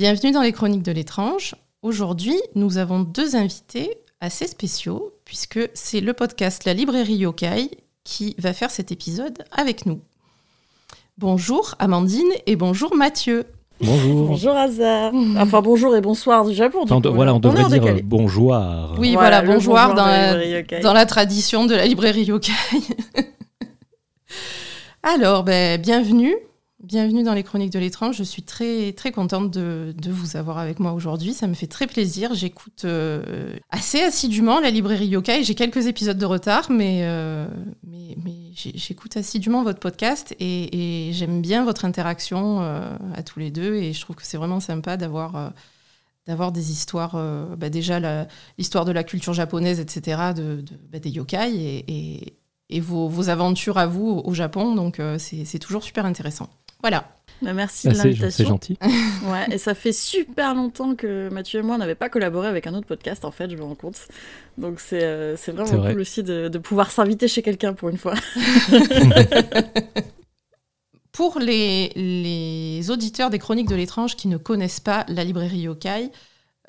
Bienvenue dans les Chroniques de l'étrange. Aujourd'hui, nous avons deux invités assez spéciaux, puisque c'est le podcast La Librairie Yokai qui va faire cet épisode avec nous. Bonjour Amandine et bonjour Mathieu. Bonjour. Bonjour Hazard. Enfin bonjour et bonsoir du Japon. Du coup, voilà, on devrait dire décalé. euh, bonjour. Oui, Voilà, bonjour la dans la tradition de la librairie Yokai. Alors, ben, bienvenue. Bienvenue dans les Chroniques de l'étrange. Je suis très, très contente de, vous avoir avec moi aujourd'hui. Ça me fait très plaisir. J'écoute euh, assez assidûment la librairie Yokai. J'ai quelques épisodes de retard, mais, euh, mais, j'écoute assidûment votre podcast et, j'aime bien votre interaction euh, à tous les deux. Et je trouve que c'est vraiment sympa d'avoir. d'avoir des histoires, bah, déjà l'histoire de la culture japonaise, etc., de, bah, des yokai et, vos, vos aventures à vous au, Japon. Donc, c'est toujours super intéressant. Voilà. Bah, merci Bah, de c'est c'est l'invitation. gentil. Ouais, et ça fait super longtemps que Mathieu et moi n'avait pas collaboré avec un autre podcast en fait, je me rends compte. Donc c'est euh, vraiment vrai. cool aussi de, de pouvoir s'inviter chez quelqu'un pour une fois. Pour les, les auditeurs des Chroniques de l'étrange qui ne connaissent pas la librairie yokai,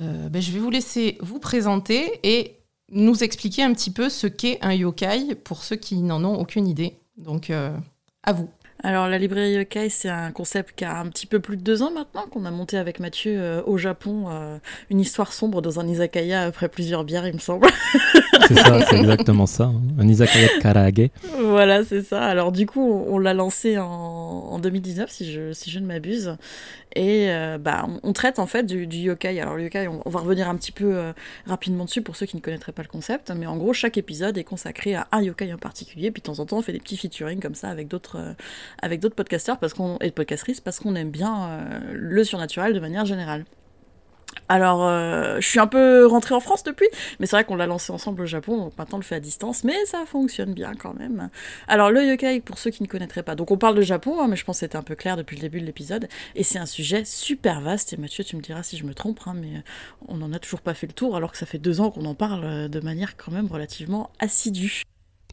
euh, ben, je vais vous laisser vous présenter et nous expliquer un petit peu ce qu'est un yokai pour ceux qui n'en ont aucune idée. Donc, euh, à vous. Alors la librairie Yokai, c'est un concept qui a un petit peu plus de deux ans maintenant, qu'on a monté avec Mathieu euh, au Japon, euh, une histoire sombre dans un izakaya après plusieurs bières, il me semble. C'est ça, c'est exactement ça. hein. Un izakaya de karaage. Voilà, c'est ça. Alors du coup, on, on l'a lancé en, en 2019, si je, si je ne m'abuse. Et euh, bah, on, traite en fait du, yokai. Alors le yokai, on, on va revenir un petit peu euh, rapidement dessus pour ceux qui ne connaîtraient pas le concept. Mais en gros, chaque épisode est consacré à un yokai en particulier. Puis de temps en temps, on fait des petits featuring comme ça avec d'autres euh, avec d'autres podcasteurs parce qu'on et podcastrices parce qu'on aime bien euh, le surnaturel de manière générale. Alors, euh, je suis un peu rentrée en France depuis, mais c'est vrai qu'on l'a lancé ensemble au Japon, donc maintenant on le fait à distance, mais ça fonctionne bien quand même. Alors, le yokai, pour ceux qui ne connaîtraient pas, donc on parle de Japon, hein, mais je pense que c'était un peu clair depuis le début de l'épisode, et c'est un sujet super vaste, et Mathieu, tu me diras si je me trompe, hein, mais on n'en a toujours pas fait le tour, alors que ça fait deux ans qu'on en parle euh, de manière quand même relativement assidue.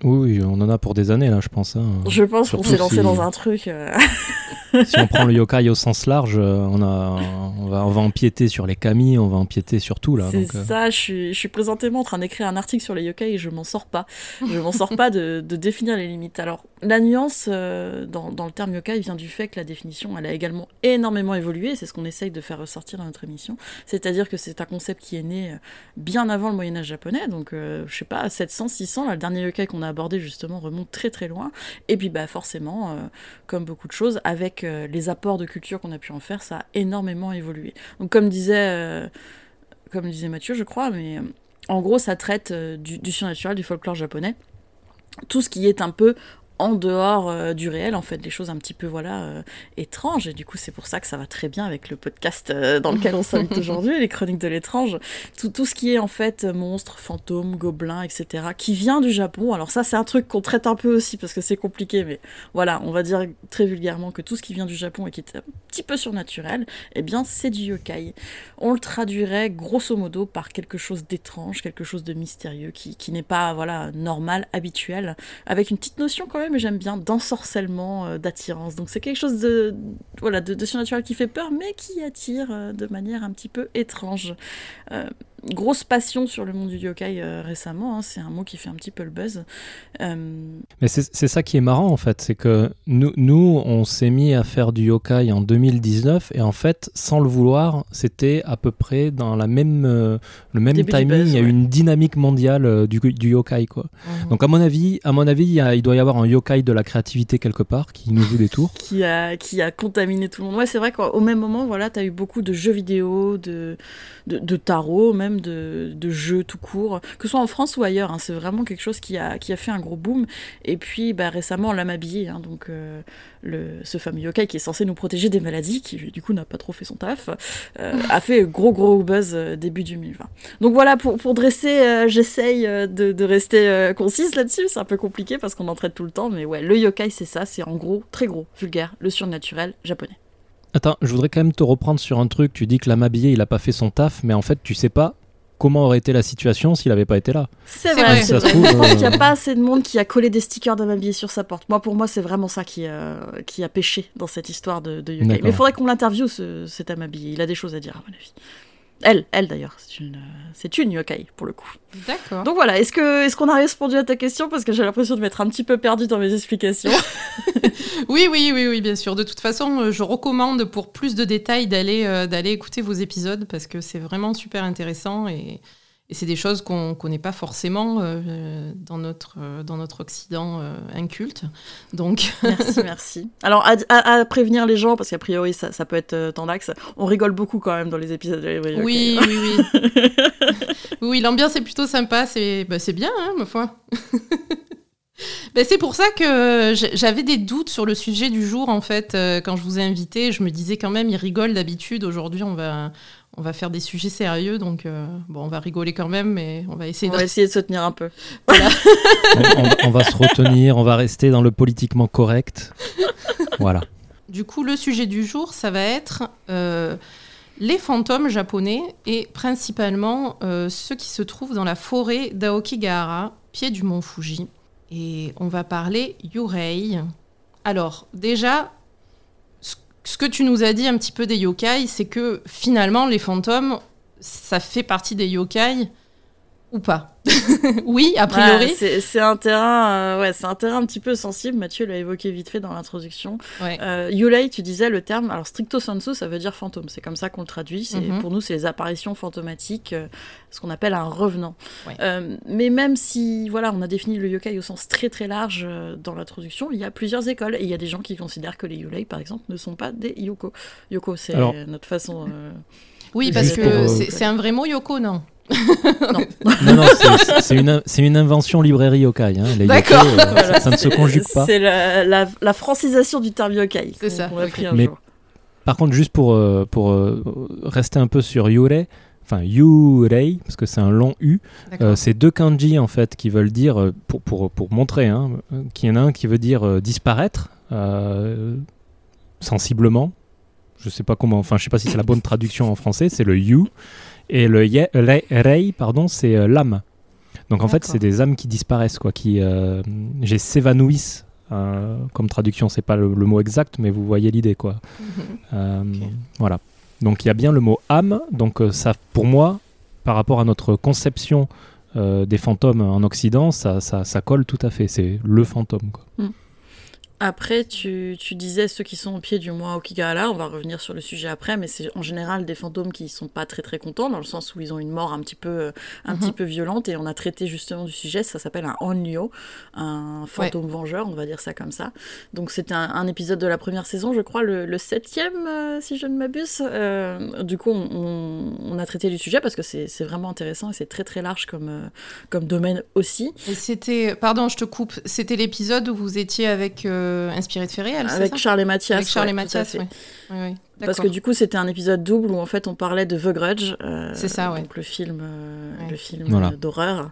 Oui, oui, on en a pour des années là, je pense. hein. Je pense qu'on s'est lancé si- dans un truc... euh, Si on prend le yokai au sens large, euh, on, a, on, va, on va empiéter sur les kami, on va empiéter sur tout là. C'est euh, ça, je suis, je suis présentément en train d'écrire un article sur les yokai et je m'en sors pas. Je m'en sors pas de, de définir les limites. Alors, la nuance euh, dans, le terme yokai vient du fait que la définition, elle a également énormément évolué. C'est ce qu'on essaye de faire ressortir dans notre émission. C'est-à-dire que c'est un concept qui est né euh, bien avant le Moyen-Âge japonais. Donc, euh, je sais pas, à 700, 600, là, le dernier yokai qu'on a abordé justement remonte très très loin. Et puis, bah, forcément, euh, comme beaucoup de choses, avec les apports de culture qu'on a pu en faire, ça a énormément évolué. Donc, comme disait. comme disait Mathieu, je crois, mais en gros, ça traite du, du surnaturel, du folklore japonais. Tout ce qui est un peu en dehors euh, du réel, en fait, des choses un petit peu, voilà, euh, étranges. Et du coup, c'est pour ça que ça va très bien avec le podcast euh, dans lequel on s'invite aujourd'hui, les chroniques de l'étrange. Tout, tout ce qui est, en fait, monstres, fantômes, gobelins, etc., qui vient du Japon. Alors ça, c'est un truc qu'on traite un peu aussi, parce que c'est compliqué, mais voilà, on va dire très vulgairement que tout ce qui vient du Japon et qui est un petit peu surnaturel, eh bien, c'est du yokai on le traduirait grosso modo par quelque chose d'étrange, quelque chose de mystérieux, qui, qui n'est pas voilà normal, habituel, avec une petite notion quand même, et j'aime bien, d'ensorcellement, euh, d'attirance. Donc c'est quelque chose de, voilà, de, surnaturel qui fait peur, mais qui attire euh, de manière un petit peu étrange. Grosse passion sur le monde du yokai euh, récemment, hein, c'est un mot qui fait un petit peu le buzz. Euh, Mais c'est ça qui est marrant en fait, c'est que nous, nous on s'est mis à faire du yokai en 2019 et en fait, sans le vouloir, c'était à peu près dans la même, euh, le même Début timing, buzz, il y a eu ouais. une dynamique mondiale du, du yokai quoi. Mhm. Donc à mon avis, à mon avis, il, y a- il doit y avoir un yokai de la créativité quelque part qui nous joue des tours. qui a, qui a contaminé tout le monde. Ouais, c'est vrai qu'au même moment, voilà, t'as eu beaucoup de jeux vidéo, de, de, de tarot, même de, jeux tout court, que ce soit en France ou ailleurs. hein, c'est vraiment quelque chose qui a, qui a fait un gros boom. Et puis, bah, récemment, on l'a habillé, hein, donc euh, le, ce fameux yokai qui est censé nous protéger des maladies, qui du coup n'a pas trop fait son taf, euh, a fait gros gros buzz euh, début 2020. Donc voilà, pour, pour dresser, j'essaye de, de rester concise là-dessus. C'est un peu compliqué parce qu'on en traite tout le temps, mais ouais, le yokai, c'est ça, c'est en gros, très gros, vulgaire, le surnaturel japonais. Attends, je voudrais quand même te reprendre sur un truc. Tu dis que l'âme habillée, il a pas fait son taf, mais en fait, tu sais pas comment aurait été la situation s'il n'avait pas été là. C'est vrai, c'est vrai. je pense qu'il n'y a pas assez de monde qui a collé des stickers d'Amabi sur sa porte. Moi, pour moi, c'est vraiment ça qui, qui a pêché dans cette histoire de, de Mais il faudrait qu'on l'interviewe, ce, cet Amabi. Il a des choses à dire, à mon avis. Elle, elle d'ailleurs, c'est une, c'est une yokai pour le coup. D'accord. Donc voilà, est-ce que est-ce qu'on a répondu à ta question? Parce que j'ai l'impression de m'être un petit peu perdue dans mes explications. oui, oui, oui, oui, bien sûr. De toute façon, euh, je recommande pour plus de détails d'aller euh, d'aller écouter vos épisodes parce que c'est vraiment super intéressant et et c'est des choses qu'on ne connaît pas forcément euh, dans, notre, euh, dans notre Occident euh, inculte. Donc... Merci, merci. Alors, à, prévenir les gens, parce qu'a priori, ça, ça, peut être tendax, on rigole beaucoup quand même dans les épisodes de Oui, oui, oui. oui, l'ambiance est plutôt sympa, c'est bah, bien, hein, ma foi. Ben, c'est pour ça que j'avais des doutes sur le sujet du jour, en fait, quand je vous ai invité. Je me disais quand même, il rigole d'habitude. Aujourd'hui, on va, on va faire des sujets sérieux, donc euh, bon, on va rigoler quand même, mais on va essayer, on de... Va essayer de se tenir un peu. on, va se retenir, on va rester dans le politiquement correct. Voilà. Du coup, le sujet du jour, ça va être euh, les fantômes japonais et principalement euh, ceux qui se trouvent dans la forêt d'Aokigahara, pied du mont Fuji. Et on va parler Yurei. Alors, déjà, ce que tu nous as dit un petit peu des yokai, c'est que finalement, les fantômes, ça fait partie des yokai ou pas Oui, a priori. c'est un terrain, euh, ouais, c'est un terrain un petit peu sensible. Mathieu l'a évoqué vite fait dans l'introduction. Ouais. Euh, Yulei, tu disais le terme. Alors stricto sensu, ça veut dire fantôme. C'est comme ça qu'on le traduit. Mhm. Pour nous, c'est les apparitions fantomatiques, euh, ce qu'on appelle un revenant. mais même si, voilà, on a défini le yokai au sens très très large dans l'introduction, il y a plusieurs écoles et il y a des gens qui considèrent que les Yulei, par exemple, ne sont pas des yoko. Yoko, c'est notre façon. Oui, parce que c'est un vrai mot yoko, non? Non, non, c'est une, une, invention librairie yokai. Hein. Les yokai, euh, ça, ne se conjugue pas. C'est la, la, francisation du terme yokai. C'est ça. Mais par contre, juste pour, euh, pour euh, rester un peu sur yurei, enfin yurei, parce que c'est un long U, c'est deux kanji en fait qui veulent dire, pour, pour, pour montrer, hein, qu'il y en a un qui veut dire disparaître sensiblement. Je sais pas comment, enfin je sais pas si c'est la bonne traduction en français, c'est le you et le rei, pardon, c'est euh, l'âme. Donc en fait, c'est des âmes qui disparaissent, quoi, qui euh, j'ai s'évanouissent. Euh, comme traduction, c'est pas le, mot exact, mais vous voyez l'idée, quoi. Mhm. Voilà. Donc il y a bien le mot âme. Donc ça, pour moi, par rapport à notre conception des fantômes en Occident, ça, ça, ça, colle tout à fait. C'est le fantôme, quoi. Mm. Après, tu, tu, disais ceux qui sont au pied du mont Okigahara, on va revenir sur le sujet après, mais c'est en général des fantômes qui sont pas très très contents, dans le sens où ils ont une mort un petit peu, un petit mhm. peu violente, et on a traité justement du sujet, ça s'appelle un Onryo, un fantôme vengeur, on va dire ça comme ça. Donc c'était un, épisode de la première saison, je crois, le, septième, euh, si je ne m'abuse. Euh, du coup, on, on, a traité du sujet parce que c'est vraiment intéressant et c'est très très large comme, euh, comme domaine aussi. Et c'était, pardon, je te coupe, c'était l'épisode où vous étiez avec... Inspiré de Ferry, Avec Charles et Mathias. Avec Charles et Mathias, oui. Parce que du coup, c'était un épisode double où en fait on parlait de The Grudge. Euh, c'est ça, ouais. Donc le film, euh, le film d'horreur.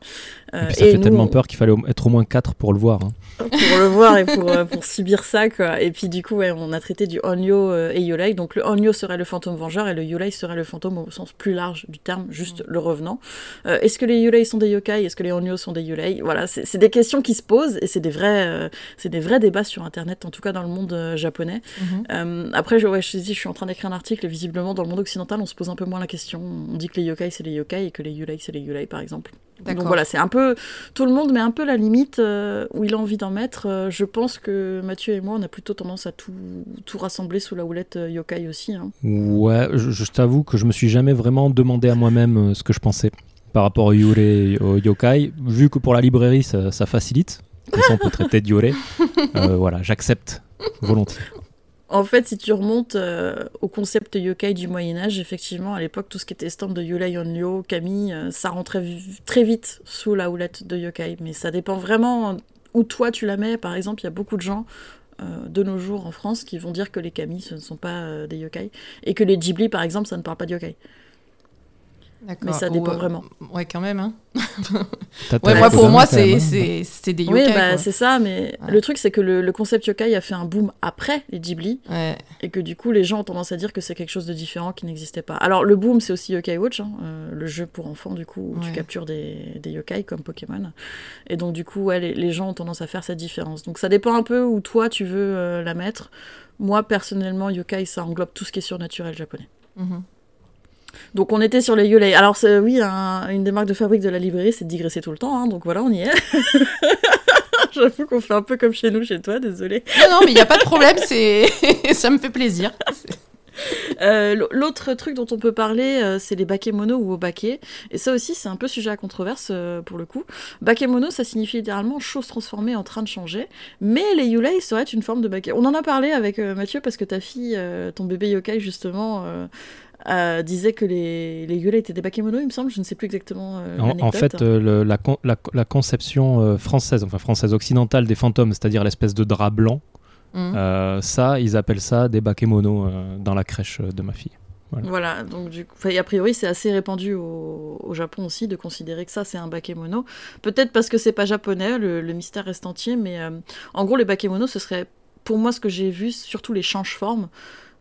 et ça fait tellement peur qu'il fallait être au moins 4 pour le voir. Hein. Pour le voir et pour, pour subir ça, quoi. Et puis du coup, ouais, on a traité du Onyo et Yolei. Donc le Onyo serait le fantôme vengeur et le Yolei serait le fantôme au sens plus large du terme, juste le revenant. Est-ce que les Yolei sont des yokai? Est-ce que les Onyo sont des Yolei Voilà, c'est des questions qui se posent et c'est des, vrais, c'est des vrais débats sur Internet, en tout cas dans le monde japonais. Mhm. après, je, ouais, je, je suis en train d'écrire un article et visiblement dans le monde occidental, on se pose un peu moins la question. On dit que les yokai c'est les yokai et que les yulei c'est les yulei par exemple. Donc voilà, c'est un peu tout le monde met un peu la limite euh, où il a envie d'en mettre. Euh, je pense que Mathieu et moi, on a plutôt tendance à tout, tout rassembler sous la houlette euh, yokai aussi. Hein. Ouais, je, t'avoue que je me suis jamais vraiment demandé à moi-même ce que je pensais par rapport au yurei au yokai. Vu que pour la librairie ça, ça facilite, ça on peut traiter de yurei. voilà, j'accepte volontiers. En fait, si tu remontes euh, au concept yokai du Moyen Âge, effectivement, à l'époque, tout ce qui était stand de Yulei Onryo, Kami, euh, ça rentrait très vite sous la houlette de yokai. Mais ça dépend vraiment où toi tu la mets. Par exemple, il y a beaucoup de gens euh, de nos jours en France qui vont dire que les Kami, ce ne sont pas des yokai. Et que les Ghibli, par exemple, ça ne parle pas de yokai. Mais ça dépend vraiment. Ouais, quand même. Hein. ouais, moi, pour moi, c'est des yokai. Oui, bah, c'est ça, mais le truc, c'est que le, concept yokai a fait un boom après les Ghibli. Et que du coup, les gens ont tendance à dire que c'est quelque chose de différent qui n'existait pas. Alors, le boom, c'est aussi Yokai Watch, hein, euh, le jeu pour enfants, du coup, où tu captures des, des, yokai comme Pokémon. Et donc, du coup, ouais, les, gens ont tendance à faire cette différence. Donc, ça dépend un peu où toi, tu veux euh, la mettre. Moi, personnellement, yokai, ça englobe tout ce qui est surnaturel japonais. Mhm. Donc on était sur les Yulei. Alors oui, une des marques de fabrique de la librairie, c'est de digresser tout le temps. Hein, donc voilà, on y est. J'avoue qu'on fait un peu comme chez nous, chez toi, désolé. Non, non, mais il n'y a pas de problème, c'est ça me fait plaisir. Euh, l'autre truc dont on peut parler, euh, c'est les bakemono ou obake. Et ça aussi, c'est un peu sujet à controverse euh, pour le coup. Bakemono, ça signifie littéralement chose transformée en train de changer. Mais les yulei seraient une forme de bake. On en a parlé avec Mathieu parce que ta fille, ton bébé yokai, justement, euh, disait que les, les étaient des bakemono, il me semble, je ne sais plus exactement. Euh, en, fait, euh, la, la, conception française, enfin française occidentale des fantômes, c'est-à-dire l'espèce de drap blanc, mmh. ça, ils appellent ça des bakemono dans la crèche de ma fille. Voilà. donc du coup, a priori c'est assez répandu au, au, Japon aussi de considérer que ça c'est un bakemono. Peut-être parce que c'est pas japonais, le, mystère reste entier, mais en gros les bakemono ce serait pour moi ce que j'ai vu, surtout les change-formes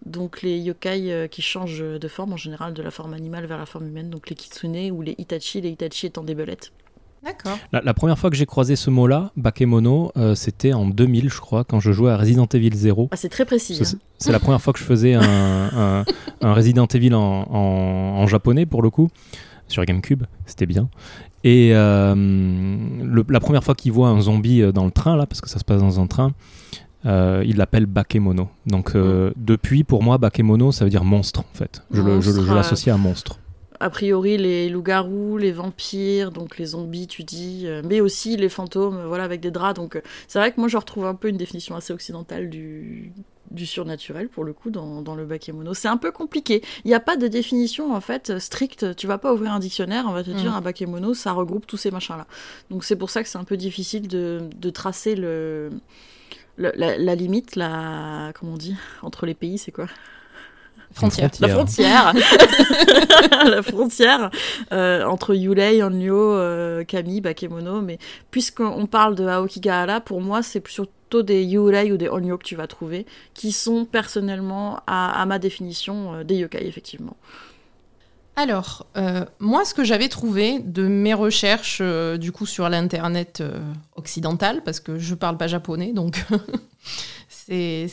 donc les yokai euh, qui changent de forme en général de la forme animale vers la forme humaine, donc les kitsune ou les itachi, les itachi étant des belettes. D'accord. La, première fois que j'ai croisé ce mot-là, bakemono, euh, c'était en 2000, je crois, quand je jouais à Resident Evil 0. Ah, c'est très précis. Hein. C'est la première fois que je faisais un, Resident Evil en, japonais, pour le coup, sur GameCube. C'était bien. Et euh, la première fois qu'il voit un zombie dans le train, là, parce que ça se passe dans un train, euh, il l'appelle Bakemono. Donc euh, mm. depuis, pour moi, Bakemono, ça veut dire monstre, en fait. Je l'associe à monstre. A priori, les loups-garous, les vampires, donc les zombies, tu dis, euh, mais aussi les fantômes, voilà, avec des draps. Donc c'est vrai que moi, je retrouve un peu une définition assez occidentale du, du surnaturel pour le coup dans, dans le bakemono. C'est un peu compliqué. Il n'y a pas de définition en fait stricte. Tu vas pas ouvrir un dictionnaire, on va te dire mm. un bakemono, ça regroupe tous ces machins là. Donc c'est pour ça que c'est un peu difficile de, de tracer le, la, limite, la, comment on dit, entre les pays, c'est quoi? Frontière. La frontière. la frontière euh, entre Yulei, Onryo, euh, Kami, Bakemono. Mais puisqu'on parle de Aokigahara, pour moi, c'est surtout des Yulei ou des Onryo que tu vas trouver, qui sont personnellement, à, ma définition, euh, des yokai, effectivement. Alors, euh, moi, ce que j'avais trouvé de mes recherches, euh, du coup, sur l'internet euh, occidental, parce que je parle pas japonais, donc c'est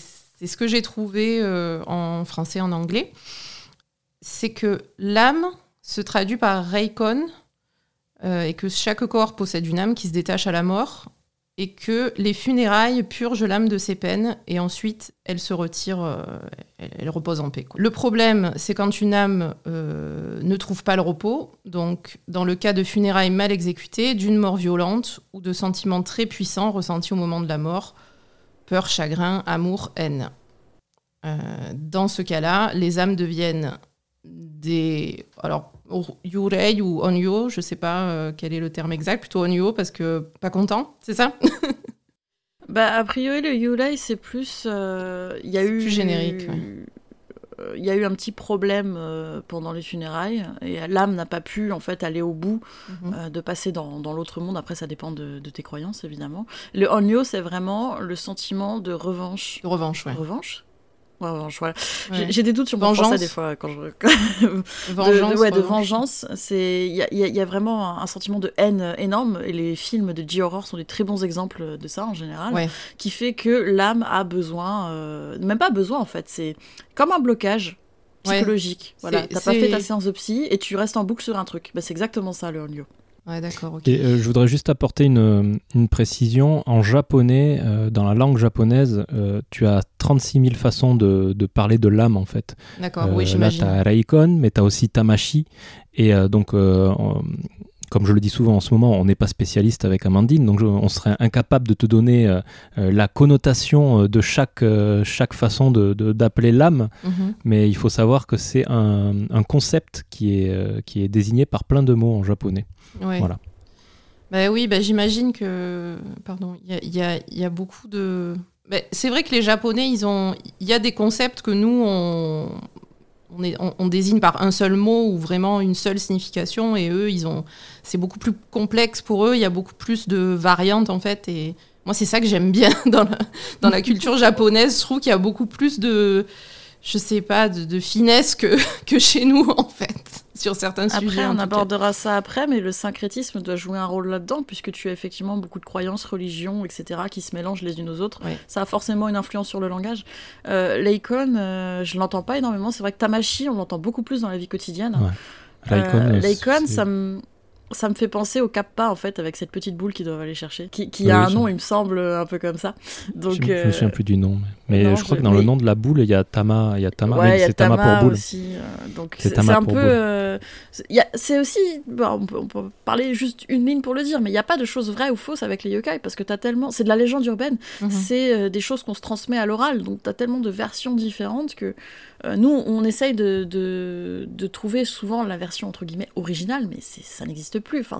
ce que j'ai trouvé en français, en anglais, c'est que l'âme se traduit par reikon et que chaque corps possède une âme qui se détache à la mort et que les funérailles purgent l'âme de ses peines et ensuite elle se retire, euh, elle, repose en paix. Le problème, c'est quand une âme euh, ne trouve pas le repos, donc dans le cas de funérailles mal exécutées, d'une mort violente ou de sentiments très puissants ressentis au moment de la mort, peur, chagrin, amour, haine. Euh, dans ce cas-là, les âmes deviennent des... Alors, Yurei ou Onyo, je sais pas euh, quel est le terme exact, plutôt Onyo parce que pas content, c'est ça? Bah a priori le Yurei c'est plus euh, il y a eu plus générique. Euh, il y a eu un petit problème pendant les funérailles et l'âme n'a pas pu en fait aller au bout mhm. de passer dans, dans l'autre monde. Après, ça dépend de, de, tes croyances évidemment. Le onyo, c'est vraiment le sentiment de revanche. De revanche, ouais. Revanche. J'ai des doutes sur mon français des fois quand je. vengeance. De, ouais, de vengeance. C'est il y, a, vraiment un, sentiment de haine énorme et les films de J-horror sont des très bons exemples de ça en général, qui fait que l'âme a besoin, euh, même pas besoin en fait, c'est comme un blocage psychologique. Voilà, t'as pas fait ta séance de psy et tu restes en boucle sur un truc. Bah, c'est exactement ça le Onryo. Ouais, d'accord. Et euh, je voudrais juste apporter une, une précision. En japonais, euh, dans la langue japonaise, euh, tu as 36 000 façons de, de parler de l'âme, en fait. D'accord, oui, j'imagine. Là, tu as Reikon, mais tu as aussi Tamashi. Et donc, comme je le dis souvent en ce moment, on n'est pas spécialiste avec Amandine, donc on serait incapable de te donner la connotation de chaque, chaque façon d'appeler de, l'âme, mhm. mais il faut savoir que c'est un, un, concept qui est, qui est désigné par plein de mots en japonais. Voilà. Bah oui, bah j'imagine que. Pardon, il y a, y a, beaucoup de. Bah, c'est vrai que les Japonais, ils ont. Il y a des concepts que nous, on on, est, on, désigne par un seul mot ou vraiment une seule signification, et eux, ils ont, c'est beaucoup plus complexe pour eux. Il y a beaucoup plus de variantes en fait, et moi, c'est ça que j'aime bien dans la, dans la culture japonaise. Je trouve qu'il y a beaucoup plus de, je sais pas, de, finesse que, que chez nous, en fait, sur certains sujets. Après, on abordera ça après, mais le syncrétisme doit jouer un rôle là-dedans, puisque tu as effectivement beaucoup de croyances, religions, etc., qui se mélangent les unes aux autres. Ça a forcément une influence sur le langage. Euh, L'Aikon, euh, je l'entends pas énormément. C'est vrai que Tamashi, on l'entend beaucoup plus dans la vie quotidienne. Ouais. L'Aikon, euh, ça me ça me fait penser au Kappa en fait avec cette petite boule qu'ils doivent aller chercher qui, qui a un nom il me semble un peu comme ça. Donc je, me souviens plus du nom mais, je crois que dans le nom de la boule il y a Tama il y a Tama ouais, c'est Tama, pour boule. aussi euh, donc c'est un peu euh, c'est aussi on, peut, parler juste une ligne pour le dire mais il n'y a pas de choses vraies ou fausses avec les yokai parce que tu as tellement c'est de la légende urbaine mhm. c'est euh, des choses qu'on se transmet à l'oral donc tu as tellement de versions différentes que nous on essaye de, de, de trouver souvent la version entre guillemets originale mais ça n'existe plus. Enfin,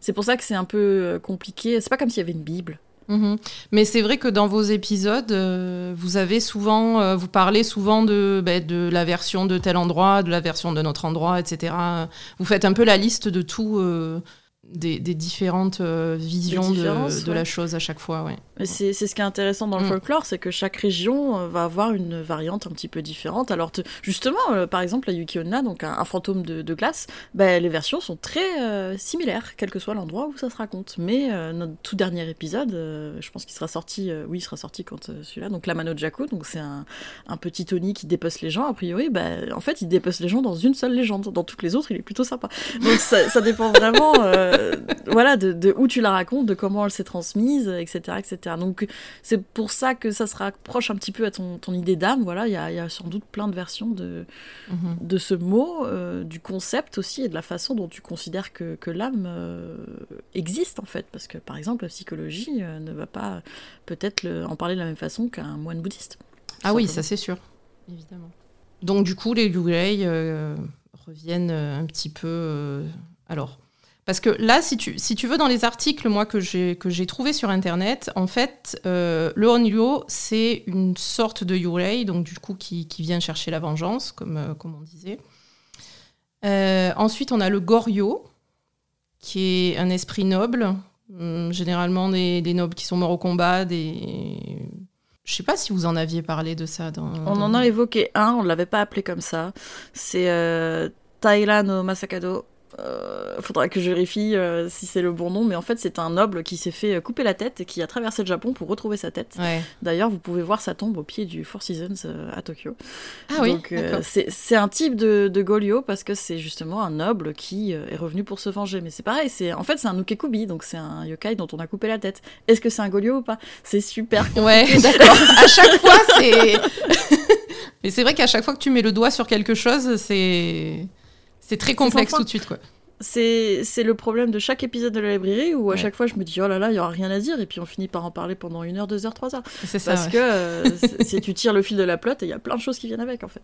c'est pour ça que c'est un peu euh, compliqué. C'est pas comme s'il y avait une Bible. Mhm. Mais c'est vrai que dans vos épisodes, euh, vous avez souvent, euh, vous parlez souvent de, ben, de la version de tel endroit, de la version de notre endroit, etc. Vous faites un peu la liste de tout, des, différentes euh, visions de, la chose à chaque fois. Ouais. C'est ce qui est intéressant dans le mm. folklore, c'est que chaque région euh, va avoir une variante un petit peu différente. Alors justement, euh, par exemple, la Yuki-onna, donc un, fantôme de, glace, bah, les versions sont très similaires, quel que soit l'endroit où ça se raconte. Mais notre tout dernier épisode, je pense qu'il sera sorti, oui, il sera sorti quand celui-là, donc Lamano Jaco, donc c'est un, petit Tony qui dépasse les gens, a priori, bah, en fait, il dépasse les gens dans une seule légende. Dans toutes les autres, il est plutôt sympa. Donc ça, ça dépend vraiment voilà, de, où tu la racontes, de comment elle s'est transmise, etc., etc. Donc c'est pour ça que ça se rapproche un petit peu à ton, idée d'âme. Voilà, il y a, sans doute plein de versions de, mhm. de ce mot, euh, du concept aussi et de la façon dont tu considères que, l'âme euh, existe en fait. Parce que par exemple, la psychologie euh, ne va pas peut-être en parler de la même façon qu'un moine bouddhiste. Ah oui, ça c'est sûr, évidemment. Donc du coup, les Blu-ray reviennent un petit peu. alors, parce que là, si tu, si tu veux, dans les articles moi, que j'ai trouvés sur Internet, en fait, euh, le Onryo, c'est une sorte de Yurei, donc du coup, qui, qui vient chercher la vengeance, comme, euh, comme on disait. Euh, ensuite, on a le Goryo, qui est un esprit noble, hum, généralement des, des, nobles qui sont morts au combat, des... Je sais pas si vous en aviez parlé de ça. Dans, on en a évoqué un, on ne l'avait pas appelé comme ça. C'est euh, no Masakado euh, faudra que je vérifie euh, si c'est le bon nom, mais en fait c'est un noble qui s'est fait couper la tête et qui a traversé le Japon pour retrouver sa tête. D'ailleurs, vous pouvez voir sa tombe au pied du Four Seasons euh, à Tokyo. Ah oui. c'est un type de, de Golio parce que c'est justement un noble qui est revenu pour se venger. Mais c'est pareil, c'est en fait c'est un Ukekubi, donc c'est un yokai dont on a coupé la tête. Est-ce que c'est un Golio ou pas? C'est super. Ouais, d'accord. à chaque fois c'est. mais c'est vrai qu'à chaque fois que tu mets le doigt sur quelque chose, c'est c'est très complexe tout de suite, quoi. C'est le problème de chaque épisode de la librairie où à chaque fois je me dis oh là là, il y aura rien à dire et puis on finit par en parler pendant une heure, deux heures, trois heures. C'est ça. Parce que euh, si tu tires le fil de la pelote, il y a plein de choses qui viennent avec en fait.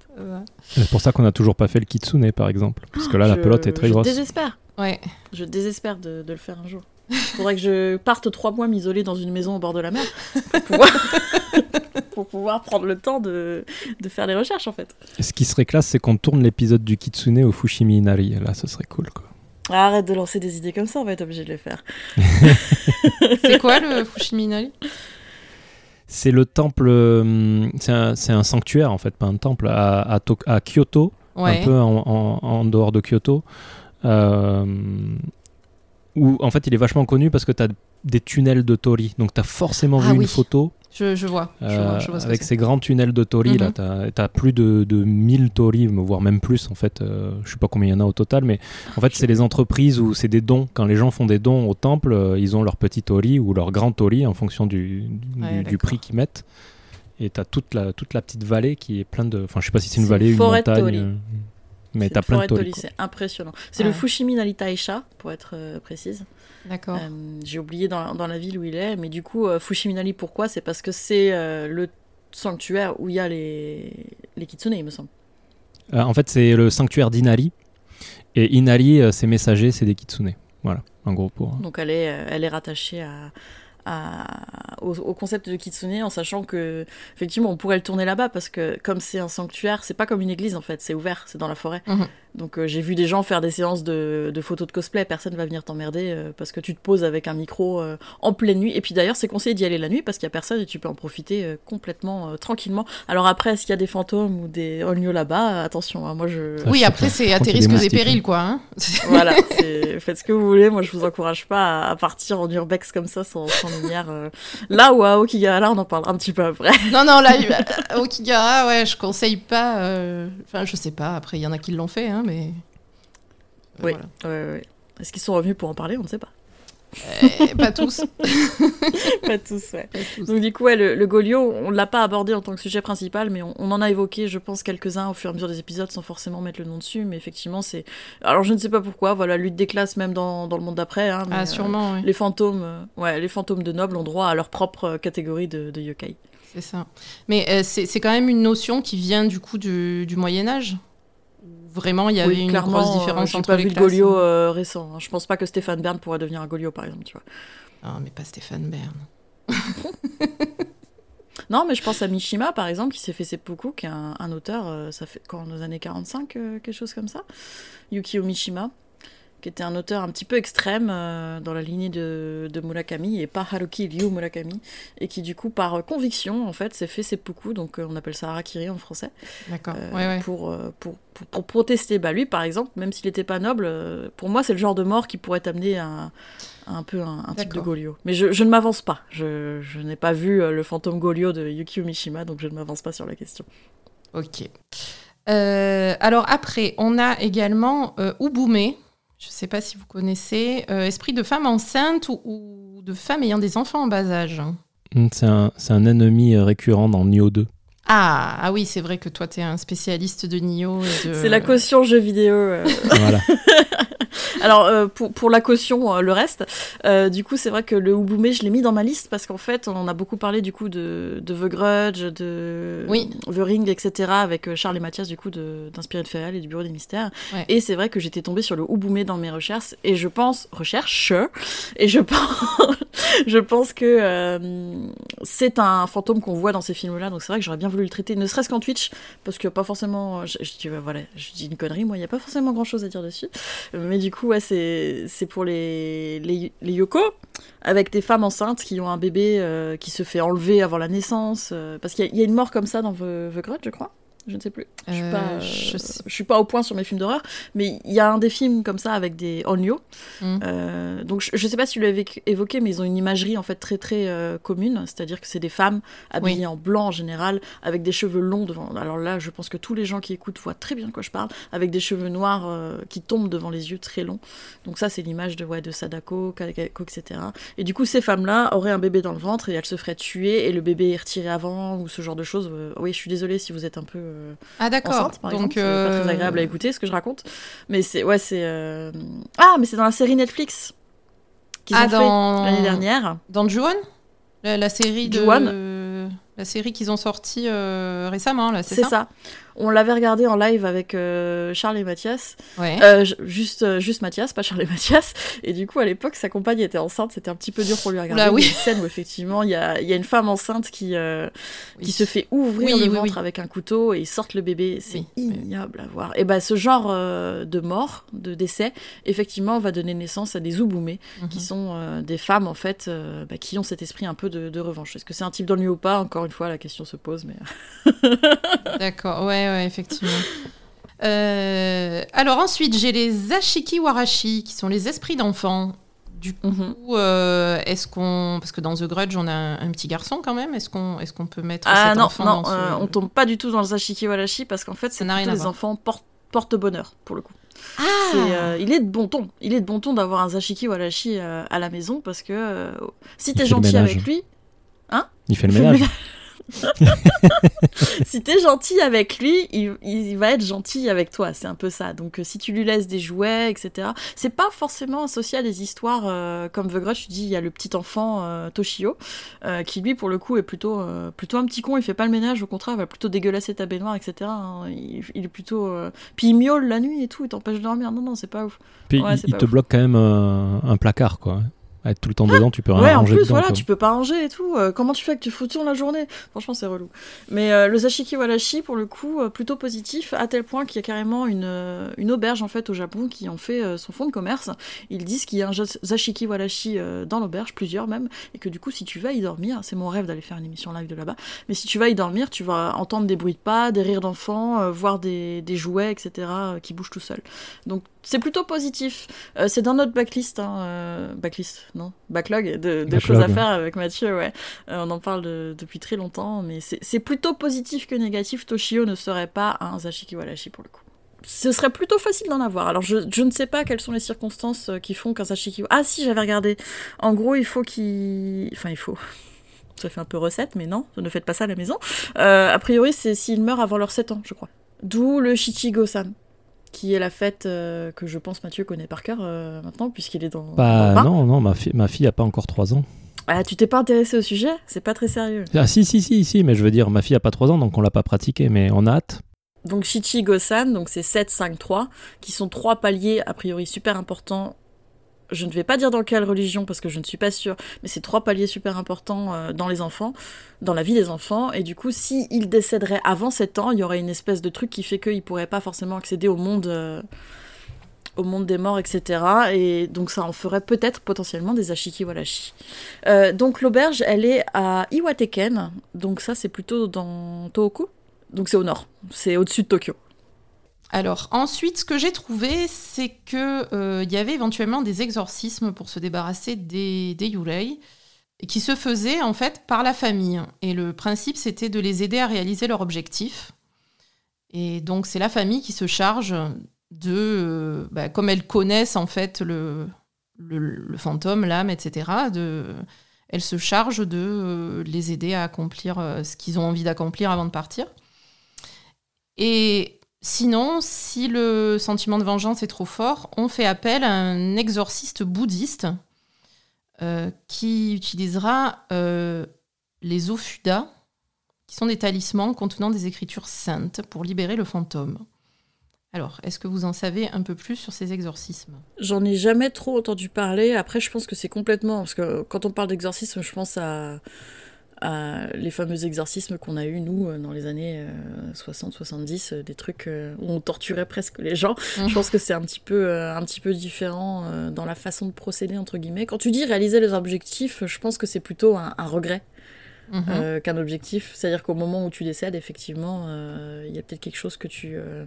C'est pour ça qu'on n'a toujours pas fait le kitsune par exemple. Parce que là, la pelote est très je grosse. Je désespère. Ouais. Je désespère de, de le faire un jour. Il faudrait que je parte trois mois m'isoler dans une maison au bord de la mer pour pouvoir. pour pouvoir prendre le temps de, de, faire les recherches en fait. ce qui serait classe, c'est qu'on tourne l'épisode du Kitsune au Fushimi Inari. Là, ce serait cool quoi. Arrête de lancer des idées comme ça, on va être obligé de les faire. c'est quoi le Fushimi Inari? C'est le temple, hum, c'est un, un, sanctuaire en fait, pas un temple, à, à, à Kyoto, un peu en, en, dehors de Kyoto. Euh, où en fait il est vachement connu parce que tu as des tunnels de Tori. Donc tu as forcément ah vu une photo je, vois. Euh, avec ces grands tunnels de Tori, là, mhm. tu as, plus de, de 1000 Tori, voire même plus, en fait. Euh, je sais pas combien il y en a au total, mais en fait, c'est les entreprises où c'est des dons. Quand les gens font des dons au temple, euh, ils ont leur petit Tori ou leur grand Tori en fonction du, du, prix qu'ils mettent. Et tu as toute la, toute la petite vallée qui est pleine de. Enfin, je sais pas si c'est une vallée, une montagne. Mais t'as plein de Tori. C'est impressionnant. C'est le Fushimi Naritaisha, pour être précise. D'accord. Euh, j'ai oublié dans, dans, la ville où il est, mais du coup, euh, Fushiminari, pourquoi? C'est parce que c'est euh, le sanctuaire où il y a les, les kitsune, il me semble. en fait, c'est le sanctuaire d'Inari. Et Inari, ses messagers, c'est des kitsune. Voilà, en gros pour. Donc elle est, elle est rattachée à, au, concept de kitsune en sachant que effectivement on pourrait le tourner là-bas parce que comme c'est un sanctuaire, c'est pas comme une église en fait, c'est ouvert, c'est dans la forêt. Mhm. Donc euh, j'ai vu des gens faire des séances de, photos de cosplay, personne va venir t'emmerder euh, parce que tu te poses avec un micro euh, en pleine nuit. Et puis d'ailleurs c'est conseillé d'y aller la nuit parce qu'il y a personne et tu peux en profiter complètement tranquillement. Alors après est-ce qu'il y a des fantômes ou des onyo là-bas? Attention, hein, moi je... Oui après c'est à tes risques et périls quoi. Hein. voilà, faites ce que vous voulez, moi je vous encourage pas à, partir en urbex comme ça sans, lumière. Là ou à Okigahara on en parlera un petit peu après. non non là Okigahara ouais je conseille pas, enfin je sais pas, après il y en a qui l'ont fait hein, mais. oui, Est-ce qu'ils sont revenus pour en parler? On ne sait pas. Eh, pas tous. pas tous, ouais. Donc du coup, le, le, Golio, on l'a pas abordé en tant que sujet principal, mais on, en a évoqué, je pense, quelques-uns au fur et à mesure des épisodes, sans forcément mettre le nom dessus. Mais effectivement, c'est. Alors je ne sais pas pourquoi. Voilà, lutte des classes même dans, dans le monde d'après. Hein, ah, sûrement. Les fantômes, euh, ouais, les fantômes de nobles ont droit à leur propre catégorie de, de yokai. C'est ça. Mais euh, c'est quand même une notion qui vient du coup du, du Moyen Âge? Vraiment il y avait une grosse différence entre pas les vu classes. Golio euh, récent. Hein. Je pense pas que Stéphane Bern pourrait devenir un Golio par exemple, tu vois. Ah, mais pas Stéphane Bern. non, mais je pense à Mishima par exemple qui s'est fait seppuku, qui est un, auteur, euh, ça fait quand dans les années 45, euh, quelque chose comme ça. Yukio Mishima qui était un auteur un petit peu extrême euh, dans la lignée de, de, Murakami et pas Haruki Ryu Murakami et qui du coup par conviction en fait s'est fait seppuku donc euh, on appelle ça harakiri en français. D'accord. Euh, Pour, pour, pour, protester. Bah lui par exemple même s'il n'était pas noble pour moi c'est le genre de mort qui pourrait amener à, un peu un, type de Golio mais je, je ne m'avance pas. Je, je n'ai pas vu le fantôme Golio de Yukio Mishima donc je ne m'avance pas sur la question. Ok. Alors après on a également Ubume je ne sais pas si vous connaissez, euh, Esprit de femme enceinte ou, de femme ayant des enfants en bas âge. Hmm, c'est un, un, ennemi euh, récurrent dans Nioh 2. Ah, ah oui, c'est vrai que toi, tu es un spécialiste de Nioh. De... C'est la caution jeu vidéo. Euh. voilà. Alors, euh, pour, pour, la caution, euh, le reste, euh, du coup, c'est vrai que le Ubume, je l'ai mis dans ma liste parce qu'en fait, on a beaucoup parlé du coup de, de The Grudge, de oui. The Ring, etc., avec Charles et Mathias, du coup, d'Inspiré de, de et du Bureau des Mystères. Et c'est vrai que j'étais tombée sur le Ubume dans mes recherches, et je pense, recherche, et je pense, je pense que c'est un fantôme qu'on voit dans ces films-là, donc c'est vrai que j'aurais bien voulu le traiter, ne serait-ce qu'en Twitch, parce a pas forcément. Je, je, voilà, je dis une connerie, moi, il n'y a pas forcément grand-chose à dire dessus. Mais du coup, c'est pour les, les, yoko, avec des femmes enceintes qui ont un bébé euh, qui se fait enlever avant la naissance. Euh, parce qu'il y, a une mort comme ça dans The, The Grudge, je crois je ne sais plus. Je suis, pas, euh, je, suis pas au point sur mes films d'horreur, mais il y a un des films comme ça avec des onyo. Mm. Euh, donc je, ne sais pas si tu l'avais évoqué, mais ils ont une imagerie en fait très très euh, commune, c'est-à-dire que c'est des femmes habillées en blanc en général, avec des cheveux longs devant. Alors là, je pense que tous les gens qui écoutent voient très bien de quoi je parle, avec des cheveux noirs qui tombent devant les yeux très longs. Donc ça, c'est l'image de ouais de Sadako, Kakako, etc. Et du coup, ces femmes-là auraient un bébé dans le ventre et elles se feraient tuer et le bébé est retiré avant ou ce genre de choses. oui, je suis désolée si vous êtes un peu ah d'accord. Donc euh... pas très agréable à écouter ce que je raconte, mais c'est ouais c'est euh, ah mais c'est dans la série Netflix qu'ils ah, ont dans... fait l'année dernière. Dans Juon, la, la, série de la série qu'ils ont sortie euh, récemment là, c'est ça? C'est ça. On l'avait regardé en live avec euh, Charles et Mathias. Ouais. Euh, juste, euh, juste Mathias, pas Charles et Mathias. Et du coup, à l'époque, sa compagne était enceinte. C'était un petit peu dur pour lui regarder. Là, oui. Il y a une scène où effectivement, il y a, y a, une femme enceinte qui, qui se fait ouvrir le ventre avec un couteau et ils sortent le bébé. C'est ignoble à voir. Et ben, ce genre de mort, de décès, effectivement, va donner naissance à des ouboumés, qui mhm. sont des femmes en fait, bah, qui ont cet esprit un peu de, de revanche. Est-ce que c'est un type d'ennui ou pas? Encore une fois, la question se pose, mais. D'accord. Ouais effectivement. Euh, alors ensuite, j'ai les Ashiki Warashi, qui sont les esprits d'enfants. Du coup, mhm. euh, est-ce qu'on. Parce que dans The Grudge, on a un, petit garçon quand même. Est-ce qu'on est qu'on peut mettre ah, cet enfant non, dans euh, on tombe pas du tout dans les Ashiki Warashi parce qu'en fait, c'est plutôt les enfants porte, porte bonheur pour le coup. Ah. il est de bon ton. Il est de bon ton d'avoir un Zashiki Warashi à la maison parce que si t'es gentil avec lui. Hein? Il fait le ménage. si t'es gentil avec lui, il, va être gentil avec toi. C'est un peu ça. Donc euh, si tu lui laisses des jouets, etc. C'est pas forcément associé à des histoires euh, comme The Grudge. Tu dis, il y a le petit enfant euh, Toshio qui lui, pour le coup, est plutôt plutôt un petit con. Il fait pas le ménage. Au contraire, il va plutôt dégueulasser ta baignoire, etc. Hein. Il, est plutôt. Puis il miaule la nuit et tout. Il t'empêche de dormir. Non, non, c'est pas ouf. Puis il, te bloque quand même un placard, quoi. Être tout le temps dedans, tu peux rien Ouais, en ranger plus, dedans, voilà, quoi. tu peux pas ranger et tout. Euh, comment tu fais que tu fous tout la journée? Franchement, c'est relou. Mais euh, le zashiki walashi, pour le coup, euh, plutôt positif, à tel point qu'il y a carrément une, une auberge en fait au Japon qui en fait son fonds de commerce. Ils disent qu'il y a un zashiki walashi dans l'auberge, plusieurs même, et que du coup, si tu vas y dormir, c'est mon rêve d'aller faire une émission live de là-bas. Mais si tu vas y dormir, tu vas entendre des bruits de pas, des rires d'enfants, voir des, des jouets, etc., qui bougent tout seuls. Donc c'est plutôt positif. C'est dans notre backlist, hein, backlist, non, backlog de, de Backlog, choses à faire avec Mathieu. Ouais, Euh, on en parle de- depuis très longtemps, mais c'est plutôt positif que négatif. Toshio ne serait pas un Zashiki Walashi pour le coup. Ce serait plutôt facile d'en avoir. Alors je, je ne sais pas quelles sont les circonstances euh, qui font qu'un Zashiki. Ah si, j'avais regardé. En gros, il faut qu'il. Enfin, il faut. Ça fait un peu recette, mais non, ne faites pas ça à la maison. Euh, a priori, c'est s'il meurt avant leurs 7 ans, je crois. D'où le Shichigo-san, qui est la fête euh, que je pense Mathieu connaît par cœur euh, maintenant, puisqu'il est dans. Bah non, non, ma, fi- ma fille a pas encore 3 ans. Ah, tu t'es pas intéressé au sujet? C'est pas très sérieux. Ah si, si, si, si, mais je veux dire, ma fille a pas 3 ans, donc on l'a pas pratiqué, mais on a hâte. Donc Shichigo-san, donc c'est 7, 5, 3, qui sont trois paliers a priori super importants. Je ne vais pas dire dans quelle religion parce que je ne suis pas sûre, mais c'est trois paliers super importants euh, dans les enfants, dans la vie des enfants. Et du coup, s'ils décéderaient avant 7 ans, il y aurait une espèce de truc qui fait qu'ils ne pourraient pas forcément accéder au monde, euh, au monde des morts, etc. Et donc ça en ferait peut-être potentiellement des Ashiki Walashi. Euh, donc l'auberge, elle est à Iwateken, donc ça c'est plutôt dans Tohoku. Donc c'est au nord, c'est au-dessus de Tokyo. Alors ensuite, ce que j'ai trouvé, c'est que euh, il y avait éventuellement des exorcismes pour se débarrasser des, des yurei, qui se faisaient en fait par la famille. Et le principe, c'était de les aider à réaliser leur objectif. Et donc c'est la famille qui se charge de, euh, bah, comme elles connaissent en fait le, fantôme, l'âme, etc. De, elles se chargent de euh, les aider à accomplir ce qu'ils ont envie d'accomplir avant de partir. Et Sinon, si le sentiment de vengeance est trop fort, on fait appel à un exorciste bouddhiste euh, qui utilisera euh, les ofuda, qui sont des talismans contenant des écritures saintes pour libérer le fantôme. Alors, est-ce que vous en savez un peu plus sur ces exorcismes? J'en ai jamais trop entendu parler. Après, je pense que c'est complètement. Parce que quand on parle d'exorcisme, je pense à, à les fameux exorcismes qu'on a eu nous, euh, dans les années 60-70, des trucs euh, où on torturait presque les gens. Mhm. Je pense que c'est un petit peu, euh, un petit peu différent euh, dans la façon de procéder, entre guillemets. Quand tu dis réaliser les objectifs, je pense que c'est plutôt un, un regret. Euh, qu'un objectif. C'est-à-dire qu'au moment où tu décèdes, effectivement, euh, il y a peut-être quelque chose que tu. euh,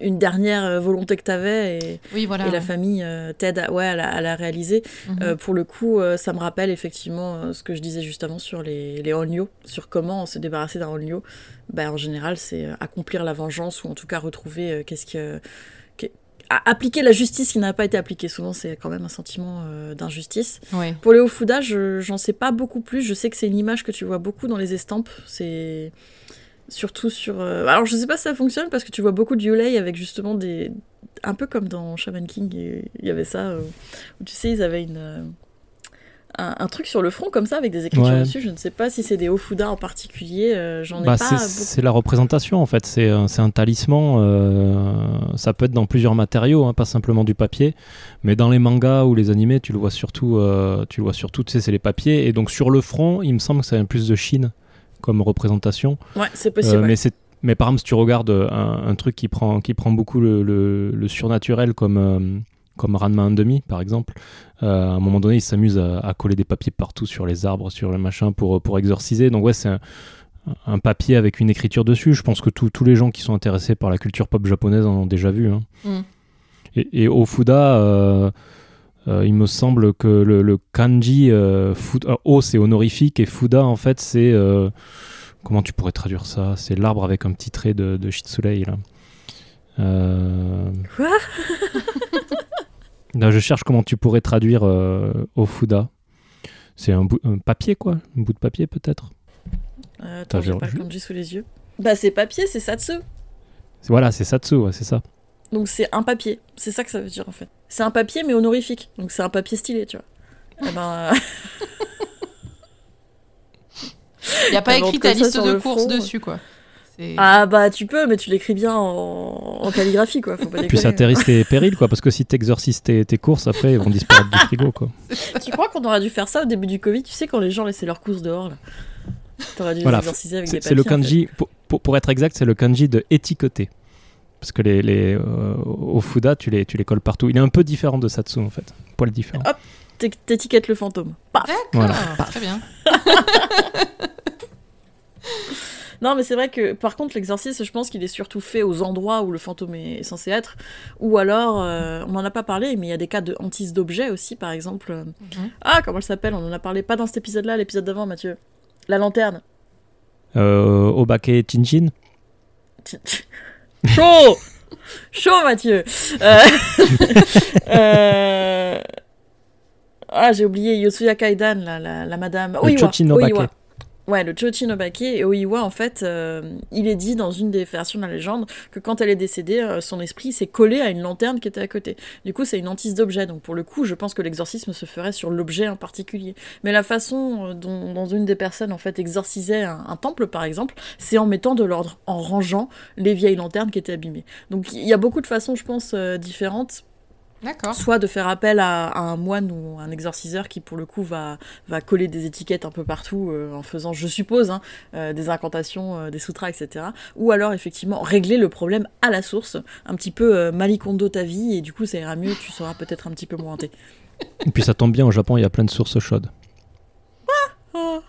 une- dernière euh, volonté que tu avais et, Oui, voilà. et la famille euh, t'aide à, ouais, à, la, à la réaliser. Mhm. Euh, pour le coup, euh, ça me rappelle effectivement ce que je disais juste avant sur les, les sur comment se débarrasser d'un onryo. Ben, en général, c'est accomplir la vengeance ou en tout cas retrouver qu'est-ce que. à- appliquer la justice qui n'a pas été appliquée. Souvent, c'est quand même un sentiment euh, d'injustice. Ouais. Pour les Ofuda, je j'en sais pas beaucoup plus. Je sais que c'est une image que tu vois beaucoup dans les estampes. C'est surtout sur. euh, Alors, je sais pas si ça fonctionne parce que tu vois beaucoup de Yulei avec justement des. Un peu comme dans Shaman King, il y avait ça. euh, Où tu sais, ils avaient une. euh, Un, un truc sur le front comme ça avec des écritures Ouais. dessus. Je ne sais pas si c'est des Ofuda en particulier. euh, J'en ai Bah, pas c'est- la représentation en fait, c'est un, c'est un talisman, euh, ça peut être dans plusieurs matériaux, hein, pas simplement du papier, mais dans les mangas ou les animés, tu le vois surtout, euh, tu le vois surtout, tu sais, c'est les papiers, et donc sur le front, il me semble que ça vient plus de Chine comme représentation, Ouais, c'est Euh, possible. ouais. mais c'est mais par exemple, si tu regardes euh, un, un truc qui prend, qui prend beaucoup le, le- le surnaturel comme, euh, comme Ranma 1,5 par exemple, euh, à un moment donné, il s'amuse à, à coller des papiers partout sur les arbres, sur le machin pour, pour exorciser. Donc ouais, c'est un, un papier avec une écriture dessus. Je pense que tous tous les gens qui sont intéressés par la culture pop japonaise en ont déjà vu. hein. Mm. Et, et au Fuda, euh, euh, il me semble que le, le kanji euh, Fu- euh, O c'est honorifique et Fuda en fait c'est euh, comment tu pourrais traduire ça? C'est l'arbre avec un petit trait de, de Shitsurei là. Quoi? Là, je cherche comment tu pourrais traduire au Fuda. C'est un, bout- un papier quoi, un bout de papier peut-être? Attends, j'ai pas le kanji sous les yeux. Bah, c'est papier, c'est satsu. Voilà, c'est Satsu, ouais, c'est ça. Donc c'est un papier, c'est ça que ça veut dire en fait. C'est un papier mais honorifique, donc c'est un papier stylé, tu vois. Eh ben, Il n'y a pas écrit ta liste de courses front. dessus, quoi. Ah bah tu peux, mais tu l'écris bien en... calligraphie quoi. Faut pas Puis ça atterrisse tes périls quoi, parce que si t'exorcises tes, tes courses, après ils vont disparaître du frigo quoi. tu crois qu'on aurait dû faire ça au début du Covid Tu sais quand les gens laissaient leurs courses dehors là? T'aurais dû voilà, exorciser avec des C'est le kanji, pour, pour, être exact, c'est le kanji de étiqueter. Parce que les, les euh, au Fuda, tu les, tu les colles partout. Il est un peu différent de Satsu en fait. Poil différent. Hop, t'étiquettes le fantôme. Paf voilà. Très bien. Non, mais c'est vrai que par contre, l'exorcisme, je pense qu'il est surtout fait aux endroits où le fantôme est censé être. Ou alors, euh, on n'en a pas parlé, mais il y a des cas de hantise d'objets aussi, par exemple. Mhm. Ah, comment elle s'appelle? On en a parlé pas dans cet épisode-là, l'épisode d'avant, Mathieu. La lanterne. Euh, Obake Chinchin Chaud Chaud, Mathieu euh... euh ah, j'ai oublié Yosuya Kaidan, la, la, la madame. Oiwa. Oiwa. Ouais, le Chochinobake et Oiwa, en fait, euh, il est dit dans une des versions de la légende que quand elle est décédée, euh, son esprit s'est collé à une lanterne qui était à côté. Du coup, c'est une hantise d'objet. Donc, pour le coup, je pense que l'exorcisme se ferait sur l'objet en particulier. Mais la façon euh, dont, une des personnes, en fait, exorcisait un, temple, par exemple, c'est en mettant de l'ordre, en rangeant les vieilles lanternes qui étaient abîmées. Donc, il y a beaucoup de façons, je pense, différentes Soit de faire appel à, un moine ou un exorciseur qui, pour le coup, va, va coller des étiquettes un peu partout euh, en faisant, je suppose, hein, euh, des incantations, euh, des sutras, etc. Ou alors, effectivement, régler le problème à la source, un petit peu malikondo ta vie, et du coup, ça ira mieux, tu seras peut-être un petit peu moins hanté. Et puis ça tombe bien, au Japon, il y a plein de sources chaudes. Ah, oh,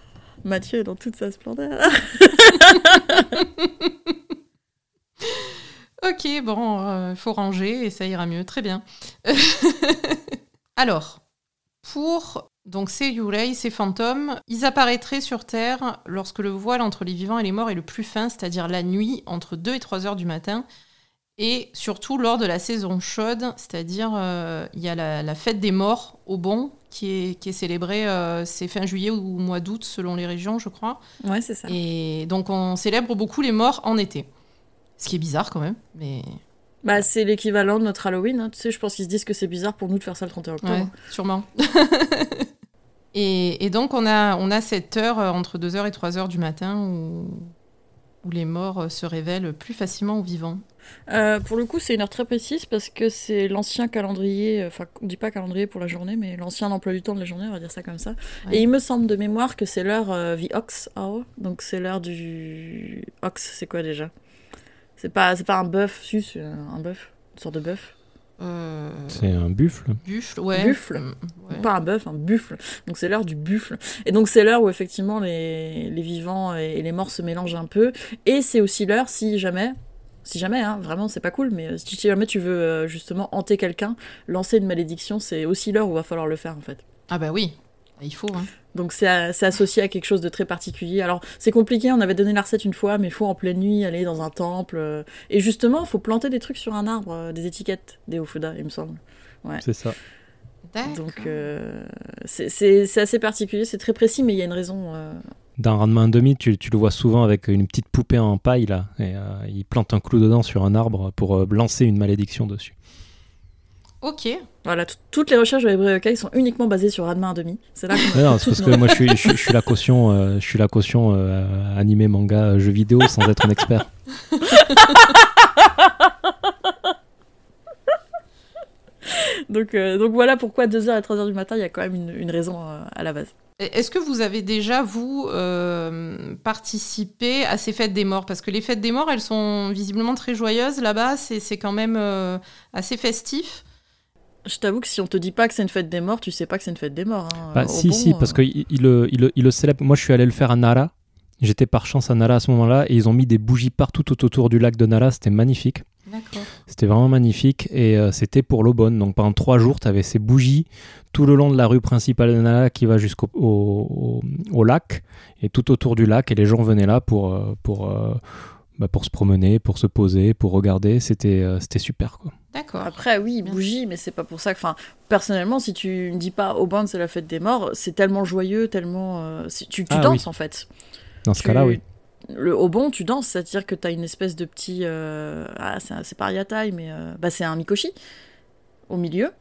Mathieu dans toute sa splendeur. Ok, bon, il euh, faut ranger et ça ira mieux. Très bien. Alors, pour donc ces Yurei, ces fantômes, ils apparaîtraient sur Terre lorsque le voile entre les vivants et les morts est le plus fin, c'est-à-dire la nuit, entre 2 et 3 heures du matin, et surtout lors de la saison chaude, c'est-à-dire euh, il y a la, fête des morts au Bon, qui est, qui est célébrée, euh, c'est fin juillet ou mois d'août selon les régions, je crois. Ouais, c'est ça. Et donc on célèbre beaucoup les morts en été. Ce qui est bizarre quand même, mais. Bah, c'est l'équivalent de notre Halloween. Hein. Tu sais, je pense qu'ils se disent que c'est bizarre pour nous de faire ça le 31 octobre. Ouais, sûrement. et, donc, on a, on a cette heure euh, entre 2h et 3h du matin où, où les morts euh, se révèlent plus facilement aux vivants. Euh, pour le coup, c'est une heure très précise parce que c'est l'ancien calendrier, enfin, on dit pas calendrier pour la journée, mais l'ancien emploi du temps de la journée, on va dire ça comme ça. Et il me semble de mémoire que c'est l'heure euh, the Ox Hour, donc c'est l'heure du. Ox, c'est quoi déjà? C'est pas, c'est pas un bœuf, si, c'est un bœuf, une sorte de bœuf. Euh... C'est un buffle. Buffle, ouais. Buffle. Mm, pas un bœuf, un buffle. Donc c'est l'heure du buffle. Et donc c'est l'heure où effectivement les, les vivants et, les morts se mélangent un peu. Et c'est aussi l'heure, si jamais, si jamais, hein, vraiment c'est pas cool, mais si jamais tu veux euh, justement hanter quelqu'un, lancer une malédiction, c'est aussi l'heure où il va falloir le faire en fait. Ah bah oui, il faut. Hein. Donc c'est associé à quelque chose de très particulier. Alors c'est compliqué, on avait donné la recette une fois, mais il faut en pleine nuit aller dans un temple. Euh, et justement, il faut planter des trucs sur un arbre, euh, des étiquettes, des Ofuda, il me semble. Ouais. C'est ça. Donc euh, c'est assez particulier, c'est très précis, mais il y a une raison. Dans Ranma demi, tu, tu, le vois souvent avec une petite poupée en paille là, et il plante un clou dedans sur un arbre pour lancer une malédiction dessus. Ok. Voilà, toutes les recherches de Library sont uniquement basées sur Ranma 1,5. C'est là que. Non, parce que moi, je suis, je, suis la caution, euh, je suis la caution euh, animé, manga, euh, jeux vidéo sans être un expert. donc, donc voilà pourquoi 2h à 3h du matin, il y a quand même une, une raison à la base. Est-ce que vous avez déjà, vous, participé à ces fêtes des morts? Parce que les fêtes des morts, elles sont visiblement très joyeuses là-bas, c'est quand même assez festif. Je t'avoue que si on te dit pas que c'est une fête des morts, tu sais pas que c'est une fête des morts. Hein. Bah, si, si, parce euh. qu'il il, il, il, le célèbre. Moi, je suis allé le faire à Nara. J'étais par chance à Nara à ce moment-là et ils ont mis des bougies partout tout autour du lac de Nara. C'était magnifique. C'était vraiment magnifique et euh, c'était pour l'aubonne. Donc pendant trois jours, tu avais ces bougies tout le long de la rue principale de Nara qui va jusqu'au au, lac et tout autour du lac et les gens venaient là pour, euh, pour, bah, pour se promener, pour se poser, pour regarder. C'était c'était super quoi. Après, oui, bougie, mais c'est pas pour ça que. Enfin, personnellement, si tu ne dis pas au band c'est la fête des morts, c'est tellement joyeux, tellement. Euh, tu, tu ah danses en fait. Dans ce cas-là, oui. Le, au bon, tu danses, c'est-à-dire que tu as une espèce de petit. Euh, ah, c'est pas Yatai, mais euh, bah, c'est un Mikoshi au milieu.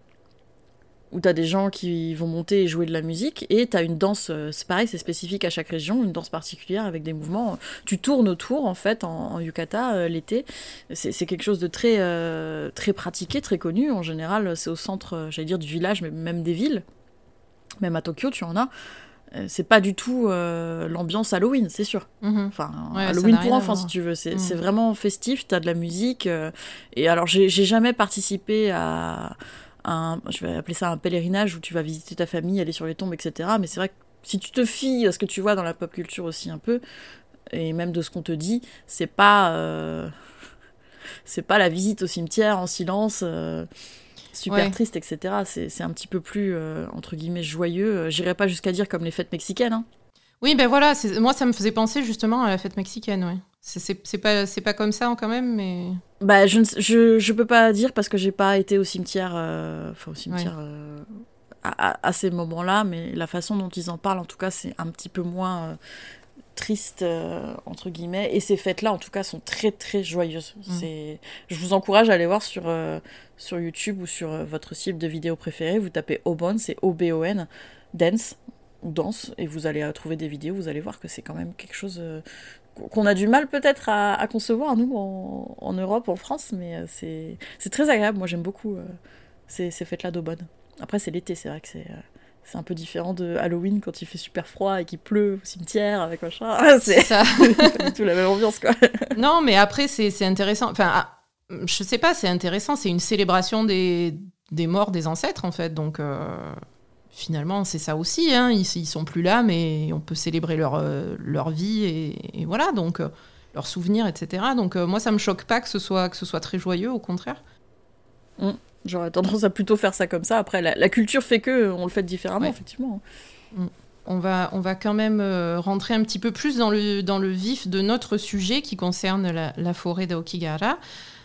Où tu as des gens qui vont monter et jouer de la musique, et tu as une danse, euh, c'est pareil, c'est spécifique à chaque région, une danse particulière avec des mouvements. Tu tournes autour, en fait, en, en Yukata, euh, l'été. C'est quelque chose de très, euh, très pratiqué, très connu. En général, c'est au centre, j'allais dire, du village, mais même des villes. Même à Tokyo, tu en as. C'est pas du tout l'ambiance Halloween, c'est sûr. Mhm. Enfin, Ouais, Halloween pour enfants, si tu veux. C'est Mhm. c'est vraiment festif, t'as de la musique. et alors, j'ai jamais participé à un, je vais appeler ça un pèlerinage où tu vas visiter ta famille, aller sur les tombes, etc. Mais c'est vrai que si tu te fies à ce que tu vois dans la pop culture aussi un peu, et même de ce qu'on te dit, c'est pas, euh, c'est pas la visite au cimetière en silence, euh, super Ouais. triste, etc. C'est c'est un petit peu plus euh, entre guillemets joyeux. J'irais pas jusqu'à dire comme les fêtes mexicaines. Hein. Oui, ben voilà, moi ça me faisait penser justement à la fête mexicaine, ouais. C'est- pas, c'est pas comme ça hein, quand même, mais. Bah, je, ne je, je peux pas dire parce que j'ai pas été au cimetière, euh, enfin au cimetière euh, à, à- ces moments-là, mais la façon dont ils en parlent, en tout cas, c'est un petit peu moins euh, triste entre guillemets. Et ces fêtes-là, en tout cas, sont très très joyeuses. C'est, je vous encourage à aller voir sur sur YouTube ou sur votre cible de vidéos préférée. Vous tapez Obon, c'est O-B-O-N, dance ou danse, et vous allez trouver des vidéos. Vous allez voir que c'est quand même quelque chose. Qu'on a du mal peut-être à, à concevoir, nous, en, en Europe, en France, mais euh, c'est c'est très agréable. Moi, j'aime beaucoup euh, ces, ces fêtes-là d'Aubonne. Après, c'est l'été, c'est vrai que c'est euh, c'est un peu différent de Halloween quand il fait super froid et qu'il pleut au cimetière avec machin. Ah, C'est C'est ça. pas du tout la même ambiance, quoi. non, mais après, c'est c'est intéressant. Enfin, ah, je sais pas, c'est intéressant. C'est une célébration des, des morts des ancêtres, en fait. Donc, euh, finalement, c'est ça aussi. Hein. Ils, ils sont plus là, mais on peut célébrer leur, euh, leur vie et, et voilà, donc euh, leurs souvenirs, etc. Donc, euh, moi, ça me choque pas que ce soit, que ce soit très joyeux, au contraire. J'aurais tendance à plutôt faire ça comme ça. Après, la, la culture fait que on le fait différemment, Ouais. effectivement. On va, on va quand même euh, rentrer un petit peu plus dans le, dans le vif de notre sujet qui concerne la, la forêt d'Aokigahara,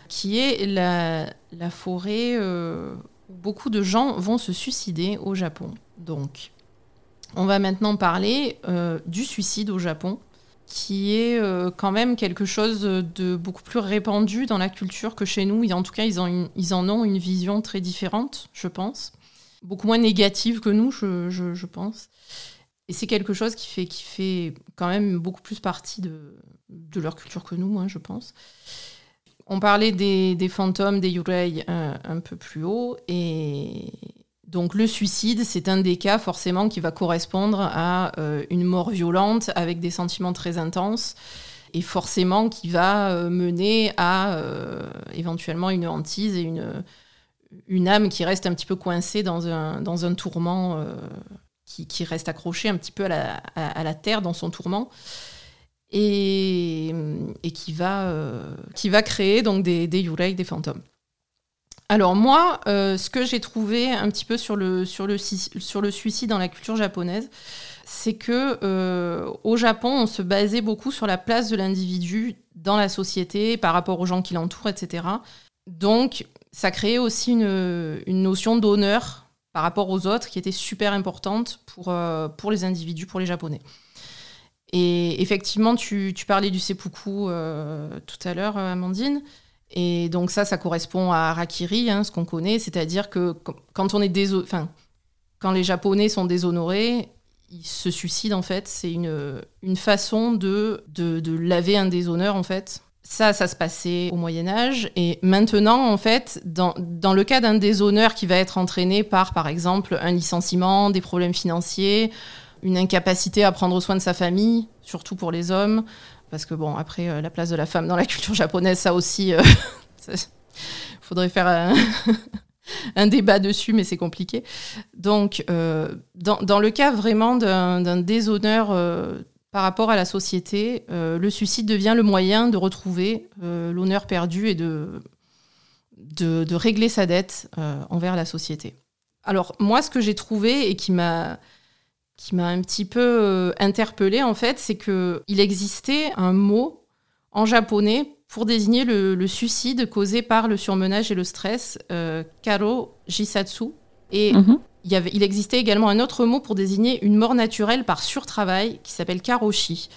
qui est la, la forêt euh, beaucoup de gens vont se suicider au Japon. Donc, on va maintenant parler euh, du suicide au Japon, qui est euh, quand même quelque chose de beaucoup plus répandu dans la culture que chez nous. Et en tout cas, ils, en ont une vision très différente, je pense. Beaucoup moins négative que nous, je- pense. Et c'est quelque chose qui fait, quand même beaucoup plus partie de, de leur culture que nous, hein, je pense. On parlait des, fantômes, des yurei un, un peu plus haut. Et donc le suicide, c'est un des cas forcément qui va correspondre à euh, une mort violente avec des sentiments très intenses. Et forcément qui va euh, mener à euh, éventuellement une hantise et une, âme qui reste un petit peu coincée dans un, tourment euh, qui, reste accroché un petit peu à la terre dans son tourment et, qui, va, euh, qui va créer donc des, des yurei, des fantômes. Alors moi, euh, ce que j'ai trouvé un petit peu sur le, sur le, sur le suicide dans la culture japonaise, c'est que euh, au Japon, on se basait beaucoup sur la place de l'individu dans la société par rapport aux gens qui l'entourent, etc. Donc, ça créait aussi une, une notion d'honneur par rapport aux autres qui était super importante pour, pour les individus, pour les Japonais. Et effectivement, tu, parlais du seppuku euh, tout à l'heure, euh, Amandine. Et donc ça, ça correspond à Harakiri, hein, ce qu'on connaît, c'est-à-dire que qu- quand on est déso- quand les Japonais sont déshonorés, ils se suicident en fait. C'est une, une façon de, de, de laver un déshonneur en fait. Ça, ça se passait au Moyen Âge. Et maintenant, en fait, dans, dans le cas d'un déshonneur qui va être entraîné par, par exemple, un licenciement, des problèmes financiers, une incapacité à prendre soin de sa famille, surtout pour les hommes, parce que bon, après, euh, la place de la femme dans la culture japonaise, ça aussi, euh, il faudrait faire un, débat dessus, mais c'est compliqué. Donc, euh, dans, le cas vraiment d'un déshonneur par rapport à la société, le suicide devient le moyen de retrouver l'honneur perdu et de, de, régler sa dette envers la société. Alors, moi, ce que j'ai trouvé et qui m'a qui m'a un petit peu euh, interpellée, en fait, c'est qu'il existait un mot en japonais pour désigner le, le suicide causé par le surmenage et le stress, euh, karo jisatsu. Et Mhm. il, y avait, il existait également un autre mot pour désigner une mort naturelle par surtravail qui s'appelle karoshi.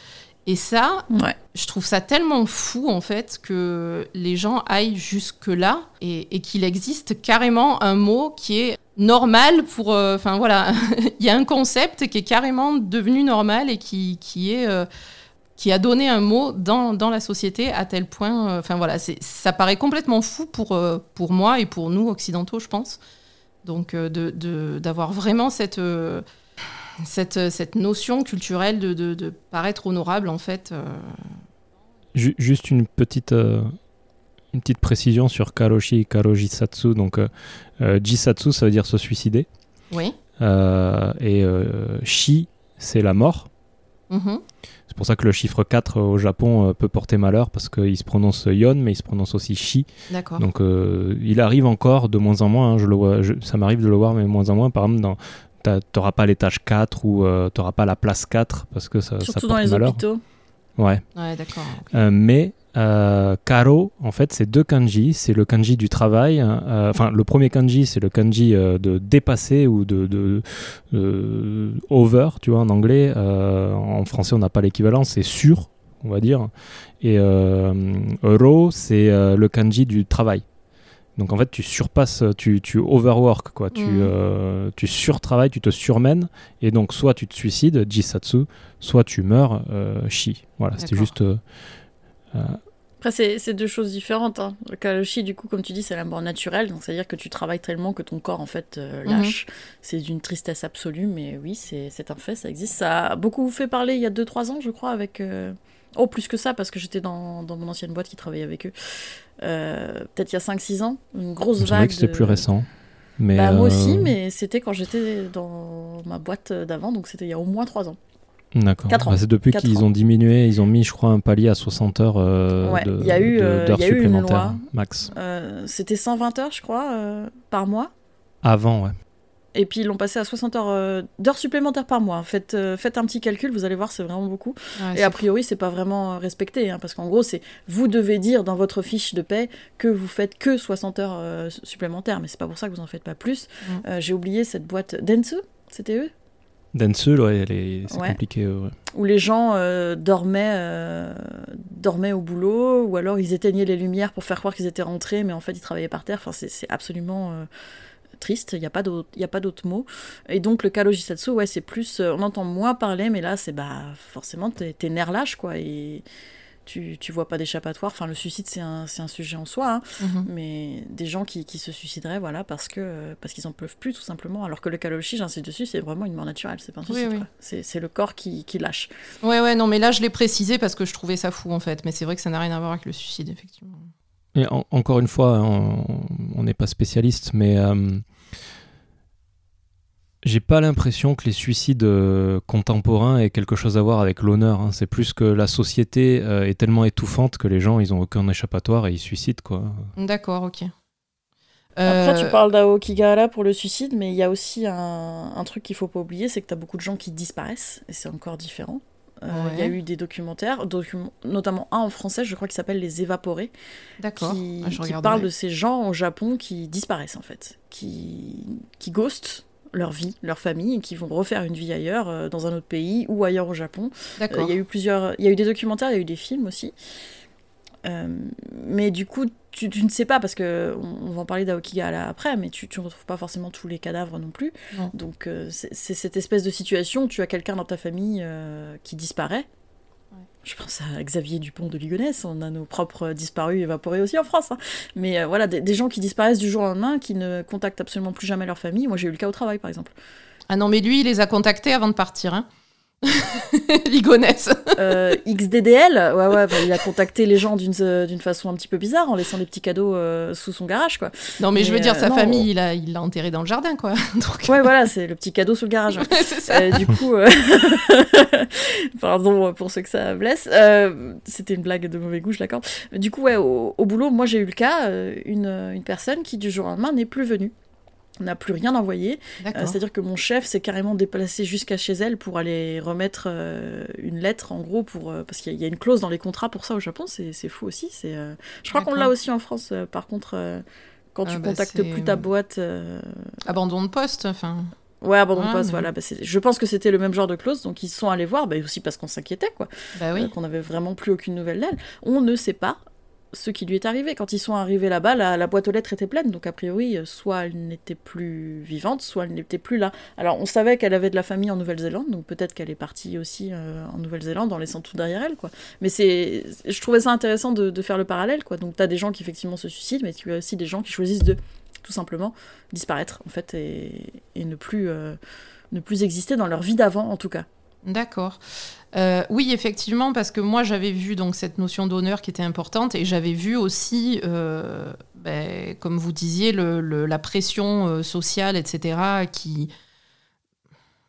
Et ça, Ouais. je trouve ça tellement fou en fait que les gens aillent jusque là et, et qu'il existe carrément un mot qui est normal pour. Enfin voilà, il y a un concept qui est carrément devenu normal et qui, qui est. qui a donné un mot dans, dans, la société à tel point. Enfin voilà, ça paraît complètement fou pour, pour moi et pour nous occidentaux, je pense. Donc d'avoir de, vraiment cette cette, cette notion culturelle de, de, paraître honorable, en fait. Euh. Juste une petite, euh, une petite précision sur Karoshi et Karojisatsu. Donc, euh, Jisatsu, ça veut dire se suicider. Oui. et Shi, c'est la mort. Mm-hmm. C'est pour ça que le chiffre 4 au Japon peut porter malheur parce qu'il se prononce Yon, mais il se prononce aussi Shi. D'accord. Donc il arrive encore de moins en moins, hein, je le vois, ça m'arrive de le voir, mais moins en moins. Par exemple, dans, t'auras pas l'étage 4 ou euh, t'auras pas la place 4 parce que ça, Surtout dans les hôpitaux. Ouais. Ouais, d'accord. Euh, mais euh, Karo, en fait, c'est deux kanji. C'est le kanji du travail. Hein. Enfin, le premier kanji, c'est le kanji de dépasser ou de, de over, tu vois, en anglais. en français, on n'a pas l'équivalent. C'est sûr, on va dire. Et ro, c'est le kanji du travail. Donc en fait, tu surpasses, tu, tu overwork, quoi. Tu, mm. euh, tu surtravailles, tu te surmènes. Et donc, soit tu te suicides, Jisatsu, soit tu meurs, euh, Shi. Voilà, c'était juste. Euh, Après, c'est deux choses différentes. Hein. Le Shi, du coup, comme tu dis, c'est la mort naturelle. Donc, c'est-à-dire que tu travailles tellement que ton corps, en fait, mm-hmm. lâche. C'est d'une tristesse absolue, mais oui, c'est un fait, ça existe. Ça a beaucoup fait parler il y a 2-3 ans, je crois, avec. Oh, plus que ça, parce que j'étais dans, dans, mon ancienne boîte qui travaillait avec eux. Euh, peut-être il y a 5-6 ans, une grosse vague. que c'est plus récent. Mais bah, Moi aussi, euh, mais c'était quand j'étais dans ma boîte d'avant, donc c'était il y a au moins 3 ans. D'accord. Bah, c'est depuis qu'ils ont diminué, ils ont mis, je crois, un palier à 60 heures euh, ouais, il y a eu, d'heures supplémentaires, max. c'était 120 heures, je crois, par mois. Avant, ouais. Et puis ils l'ont passé à 60 heures euh, d'heures supplémentaires par mois. Faites, euh, faites un petit calcul, vous allez voir, c'est vraiment beaucoup. et a priori, c'est pas vraiment euh, respecté, hein, parce qu'en gros, c'est vous devez dire dans votre fiche de paie que vous faites que 60 heures supplémentaires, mais c'est pas pour ça que vous en faites pas plus. Mm. J'ai oublié cette boîte Densu, c'était eux? Densu, ouais, c'est compliqué. Où les gens dormaient, dormaient au boulot, ou alors ils éteignaient les lumières pour faire croire qu'ils étaient rentrés, mais en fait ils travaillaient par terre. Enfin, c'est absolument triste, il n'y a pas d'autre mot. Et donc le kalojisatsu, ouais, c'est plus, euh, on entend moins parler, mais là, c'est bah forcément, t'es es nerf lâche, quoi, et tu, tu vois pas d'échappatoire. Enfin, le suicide, c'est un, un, sujet en soi, hein. mhm. mais des gens qui, qui, se suicideraient, voilà, parce que parce qu'ils en peuvent plus, tout simplement. Alors que le kaloshi, j'insiste dessus, c'est vraiment une mort naturelle, c'est pas un suicide, c'est le corps qui, qui, lâche. Ouais, ouais, non, mais là, je l'ai précisé parce que je trouvais ça fou, en fait, mais c'est vrai que ça n'a rien à voir avec le suicide, effectivement. Et encore une fois, on n'est pas spécialiste, mais euh, j'ai pas l'impression que les suicides euh, contemporains aient quelque chose à voir avec l'honneur. Hein. C'est plus que la société euh, est tellement étouffante que les gens, ils ont aucun échappatoire et ils suicident, quoi. D'accord, ok. Après, tu parles d'Aokigahara pour le suicide, mais il y a aussi un, un truc qu'il faut pas oublier, c'est que tu as beaucoup de gens qui disparaissent, et c'est encore différent. Euh, il y a eu des documentaires, notamment un en français, je crois, qui s'appelle Les Évaporés, qui, ah, qui parle de ces gens au Japon qui disparaissent en fait, qui, qui ghostent leur vie, leur famille, et qui vont refaire une vie ailleurs, euh, dans un autre pays ou ailleurs au Japon. Euh, il y a eu plusieurs, il y a eu des documentaires, il y a eu des films aussi. mais du coup, tu, ne sais pas, parce que on, va en parler d'Aokigahara après, mais tu ne retrouves pas forcément tous les cadavres non plus. Donc euh, c'est cette espèce de situation où tu as quelqu'un dans ta famille euh, qui disparaît. Je pense à Xavier Dupont de Ligonnès, on a nos propres disparus évaporés aussi en France. Hein. Mais euh, voilà, des, gens qui disparaissent du jour au lendemain, qui ne contactent absolument plus jamais leur famille. Moi j'ai eu le cas au travail par exemple. Ah non, mais lui, il les a contactés avant de partir. Hein. Ligonesse. Euh, XDDL, ouais, ouais, il a contacté les gens d'une, d'une façon un petit peu bizarre en laissant des petits cadeaux euh, sous son garage, quoi. Non, mais, je veux dire, sa euh, famille, il, a, il l'a enterré dans le jardin, quoi. Ouais, voilà, c'est le petit cadeau sous le garage. du coup, pardon pour ceux que ça blesse, c'était une blague de mauvais goût, je l'accorde. Du coup, ouais, au, au boulot, moi j'ai eu le cas, une, une personne qui du jour au lendemain n'est plus venue n'a plus rien envoyé. Euh, c'est-à-dire que mon chef s'est carrément déplacé jusqu'à chez elle pour aller remettre euh, une lettre, en gros, pour euh, parce qu'il y, a une clause dans les contrats pour ça au Japon, c'est fou aussi. C'est, Je crois qu'on l'a aussi en France, par contre, quand ah tu bah contactes plus ta boîte. Abandon de poste, enfin. Ouais, abandon de poste, voilà. Bah, je pense que c'était le même genre de clause, donc ils sont allés voir, bah, aussi parce qu'on s'inquiétait, quoi. Bah oui. qu'on avait vraiment plus aucune nouvelle d'elle. On ne sait pas ce qui lui est arrivé. Quand ils sont arrivés là-bas, la, boîte aux lettres était pleine, donc a priori, soit elle n'était plus vivante, soit elle n'était plus là. Alors on savait qu'elle avait de la famille en Nouvelle-Zélande, donc peut-être qu'elle est partie aussi euh, en Nouvelle-Zélande en laissant tout derrière elle, quoi. Mais c'est, je trouvais ça intéressant de, faire le parallèle, quoi. Donc t'as des gens qui effectivement se suicident, mais tu as aussi des gens qui choisissent de tout simplement disparaître en fait et, ne plus euh, ne plus exister dans leur vie d'avant en tout cas. D'accord. Euh, oui, effectivement, parce que moi j'avais vu donc cette notion d'honneur qui était importante et j'avais vu aussi, euh, ben, comme vous disiez, le, la pression euh, sociale, etc., qui,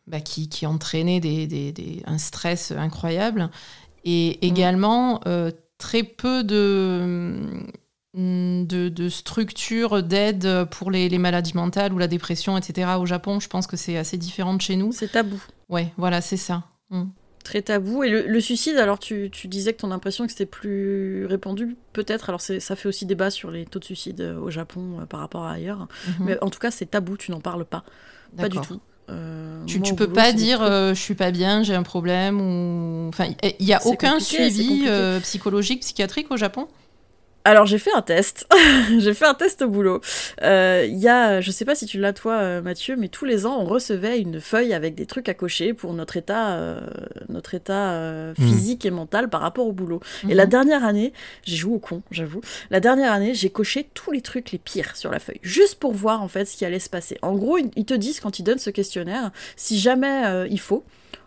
ben, qui, qui, entraînait des, des, un stress incroyable et mmh. également très peu de, de, de structures d'aide pour les, les, maladies mentales ou la dépression, etc. Au Japon, je pense que c'est assez différent de chez nous. C'est tabou. Ouais, voilà, c'est ça. Mm. Très tabou. Et le, suicide, alors tu, tu, disais que ton impression que c'était plus répandu, peut-être. Alors ça fait aussi débat sur les taux de suicide euh, au Japon euh, par rapport à ailleurs. Mm-hmm. Mais en tout cas, c'est tabou, tu n'en parles pas. Pas du tout. Euh, tu, tu peux pas dire je suis pas bien, j'ai un problème ou enfin il y a aucun suivi psychologique psychiatrique au Japon? Alors j'ai fait un test, j'ai fait un test au boulot. Euh, il y a, je sais pas si tu l'as toi euh, Mathieu, mais tous les ans on recevait une feuille avec des trucs à cocher pour notre état, euh, notre état hmm. physique et mental par rapport au boulot. Et la mhm. dernière année, j'ai joué au con, j'avoue. La dernière année, j'ai coché tous les trucs les pires sur la feuille, juste pour voir en fait ce qui allait se passer. En gros, ils te disent quand ils donnent ce questionnaire, si jamais il faut,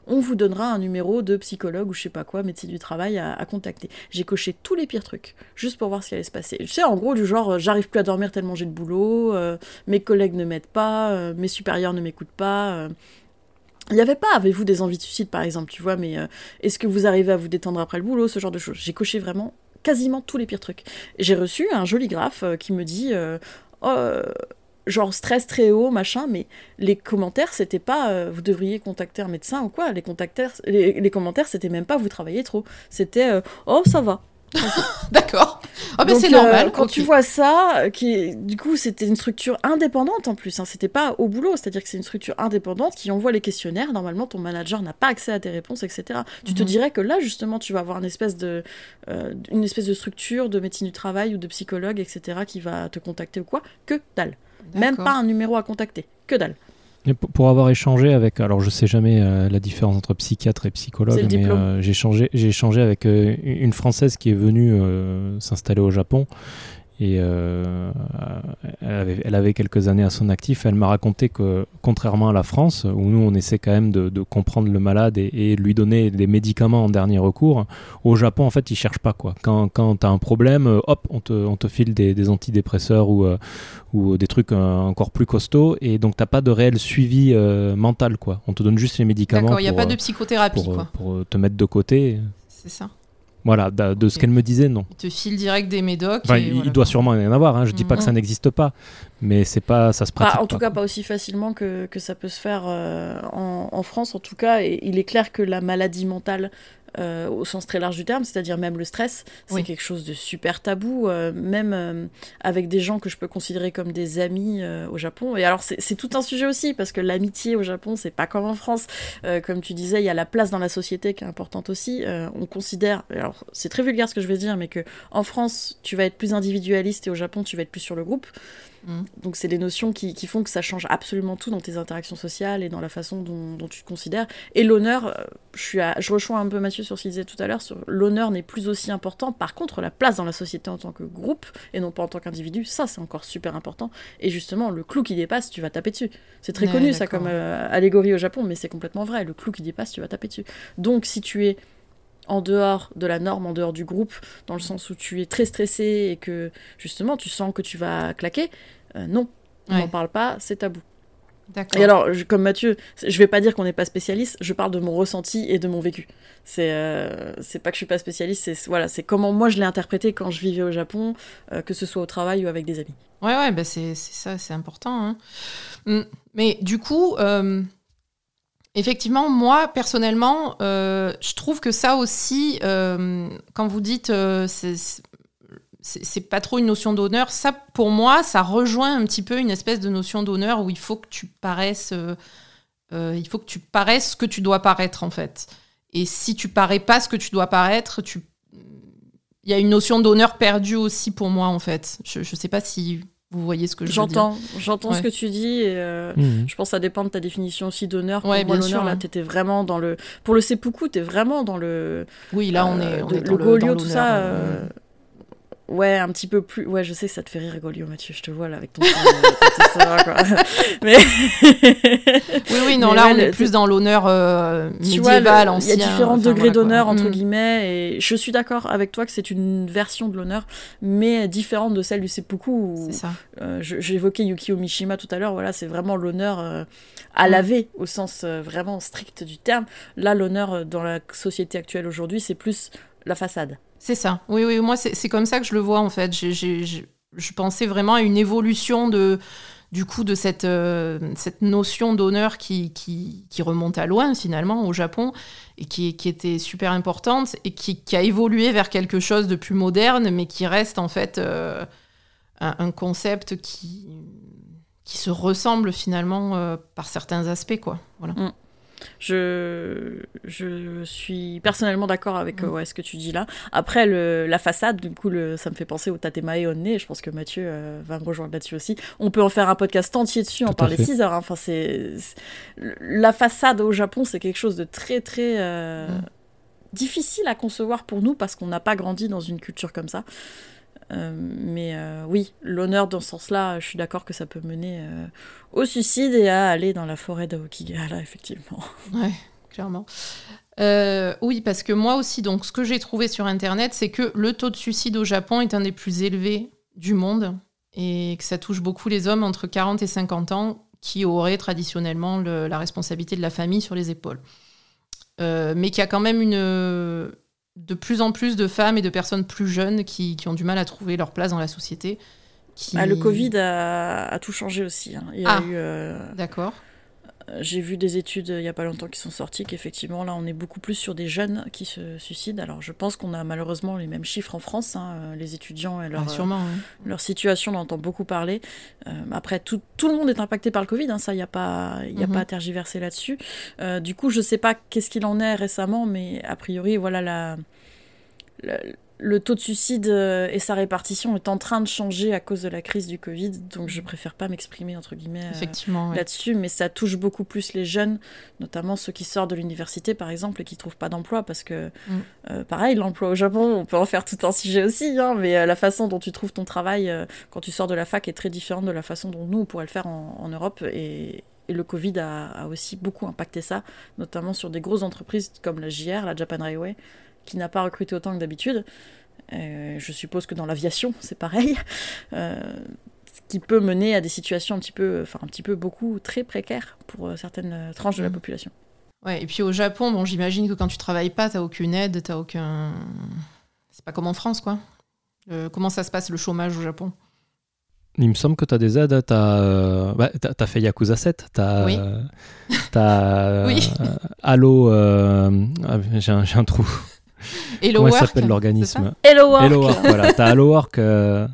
on vous donnera un numéro de psychologue ou je sais pas quoi, médecin du travail à, contacter. J'ai coché tous les pires trucs, juste pour voir ce qui allait se passer. Tu sais, en gros, du genre, euh, j'arrive plus à dormir tellement j'ai de boulot, euh, mes collègues ne m'aident pas, euh, mes supérieurs ne m'écoutent pas. Il n'y avait pas, avez-vous des envies de suicide par exemple, tu vois, mais est-ce que vous arrivez à vous détendre après le boulot, ce genre de choses. J'ai coché vraiment quasiment tous les pires trucs. J'ai reçu un joli graphe qui me dit oh, genre stress très haut, machin, mais les commentaires, c'était pas euh, vous devriez contacter un médecin ou quoi. Les, les, commentaires, c'était même pas vous travaillez trop. C'était euh, oh, ça va. D'accord. Oh, mais c'est normal. Euh, quand tu vois ça, qui du coup c'était une structure indépendante en plus, hein, c'était pas au boulot, c'est-à-dire que c'est une structure indépendante qui envoie les questionnaires. Normalement, ton manager n'a pas accès à tes réponses, etc. Tu te mhm. dirais que là justement, tu vas avoir une espèce de, une espèce de structure de médecine du travail ou de psychologue, etc. qui va te contacter ou quoi. Que dalle. Même pas un numéro à contacter. Que dalle. pour avoir échangé avec, alors je sais jamais euh, la différence entre psychiatre et psychologue, mais euh, j'ai échangé avec euh, une Française qui est venue s'installer au Japon et euh, elle, avait, quelques années à son actif. Elle m'a raconté que, contrairement à la France, où nous on essaie quand même de, comprendre le malade et, lui donner des médicaments en dernier recours, au Japon en fait ils cherchent pas quoi. Quand, quand tu as un problème, euh, hop, on te, on te file des, antidépresseurs ou, euh, ou des trucs encore plus costauds et donc t'as pas de réel suivi mental quoi. On te donne juste les médicaments. D'accord, il n'y a pas de psychothérapie pour, quoi. pour te mettre de côté. C'est ça. Voilà, de, ce qu'elle me disait, non. Il te file direct des médocs. il, doit sûrement y en avoir. Hein. Je ne dis pas que ça mhm. n'existe pas, mais c'est pas, ça se pratique. en tout cas, pas aussi facilement que, ça peut se faire euh, en, en, France, en tout cas. Et il est clair que la maladie mentale euh, au sens très large du terme, c'est-à-dire même le stress, c'est quelque chose de super tabou, euh, même euh, avec des gens que je peux considérer comme des amis au Japon. Et alors c'est tout un sujet aussi, parce que l'amitié au Japon, c'est pas comme en France. comme tu disais, il y a la place dans la société qui est importante aussi. on considère, alors c'est très vulgaire ce que je vais dire, mais que en France, tu vas être plus individualiste et au Japon, tu vas être plus sur le groupe. Mm. Donc c'est des notions qui, font que ça change absolument tout dans tes interactions sociales et dans la façon dont, tu te considères. Et l'honneur, euh, je, suis je rejoins un peu Mathieu sur ce qu'il disait tout à l'heure, sur l'honneur n'est plus aussi important. Par contre, la place dans la société en tant que groupe et non pas en tant qu'individu, ça c'est encore super important. Et justement, le clou qui dépasse, tu vas taper dessus. C'est très connu ça comme euh, allégorie au Japon, mais c'est complètement vrai. Le clou qui dépasse, tu vas taper dessus. Donc si tu es en dehors de la norme, en dehors du groupe, dans le sens où tu es très stressé et que justement tu sens que tu vas claquer, euh, non, on n'en parle pas, c'est tabou. Et alors, comme Mathieu, je vais pas dire qu'on n'est pas spécialiste, je parle de mon ressenti et de mon vécu. C'est euh, pas que je suis pas spécialiste, c'est voilà, c'est comment moi je l'ai interprété quand je vivais au Japon, euh, que ce soit au travail ou avec des amis. Ouais, ouais, bah c'est ça, c'est important. Hein. Hum, mais du coup, Effectivement, moi, personnellement, euh, je trouve que ça aussi, euh, quand vous dites euh, c'est pas trop une notion d'honneur, ça, pour moi, ça rejoint un petit peu une espèce de notion d'honneur où il faut que tu paraisses, il faut que tu ce que tu dois paraître, en fait. Et si tu parais pas ce que tu dois paraître, il y a une notion d'honneur perdue aussi pour moi, en fait. Je ne sais pas si vous voyez ce que je J'entends, veux dire. j'entends ce que tu dis. Et, euh, mmh. Je pense que ça dépend de ta définition aussi d'honneur. Pour ouais, moi, l'honneur, là, t'étais vraiment dans le. Pour le seppuku, t'es vraiment dans le. Oui, là, on est. On de, est dans le Golio, dans tout ça. l'honneur, euh, Ouais, un petit peu plus. Ouais, je sais ça te fait rire, Golio, Mathieu. Je te vois là avec ton. ton ça, quoi. Mais. oui, oui, non, Mais là, ouais, on est plus dans l'honneur euh, vois, médiéval, le- ancien. Il y a différents enfin, degrés voilà, d'honneur, entre Mm. guillemets, et je suis d'accord avec toi que c'est une version de l'honneur, mais différente de celle du seppuku. C'est ça. euh, évoqué Yukio Mishima tout à l'heure, voilà, c'est vraiment l'honneur euh, à Mm. laver, au sens euh, vraiment strict du terme. Là, l'honneur dans la société actuelle aujourd'hui, c'est plus la façade. C'est ça. Oui, oui, moi, c'est comme ça que je le vois, en fait. Je pensais vraiment à une évolution de, du coup, de cette, euh, notion d'honneur qui, remonte à loin, finalement, au Japon, et qui, était super importante, et qui, a évolué vers quelque chose de plus moderne, mais qui reste, en fait, euh, un, concept qui, se ressemble, finalement, euh, par certains aspects, quoi. Voilà. Je, je suis personnellement d'accord avec Mm. euh, ouais, ce que tu dis là. Après, le, la façade, du coup, le, ça me fait penser au Tatemae Onne. Je pense que Mathieu euh, va me rejoindre là-dessus aussi. On peut en faire un podcast entier dessus, en Tout parler fait. 6 heures. hein. Enfin, c'est, c'est- La façade au Japon, c'est quelque chose de très, très euh, Mm. difficile à concevoir pour nous parce qu'on n'a pas grandi dans une culture comme ça. Euh, mais euh, oui, l'honneur dans ce sens-là, je suis d'accord que ça peut mener euh, au suicide et à aller dans la forêt d'Aokigahara, effectivement. Ouais, clairement. Oui, parce que moi aussi, donc, ce que j'ai trouvé sur Internet, c'est que le taux de suicide au Japon est un des plus élevés du monde et que ça touche beaucoup les hommes entre 40 et 50 ans qui auraient traditionnellement le- la responsabilité de la famille sur les épaules. Mais qu'il y a quand même une, de plus en plus de femmes et de personnes plus jeunes qui, qui ont du mal à trouver leur place dans la société. Qui... Ah, le Covid a, a tout changé aussi. hein. Il y a Ah. eu, euh, D'accord. J'ai vu des études euh, il n'y a pas longtemps qui sont sorties qu'effectivement là on est beaucoup plus sur des jeunes qui se suicident. Alors je pense qu'on a malheureusement les mêmes chiffres en France. hein, euh, Les étudiants et leur, euh, sûrement. hein. leur situation, on entend beaucoup parler. Euh, après, tout, tout le monde est impacté par le Covid, hein, ça, il n'y a, pas, y a Mhm. pas à tergiverser là-dessus. Euh, du coup, je ne sais pas qu'est-ce qu'il en est récemment, mais a priori, voilà, la, la- le taux de suicide euh, et sa répartition est en train de changer à cause de la crise du Covid, donc je préfère pas m'exprimer, entre guillemets, euh, ouais. là-dessus, mais ça touche beaucoup plus les jeunes, notamment ceux qui sortent de l'université, par exemple, et qui trouvent pas d'emploi, parce que, Mm. euh, pareil, l'emploi au Japon, on peut en faire tout un sujet aussi, hein, mais euh, la façon dont tu trouves ton travail quand tu sors de la fac est très différente de la façon dont nous, on pourrait le faire en, en Europe, et, et le Covid a, a aussi beaucoup impacté ça, notamment sur des grosses entreprises comme la JR, la Japan Railway, qui n'a pas recruté autant que d'habitude. Euh, je suppose que dans l'aviation, c'est pareil. Euh, ce qui peut mener à des situations un petit peu, enfin un petit peu beaucoup très précaires pour euh, certaines tranches de la Mhm. population. Ouais, et puis au Japon, bon, j'imagine que quand tu travailles pas, t'as aucune aide, t'as aucun. C'est pas comme en France, quoi. Euh, comment ça se passe le chômage au Japon? Il me semble que tu as des aides. Tu as, bah, t'as- t'as fait Yakuza 7. Tu as, Oui. Oui. Allo. euh, ah, j'ai, un, j'ai un trou. Hello Comment s'appelle l'organisme Hello Work Hello Work, voilà. Tu as Hello Work. euh,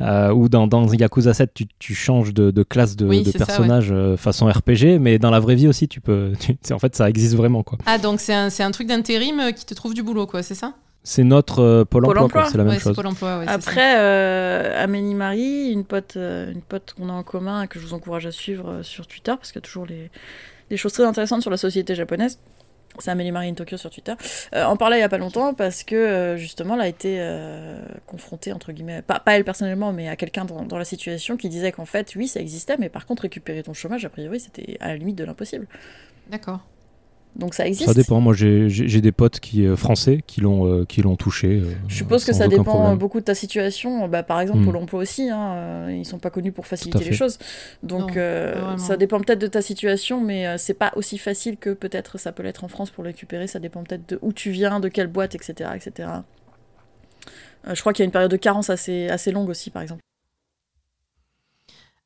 euh, ou dans, dans Yakuza 7, tu, tu changes de, de classe de, Oui, de ça, personnage euh, façon RPG, mais dans la vraie vie aussi, tu peux. tu- en fait, ça existe vraiment. quoi. Ah, donc c'est un, c'est un truc d'intérim euh, qui te trouve du boulot, quoi, c'est ça C'est notre euh, Pôle Pôle emploi, c'est la même Ouais, chose. Pôle emploi, ouais. Après, euh, Amélie Marie, une pote, euh, une pote qu'on a en commun et que je vous encourage à suivre euh, sur Twitter, parce qu'il y a toujours les, des choses très intéressantes sur la société japonaise. C'est Amélie Marie in Tokyo sur Twitter. Euh, en parlait il y a pas longtemps parce que euh, justement elle a été euh, confrontée entre guillemets, pas, pas elle personnellement, mais à quelqu'un dans, dans la situation qui disait qu'en fait oui ça existait, mais par contre récupérer ton chômage a priori c'était à la limite de l'impossible. D'accord. Donc ça existe. Ça dépend. Moi, j'ai, des potes qui, euh, français qui l'ont, euh, qui l'ont touché. euh, Je suppose que ça dépend problème. beaucoup de ta situation. Bah, par exemple, Mm. Pôle emploi aussi, hein, euh, ils sont pas connus pour faciliter les choses. Donc, Non, euh, ça dépend peut-être de ta situation, mais euh, c'est pas aussi facile que peut-être ça peut l'être en France pour le récupérer. Ça dépend peut-être de où tu viens, de quelle boîte, etc. etc. Euh, je crois qu'il y a une période de carence assez, assez longue aussi, par exemple.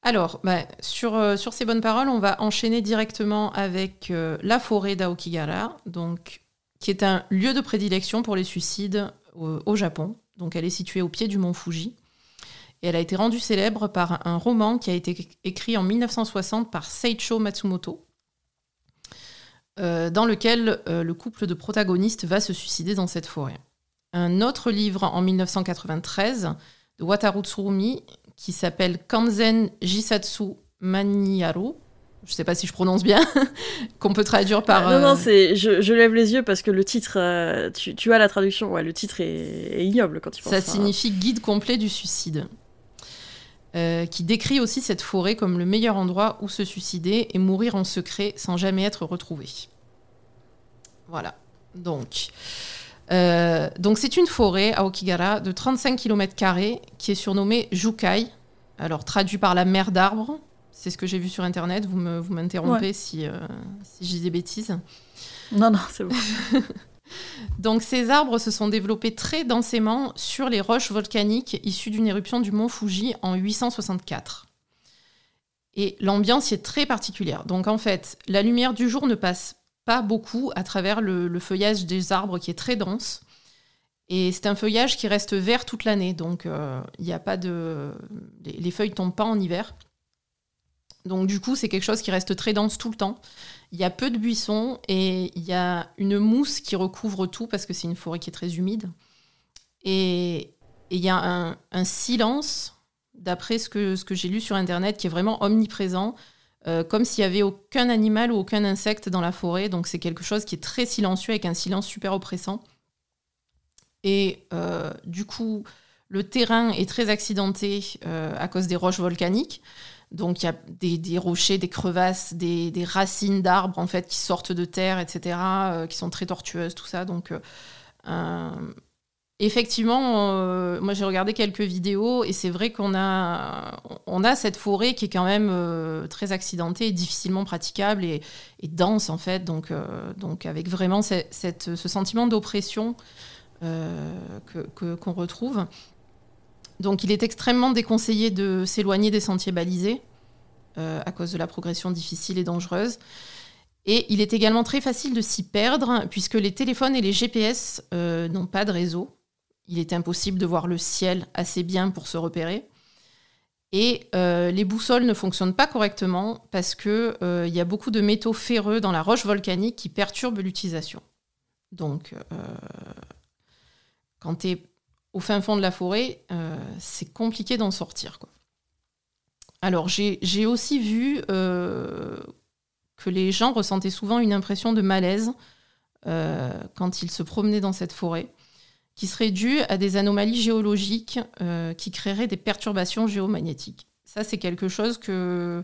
Alors, bah, sur, euh, sur ces bonnes paroles, on va enchaîner directement avec euh, la forêt d'Aokigahara, donc, qui est un lieu de prédilection pour les suicides au, Japon. Donc, elle est située au pied du mont Fuji. Et elle a été rendue célèbre par un roman qui a été écrit en 1960 par Seicho Matsumoto, euh, dans lequel le couple de protagonistes va se suicider dans cette forêt. un autre livre en 1993 de Wataru Tsurumi qui s'appelle Kanzen Jisatsu Maniaru. Je ne sais pas si je prononce bien, qu'on peut traduire par. non, non, c'est. Je, lève les yeux parce que le titre, tu, as la traduction. Ouais, le titre est, ignoble quand tu penses. Ça signifie guide complet du suicide. Euh, qui décrit aussi cette forêt comme le meilleur endroit où se suicider et mourir en secret sans jamais être retrouvé. Voilà. Donc, euh, donc c'est une forêt à Okigara de 35 km qui est surnommée Jukai. Alors traduit par la mer d'arbres. C'est ce que j'ai vu sur internet. Vous me vous m'interrompez si, euh, si je dis des bêtises. Non non c'est bon. Donc ces arbres se sont développés très densément sur les roches volcaniques issues d'une éruption du mont Fuji en 864. Et l'ambiance y est très particulière. Donc en fait, la lumière du jour ne passe pas beaucoup à travers le, feuillage des arbres qui est très dense. Et c'est un feuillage qui reste vert toute l'année. Donc euh, il a pas de... Les, les feuilles tombent pas en hiver. Donc du coup, c'est quelque chose qui reste très dense tout le temps. Il y a peu de buissons et il y a une mousse qui recouvre tout parce que c'est une forêt qui est très humide. Et, il y a un, silence, d'après ce que, ce que j'ai lu sur Internet, qui est vraiment omniprésent, euh, comme s'il n'y avait aucun animal ou aucun insecte dans la forêt. Donc c'est quelque chose qui est très silencieux, avec un silence super oppressant. Et euh, du coup, le terrain est très accidenté euh, à cause des roches volcaniques. Donc il y a des, rochers, des crevasses, des, racines d'arbres en fait qui sortent de terre, etc., qui sont très tortueuses, tout ça. Donc effectivement, euh, moi j'ai regardé quelques vidéos et c'est vrai qu'on a, on a cette forêt qui est quand même très accidentée et difficilement praticable et, dense en fait. Donc, donc avec vraiment cette, ce sentiment d'oppression qu'on retrouve. Donc il est extrêmement déconseillé de s'éloigner des sentiers balisés euh, à cause de la progression difficile et dangereuse. Et il est également très facile de s'y perdre puisque les téléphones et les GPS euh, n'ont pas de réseau. Il est impossible de voir le ciel assez bien pour se repérer. Et euh, les boussoles ne fonctionnent pas correctement parce qu'il il y a beaucoup de métaux ferreux dans la roche volcanique qui perturbent l'utilisation. Donc, quand tu es au fin fond de la forêt, euh, c'est compliqué d'en sortir. Alors j'ai aussi vu euh, que les gens ressentaient souvent une impression de malaise euh, quand ils se promenaient dans cette forêt, qui serait due à des anomalies géologiques qui créeraient des perturbations géomagnétiques. Ça, c'est quelque chose que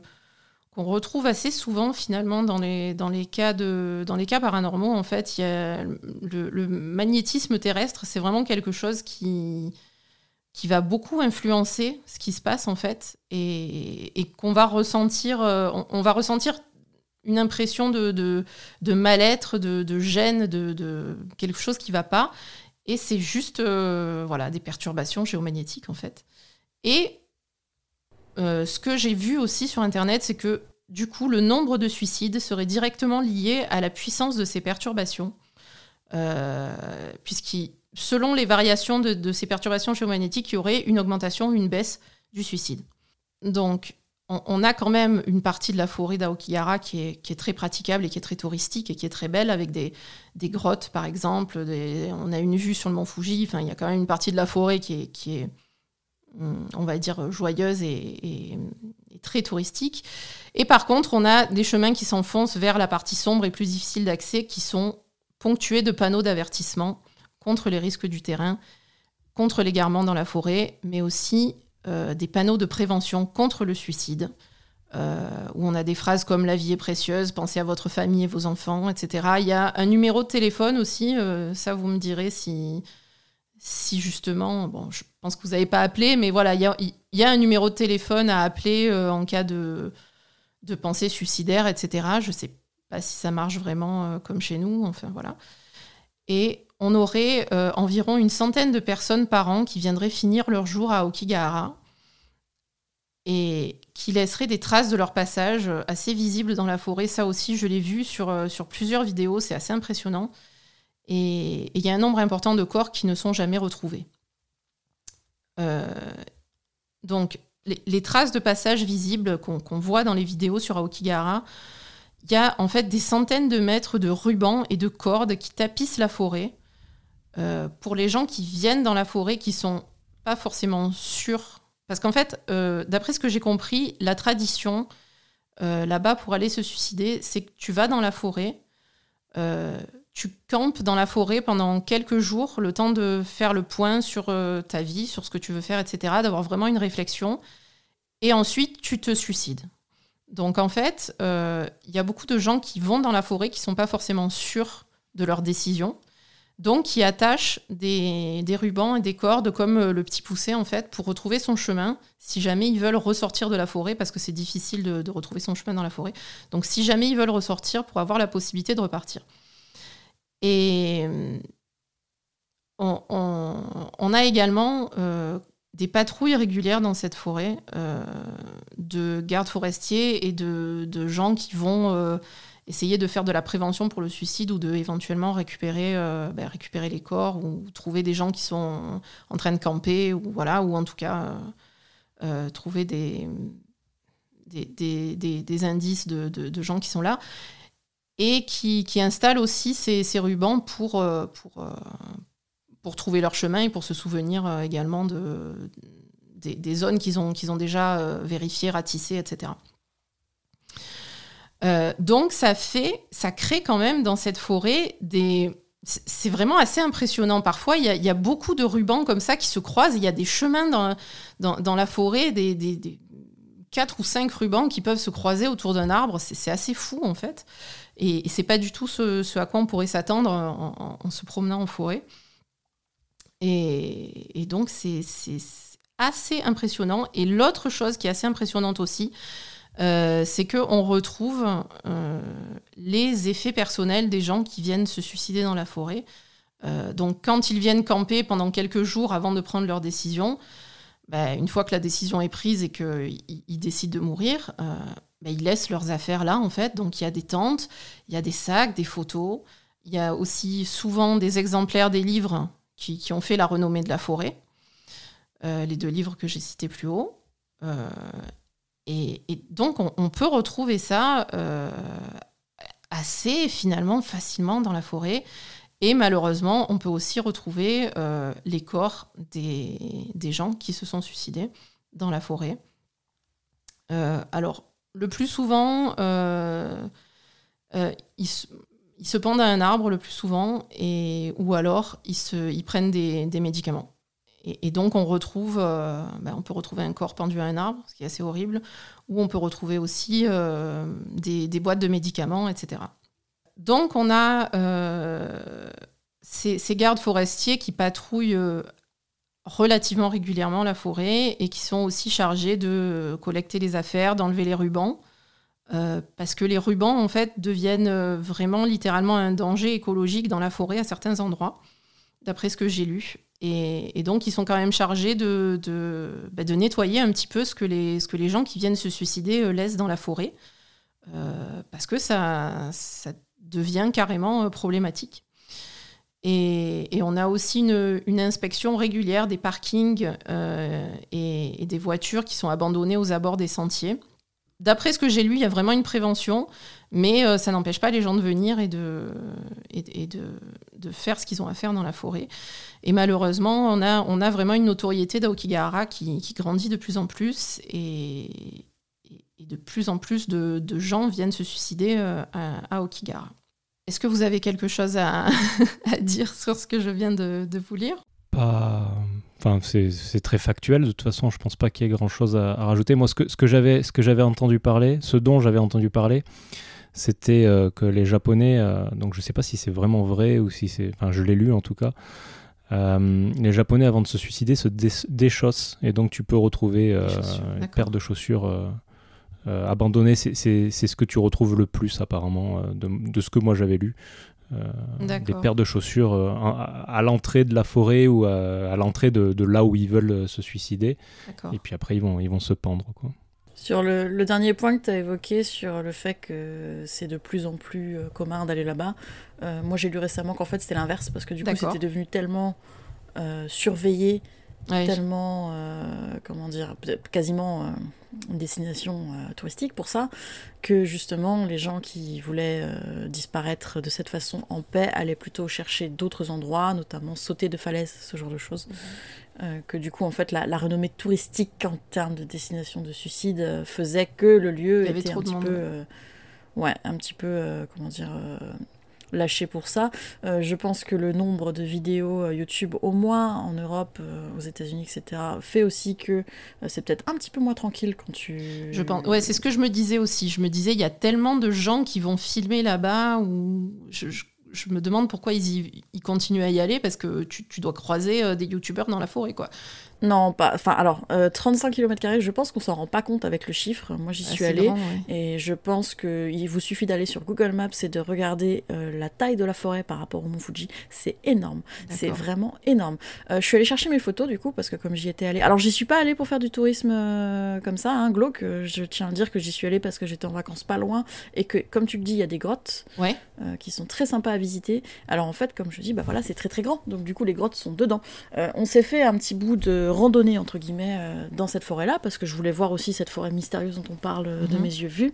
qu'on retrouve assez souvent finalement dans les, dans les, cas, de, dans les cas paranormaux. En fait, le, magnétisme terrestre, c'est vraiment quelque chose qui, qui va beaucoup influencer ce qui se passe en fait et, et qu'on va ressentir, euh, on, va ressentir une impression de, de, mal-être, de, de, gêne, de, de, quelque chose qui va pas. Et c'est juste euh, voilà, des perturbations géomagnétiques en fait. Et euh, ce que j'ai vu aussi sur Internet, c'est que du coup, le nombre de suicides serait directement lié à la puissance de ces perturbations, euh, selon les variations de, ces perturbations géomagnétiques, il y aurait une augmentation ou une baisse du suicide. Donc, on, a quand même une partie de la forêt d'Aokigahara qui est, très praticable et qui est très touristique et qui est très belle, avec des, grottes, par exemple. on a une vue sur le mont Fuji. Enfin, il y a quand même une partie de la forêt qui est Mm, on va dire, joyeuse et, très touristique. Et par contre, on a des chemins qui s'enfoncent vers la partie sombre et plus difficile d'accès, qui sont ponctués de panneaux d'avertissement contre les risques du terrain, contre l'égarement dans la forêt, mais aussi euh, des panneaux de prévention contre le suicide, euh, où on a des phrases comme La vie est précieuse, pensez à votre famille et vos enfants, etc. Il y a un numéro de téléphone aussi, euh, ça vous me direz si, si justement, je pense que vous n'avez pas appelé, mais voilà, il y a, un numéro de téléphone à appeler en cas de, de pensée suicidaire, etc. Je ne sais pas si ça marche vraiment comme chez nous, enfin voilà. Et on aurait euh, environ une centaine de personnes par an qui viendraient finir leur jour à Okigahara et qui laisseraient des traces de leur passage assez visibles dans la forêt. Ça aussi, je l'ai vu sur, sur plusieurs vidéos, c'est assez impressionnant. Et il y a un nombre important de corps qui ne sont jamais retrouvés. Euh, donc, les, traces de passage visibles qu'on voit dans les vidéos sur Aokigahara, il y a en fait des centaines de mètres de rubans et de cordes qui tapissent la forêt. Pour les gens qui viennent dans la forêt, qui sont pas forcément sûrs. Parce qu'en fait, d'après ce que j'ai compris, la tradition là-bas pour aller se suicider, c'est que tu vas dans la forêt, tu campes dans la forêt pendant quelques jours, le temps de faire le point sur ta vie, sur ce que tu veux faire, etc., d'avoir vraiment une réflexion. Et ensuite, tu te suicides. Donc en fait, il euh, y a beaucoup de gens qui vont dans la forêt qui ne sont pas forcément sûrs de leur décision. Donc qui attachent des, rubans et des cordes comme euh, le petit poussé en fait pour retrouver son chemin si jamais ils veulent ressortir de la forêt parce que c'est difficile de, retrouver son chemin dans la forêt. Donc si jamais ils veulent ressortir pour avoir la possibilité de repartir. Et on, a également euh, des patrouilles régulières dans cette forêt euh, de gardes forestiers et de, gens qui vont euh, essayer de faire de la prévention pour le suicide ou de éventuellement récupérer, euh, ben, récupérer les corps ou trouver des gens qui sont en train de camper ou voilà ou en tout cas trouver des des, indices de, gens qui sont là et qui, installent aussi ces, ces rubans pour, pour, pour trouver leur chemin et pour se souvenir euh, également de, des, zones qu'ils ont, qu'ils ont déjà euh, vérifiées, ratissées, etc. Euh, donc ça fait, ça crée quand même dans cette forêt des... C'est vraiment assez impressionnant. Parfois, il y, a, beaucoup de rubans comme ça qui se croisent. Il y a des chemins dans, dans, la forêt, des, quatre ou cinq rubans qui peuvent se croiser autour d'un arbre. C'est assez fou, en fait. Et, c'est pas du tout ce, à quoi on pourrait s'attendre en, se promenant en forêt. Et, donc, c'est assez impressionnant. Et l'autre chose qui est assez impressionnante aussi, euh, c'est qu'on retrouve euh, les effets personnels des gens qui viennent se suicider dans la forêt. Euh, donc, quand ils viennent camper pendant quelques jours avant de prendre leur décision, bah, une fois que la décision est prise et qu'ils décident de mourir, bah, ils laissent leurs affaires là, en fait. Donc, il y a des tentes, il y a des sacs, des photos. Il y a aussi souvent des exemplaires des livres qui, ont fait la renommée de la forêt, les deux livres que j'ai cités plus haut. Euh, et, donc, on, peut retrouver ça euh, assez finalement facilement dans la forêt. Et malheureusement, on peut aussi retrouver les corps des, gens qui se sont suicidés dans la forêt. alors, le plus souvent, ils, se pendent à un arbre le plus souvent, et, ou alors ils, prennent des médicaments. Et, donc on retrouve, euh, ben, on peut retrouver un corps pendu à un arbre, ce qui est assez horrible, ou on peut retrouver aussi euh, des, boîtes de médicaments, etc. Donc on a euh, ces, ces, gardes forestiers qui patrouillent relativement régulièrement la forêt et qui sont aussi chargés de collecter les affaires, d'enlever les rubans. Parce que les rubans, en fait, deviennent vraiment littéralement un danger écologique dans la forêt à certains endroits, d'après ce que j'ai lu. Et, donc, ils sont quand même chargés de, bah, nettoyer un petit peu ce que, les, gens qui viennent se suicider euh, laissent dans la forêt, parce que ça, devient carrément problématique. Et, on a aussi une, inspection régulière des parkings et, des voitures qui sont abandonnées aux abords des sentiers d'après ce que j'ai lu, il y a vraiment une prévention, mais euh, ça n'empêche pas les gens de venir et de, faire ce qu'ils ont à faire dans la forêt. Et malheureusement, on a, a vraiment une notoriété d'Aokigahara qui, grandit de plus en plus et, de plus en plus de, gens viennent se suicider euh, à, à. Est-ce que vous avez quelque chose à, dire sur ce que je viens de, vous lire? Pas Enfin, c'est très factuel. De toute façon, je pense pas qu'il y ait grand chose à, rajouter. Moi, ce que, ce que j'avais entendu parler, ce dont j'avais entendu parler, c'était euh, que les Japonais, euh, donc je sais pas si c'est vraiment vrai ou si c'est. Enfin, je l'ai lu en tout cas. Euh, les Japonais, avant de se suicider, se déchaussent. Et donc, tu peux retrouver une paire de chaussures abandonnées. C'est ce que tu retrouves le plus, apparemment, de, de ce que moi j'avais lu. Euh, des paires de chaussures euh, à, l'entrée de la forêt ou à, l'entrée de, là où ils veulent euh, se suicider. Et puis après, ils vont, ils vont se pendre. Quoi. Sur le, dernier point que tu as évoqué, sur le fait que c'est de plus en plus commun d'aller là-bas, moi j'ai lu récemment qu'en fait c'était l'inverse, parce que du coup c'était devenu tellement surveillé tellement, euh, comment dire, quasiment euh, une destination euh, touristique pour ça, que justement les gens qui voulaient disparaître de cette façon en paix allaient plutôt chercher d'autres endroits, notamment sauter de falaises, ce genre de choses. Mhm. que du coup, en fait, la, renommée touristique en termes de destination de suicide faisait que le lieu était un petit peu, ouais, un petit peu, comment dire, lâché pour ça. Euh, je pense que le nombre de vidéos euh, YouTube, au moins en Europe, euh, aux États-Unis, etc., fait aussi que c'est peut-être un petit peu moins tranquille quand tu. Je pense. Ouais, c'est ce que je me disais aussi. Je me disais, il y a tellement de gens qui vont filmer là-bas ou je, me demande pourquoi ils, ils, continuent à y aller parce que tu, tu dois croiser des youtubeurs dans la forêt, quoi. Non, pas. Enfin, alors, 35 km, je pense qu'on s'en rend pas compte avec le chiffre. Moi, j'y ah, suis allée. Et je pense qu'il vous suffit d'aller sur Google Maps et de regarder euh, la taille de la forêt par rapport au Mont Fuji. C'est énorme. C'est vraiment énorme. Euh, je suis allée chercher mes photos, du coup, parce que comme j'y étais allée. Alors, j'y suis pas allée pour faire du tourisme euh, comme ça, hein, glauque. Je tiens à dire que j'y suis allée parce que j'étais en vacances pas loin. Et que, comme tu le dis, il y a des grottes ouais. qui sont très sympas à visiter. Alors, en fait, comme je dis, bah voilà, c'est très très grand. Donc, du coup, les grottes sont dedans. on s'est fait un petit bout de randonnée entre guillemets euh, dans cette forêt là parce que je voulais voir aussi cette forêt mystérieuse dont on parle euh, de mhm. mes yeux vus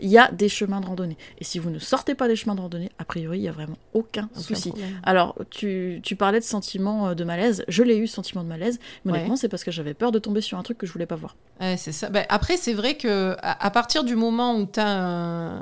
il y a des chemins de randonnée. Et si vous ne sortez pas des chemins de randonnée, a priori, il n'y a vraiment aucun, souci. Alors, tu, tu, parlais de sentiment euh, de malaise. Je l'ai eu, sentiment de malaise. Mais honnêtement, c'est parce que j'avais peur de tomber sur un truc que je voulais pas voir. c'est ça. Bah, après, c'est vrai que à, partir du moment où tu as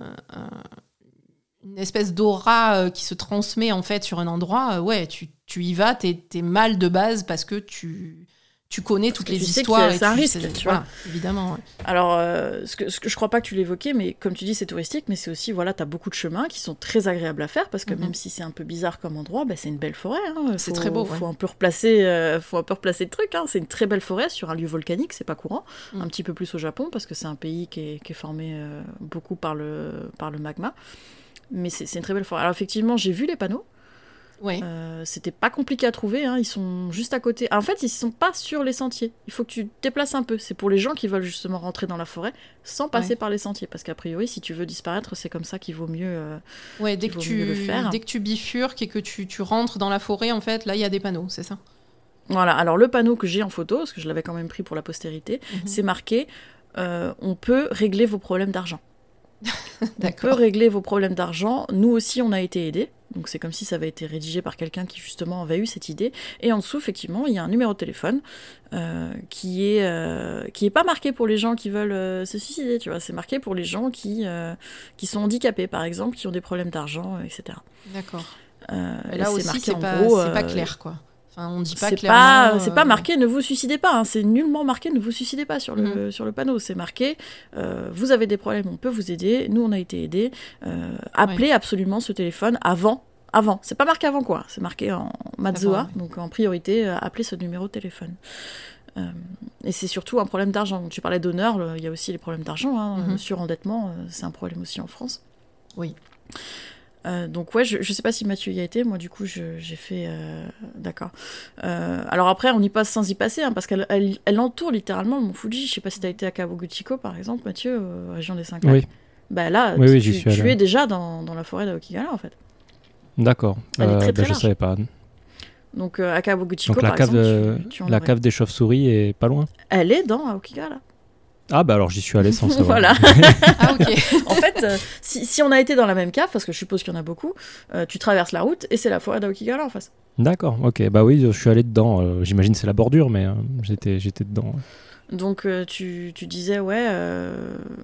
une espèce d'aura qui se transmet en fait sur un endroit, ouais, tu, tu y vas, tu es, mal de base parce que tu tu connais toutes les histoires. C'est un risque, tu vois. évidemment. Alors, euh, ce, que, ce que je crois pas que tu l'évoquais, mais comme tu dis, c'est touristique, mais c'est aussi, voilà, tu as beaucoup de chemins qui sont très agréables à faire parce que mhm. même si c'est un peu bizarre comme endroit, bah, c'est une belle forêt. Hein. C'est très beau. Il faut un peu replacer, euh, faut un peu replacer le truc. Hein. C'est une très belle forêt sur un lieu volcanique, c'est pas courant. Mhm. Un petit peu plus au Japon parce que c'est un pays qui est, qui est formé euh, beaucoup par le, par le magma. Mais c'est une très belle forêt. Alors, effectivement, j'ai vu les panneaux. Ouais. Euh, c'était pas compliqué à trouver, hein. ils sont juste à côté. en fait, ils sont pas sur les sentiers. Il faut que tu te déplaces un peu. C'est pour les gens qui veulent justement rentrer dans la forêt sans passer par les sentiers. Parce qu'a priori, si tu veux disparaître, c'est comme ça qu'il vaut mieux, euh, ouais, dès que tu, le faire. Dès que tu bifurques et que tu, tu rentres dans la forêt, en fait, là, il y a des panneaux, c'est ça? Voilà, alors le panneau que j'ai en photo, parce que je l'avais quand même pris pour la postérité, mhm. c'est marqué euh, on peut régler vos problèmes d'argent. on peut régler vos problèmes d'argent. Nous aussi, on a été aidés. Donc c'est comme si ça avait été rédigé par quelqu'un qui justement avait eu cette idée. Et en dessous, effectivement, il y a un numéro de téléphone euh, qui est euh, qui est pas marqué pour les gens qui veulent euh, se suicider, tu vois. C'est marqué pour les gens qui qui sont handicapés, par exemple, qui ont des problèmes d'argent, etc. D'accord. là aussi, c'est pas, pas clair, quoi on dit pas c'est Pas, c'est pas euh, marqué ne vous suicidez pas. Hein. C'est nullement marqué ne vous suicidez pas sur le, mhm. sur le panneau. C'est marqué euh, vous avez des problèmes, on peut vous aider. Nous, on a été aidés. Euh, appelez absolument ce téléphone avant. Avant. C'est pas marqué avant quoi. C'est marqué en Mazua. Donc en priorité, appelez ce numéro de téléphone. et c'est surtout un problème d'argent. Tu parlais d'honneur, il y a aussi les problèmes d'argent. Hein. Mhm. Surendettement, c'est un problème aussi en France. Oui. Euh, donc ouais, je, je sais pas si Mathieu y a été, moi du coup j'ai fait... Euh, d'accord. Euh, alors après, on y passe sans y passer, hein, parce qu'elle elle, entoure littéralement mon Fuji. Je sais pas si tu as été à Kawaguchiko par exemple, Mathieu, région des Cinq Lacs. Oui. Bah là, tu, tu, es déjà dans, dans, la forêt d'Aokigala en fait. D'accord. Bah, je savais pas. Donc à Kawaguchiko, Donc la par cave, exemple, la cave des chauves-souris est pas loin Elle est dans Aokigala. Ah bah alors j'y suis allé sans savoir. voilà. ah ok. en fait, euh, si, si, on a été dans la même cave, parce que je suppose qu'il y en a beaucoup, euh, tu traverses la route et c'est la forêt d'Aokigala en face. D'accord, ok. Bah oui, je suis allé dedans. Euh, j'imagine c'est la bordure, mais j'étais j'étais dedans. Donc tu, tu, disais, ouais,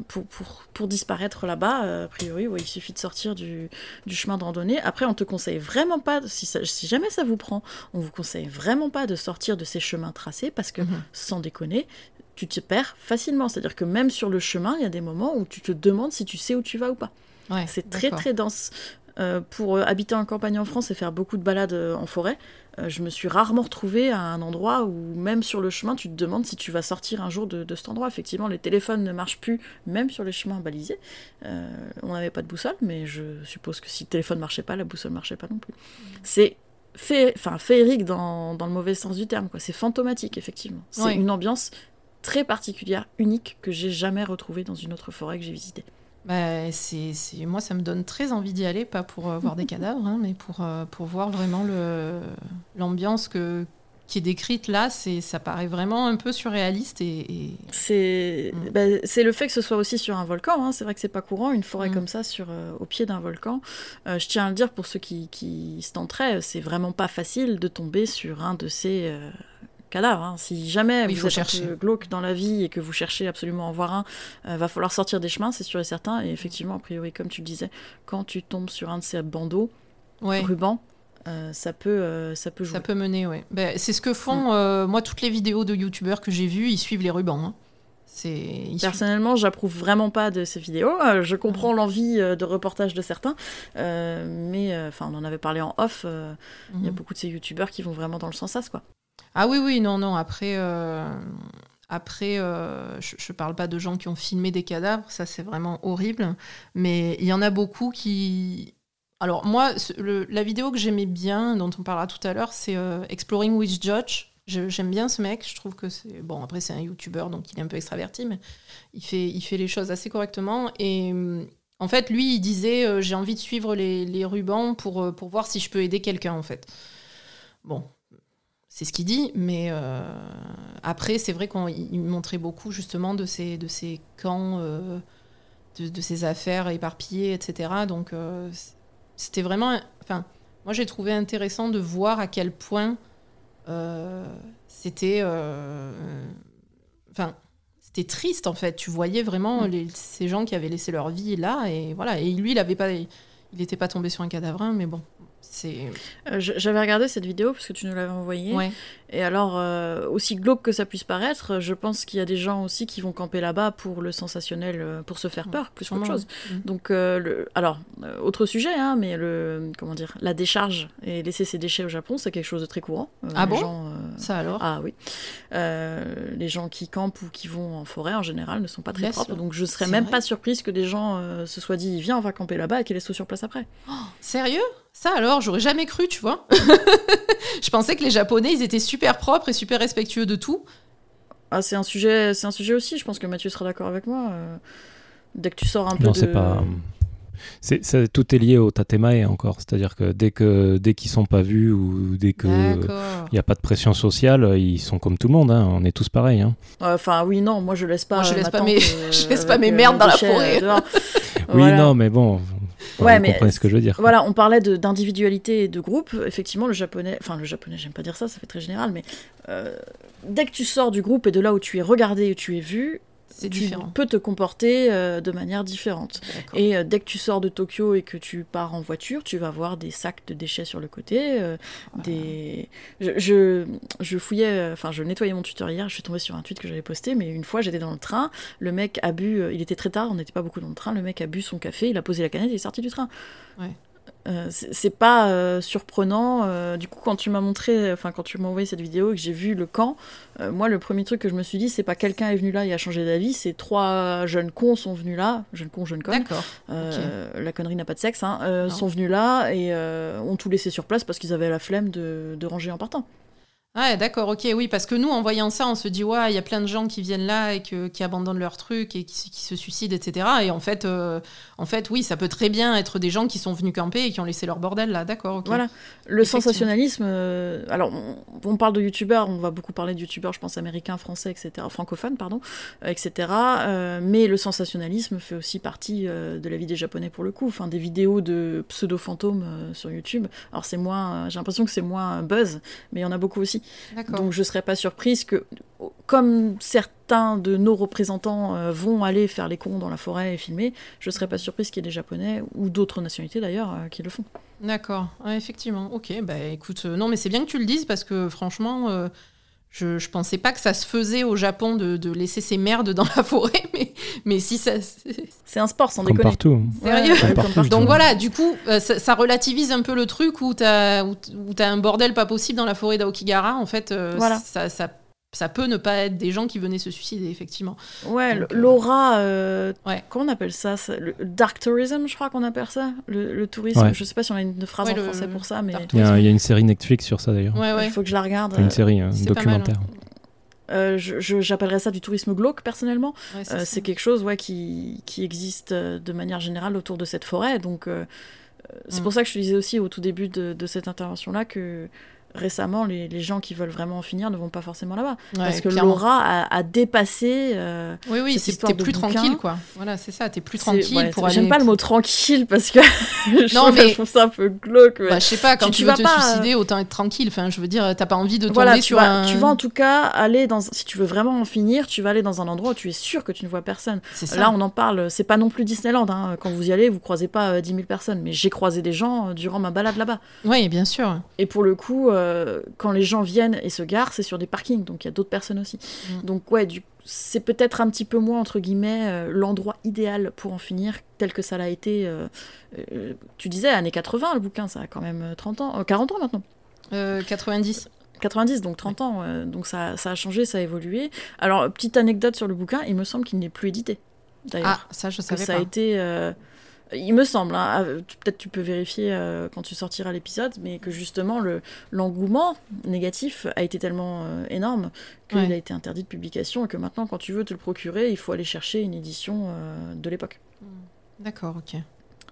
pour, pour, pour, disparaître là-bas, a priori, ouais, il suffit de sortir du, du, chemin de randonnée. Après, on te conseille vraiment pas, si, si, jamais ça vous prend, on vous conseille vraiment pas de sortir de ces chemins tracés, parce que, mhm. sans déconner, tu te perds facilement. C'est-à-dire que même sur le chemin, il y a des moments où tu te demandes si tu sais où tu vas ou pas. c'est très très dense. Euh, pour euh, habiter en campagne en France et faire beaucoup de balades euh, en forêt, je me suis rarement retrouvée à un endroit où même sur le chemin, tu te demandes si tu vas sortir un jour de, cet endroit. Effectivement, les téléphones ne marchent plus, même sur les chemins balisés. on n'avait pas de boussole, mais je suppose que si le téléphone marchait pas, la boussole marchait pas non plus. C'est enfin féerique dans, dans, le mauvais sens du terme, quoi. C'est fantomatique, effectivement. C'est une ambiance très particulière, unique, que j'ai jamais retrouvée dans une autre forêt que j'ai visitée. Bah, c'est, Moi, ça me donne très envie d'y aller, pas pour euh, voir des cadavres, hein, mais pour, euh, pour voir vraiment le... l'ambiance que... qui est décrite là, c'est ça paraît vraiment un peu surréaliste et, c'est mm. bah, c'est le fait que ce soit aussi sur un volcan. Hein. C'est vrai que c'est pas courant une forêt mm. comme ça sur euh, au pied d'un volcan. Euh, je tiens à le dire pour ceux qui, qui se tenteraient, c'est vraiment pas facile de tomber sur un de ces euh, Hein. Si jamais vous êtes chercher. glauque dans la vie et que vous cherchez absolument à en voir un, va falloir sortir des chemins, c'est sûr et certain. Et effectivement, a priori, comme tu le disais, quand tu tombes sur un de ces bandeaux, rubans, euh, ça peut euh, ça peut jouer. Ça peut mener, oui. Ben, c'est ce que font mm. euh, moi toutes les vidéos de youtubeurs que j'ai vues, ils suivent les rubans. Hein. Personnellement, j'approuve vraiment pas de ces vidéos. je comprends mm. l'envie de reportage de certains, mais enfin on en avait parlé en off. Il y a mm. beaucoup de ces youtubeurs qui vont vraiment dans le sens as quoi. Ah oui oui non non après. Après, je, je parle pas de gens qui ont filmé des cadavres, ça c'est vraiment horrible, mais il y en a beaucoup qui, alors moi, la vidéo que j'aimais bien, dont on parlera tout à l'heure, c'est euh, Exploring with Judge. J'aime bien ce mec, je trouve que c'est... Bon, après c'est un YouTuber, donc il est un peu extraverti, mais il fait, il fait les choses assez correctement. Et en fait, lui, il disait, euh, j'ai envie de suivre les, rubans pour, euh, pour voir si je peux aider quelqu'un, en fait. Bon, c'est ce qu'il dit, mais après, c'est vrai qu'il montrait beaucoup justement de ces, de ces camps, de, de, ces affaires éparpillées, etc. Donc c'était vraiment. Enfin, moi, j'ai trouvé intéressant de voir à quel point euh, c'était. Euh, enfin. c'était triste en fait. Tu voyais vraiment mm. ces gens qui avaient laissé leur vie là et voilà. Et lui, il avait pas, il n'était pas tombé sur un cadavre, mais bon, c'est. Euh, j'avais regardé cette vidéo parce que tu nous l'avais envoyée. Ouais. Et alors, euh, aussi glauque que ça puisse paraître, je pense qu'il y a des gens aussi qui vont camper là-bas pour le sensationnel, euh, pour se faire peur, plus qu'autre chose. Mm. Donc, euh, le... alors, autre sujet, hein, mais le, comment dire, la décharge et laisser ses déchets au Japon, c'est quelque chose de très courant. ah bon? Ça alors? Ah oui. les gens qui campent ou qui vont en forêt, en général, ne sont pas très propres. Donc, je serais même pas surprise que des gens se soient dit, viens, on va camper là-bas et qu'ils laissent tout sur place après. Oh, sérieux? Ça alors, j'aurais jamais cru, tu vois. je pensais que les Japonais, ils étaient super propres et super respectueux de tout. Ah, c'est un sujet, c'est un sujet aussi. Je pense que Mathieu sera d'accord avec moi. Euh, dès que tu sors un peu non, c'est pas. C'est, tout est lié au tatemae encore, c'est-à-dire que dès que dès qu'ils sont pas vus ou dès que il n'y a pas de pression sociale, ils sont comme tout le monde, hein. on est tous pareils. Hein. Enfin oui non, moi je laisse pas. je laisse pas mes, je laisse pas mes merdes dans la forêt. oui non mais bon, ouais, mais ce que je veux dire. Voilà, on parlait d'individualité et de groupe. Effectivement, le japonais, enfin le japonais, j'aime pas dire ça, ça fait très général, mais euh, dès que tu sors du groupe et de là où tu es regardé et tu es vu, tu différent. peux te comporter euh, de manière différente. Et euh, dès que tu sors de Tokyo et que tu pars en voiture, tu vas voir des sacs de déchets sur le côté. Euh, des... Je, je, fouillais, enfin, je nettoyais mon Twitter hier, je suis tombée sur un tweet que j'avais posté, mais une fois j'étais dans le train, le mec a bu, il était très tard, on n'était pas beaucoup dans le train, le mec a bu son café, il a posé la canette et il est sorti du train. Ouais. Euh, c'est pas euh, surprenant. Euh, du coup, quand tu m'as montré, enfin, quand tu m'as envoyé cette vidéo et que j'ai vu le camp, moi, le premier truc que je me suis dit, c'est pas quelqu'un est venu là et a changé d'avis, c'est trois jeunes cons sont venus là, jeunes cons, jeunes connes. La connerie n'a pas de sexe, hein, sont venus là et ont tout laissé sur place parce qu'ils avaient la flemme de, de ranger en partant. Ouais, d'accord, ok, oui, parce que nous, en voyant ça, on se dit, ouais, il y a plein de gens qui viennent là et que, qui abandonnent leur truc et qui, se suicident, etc. Et en fait, euh, en fait, oui, ça peut très bien être des gens qui sont venus camper et qui ont laissé leur bordel là, d'accord. Voilà, le sensationnalisme, euh, alors, on, parle de youtubeurs, on va beaucoup parler de youtubeurs, je pense, américains, français, etc., francophones, pardon, euh, etc. mais le sensationnalisme fait aussi partie de la vie des Japonais pour le coup, enfin, des vidéos de pseudo-fantômes sur YouTube. Alors, c'est moins, j'ai l'impression que c'est moins buzz, mais il y en a beaucoup aussi. Donc je ne serais pas surprise que, comme certains de nos représentants euh, vont aller faire les cons dans la forêt et filmer, je ne serais pas surprise qu'il y ait des Japonais, ou d'autres nationalités d'ailleurs, euh, qui le font. D'accord, effectivement. Ok, bah écoute, euh, non mais c'est bien que tu le dises parce que franchement... Je, je pensais pas que ça se faisait au Japon de, de laisser ses merdes dans la forêt, mais, mais si ça. C'est un sport sans comme déconner. Partout. Sérieux Donc voilà, du coup, euh, ça, relativise un peu le truc où t'as où, as un bordel pas possible dans la forêt d'Aokigara. En fait, euh, voilà. ça, ça ça peut ne pas être des gens qui venaient se suicider, effectivement. Ouais, euh, l'aura, euh, comment on appelle ça, Le dark tourism, je crois qu'on appelle ça. Le, tourisme, je sais pas si on a une phrase en français pour ça, mais. Il y, a, une série Netflix sur ça d'ailleurs. Ouais, Il faut que je la regarde. Une série, un documentaire. Euh, j'appellerais ça du tourisme glauque personnellement. c'est quelque chose ouais, qui, qui, existe de manière générale autour de cette forêt. Donc c'est mm. pour ça que je te disais aussi au tout début de, de cette intervention-là que récemment, les, les, gens qui veulent vraiment en finir ne vont pas forcément là-bas. Ouais, parce que l'aura a, a dépassé. euh, Oui, oui, c'est- histoire t'es plus bouquin. tranquille, quoi. Voilà, c'est ça, t'es plus tranquille ouais, pour aller. J'aime pas le mot tranquille parce que je, Non, mais- je trouve ça un peu glauque. mais- Bah, je sais pas, quand Tu- veux vas te pas, euh, suicider, autant être tranquille. Enfin, je veux dire, t'as pas envie de tomber voilà, tu sur vas, un. tu vas en tout cas aller dans. Si tu veux vraiment en finir, tu vas aller dans un endroit où tu es sûr que tu ne vois personne. C'est ça. Là, on en parle, c'est pas non plus Disneyland. hein. Quand vous y allez, vous croisez pas euh, 10 000 personnes. Mais j'ai croisé des gens euh, durant ma balade là-bas. Oui, bien sûr. Et pour le coup, euh, quand les gens viennent et se garent, c'est sur des parkings. Donc il y a d'autres personnes aussi. Mm. Donc, ouais, c'est peut-être un petit peu moins, entre guillemets, euh, l'endroit idéal pour en finir, tel que ça l'a été. euh, tu disais, années 80, le bouquin, ça a quand même euh, 30 ans, euh, 40 ans maintenant. Euh, 90. 90, donc 30 ans, donc ça, ça a changé, ça a évolué. Alors, petite anecdote sur le bouquin, il me semble qu'il n'est plus édité, d'ailleurs. Ah, ça, je que savais ça pas. a été... il me semble, hein, peut-être tu peux vérifier euh, quand tu sortiras l'épisode, mais que justement le l'engouement négatif a été tellement euh, énorme qu'il Ouais. a été interdit de publication et que maintenant, quand tu veux te le procurer, il faut aller chercher une édition euh, de l'époque. D'accord, ok.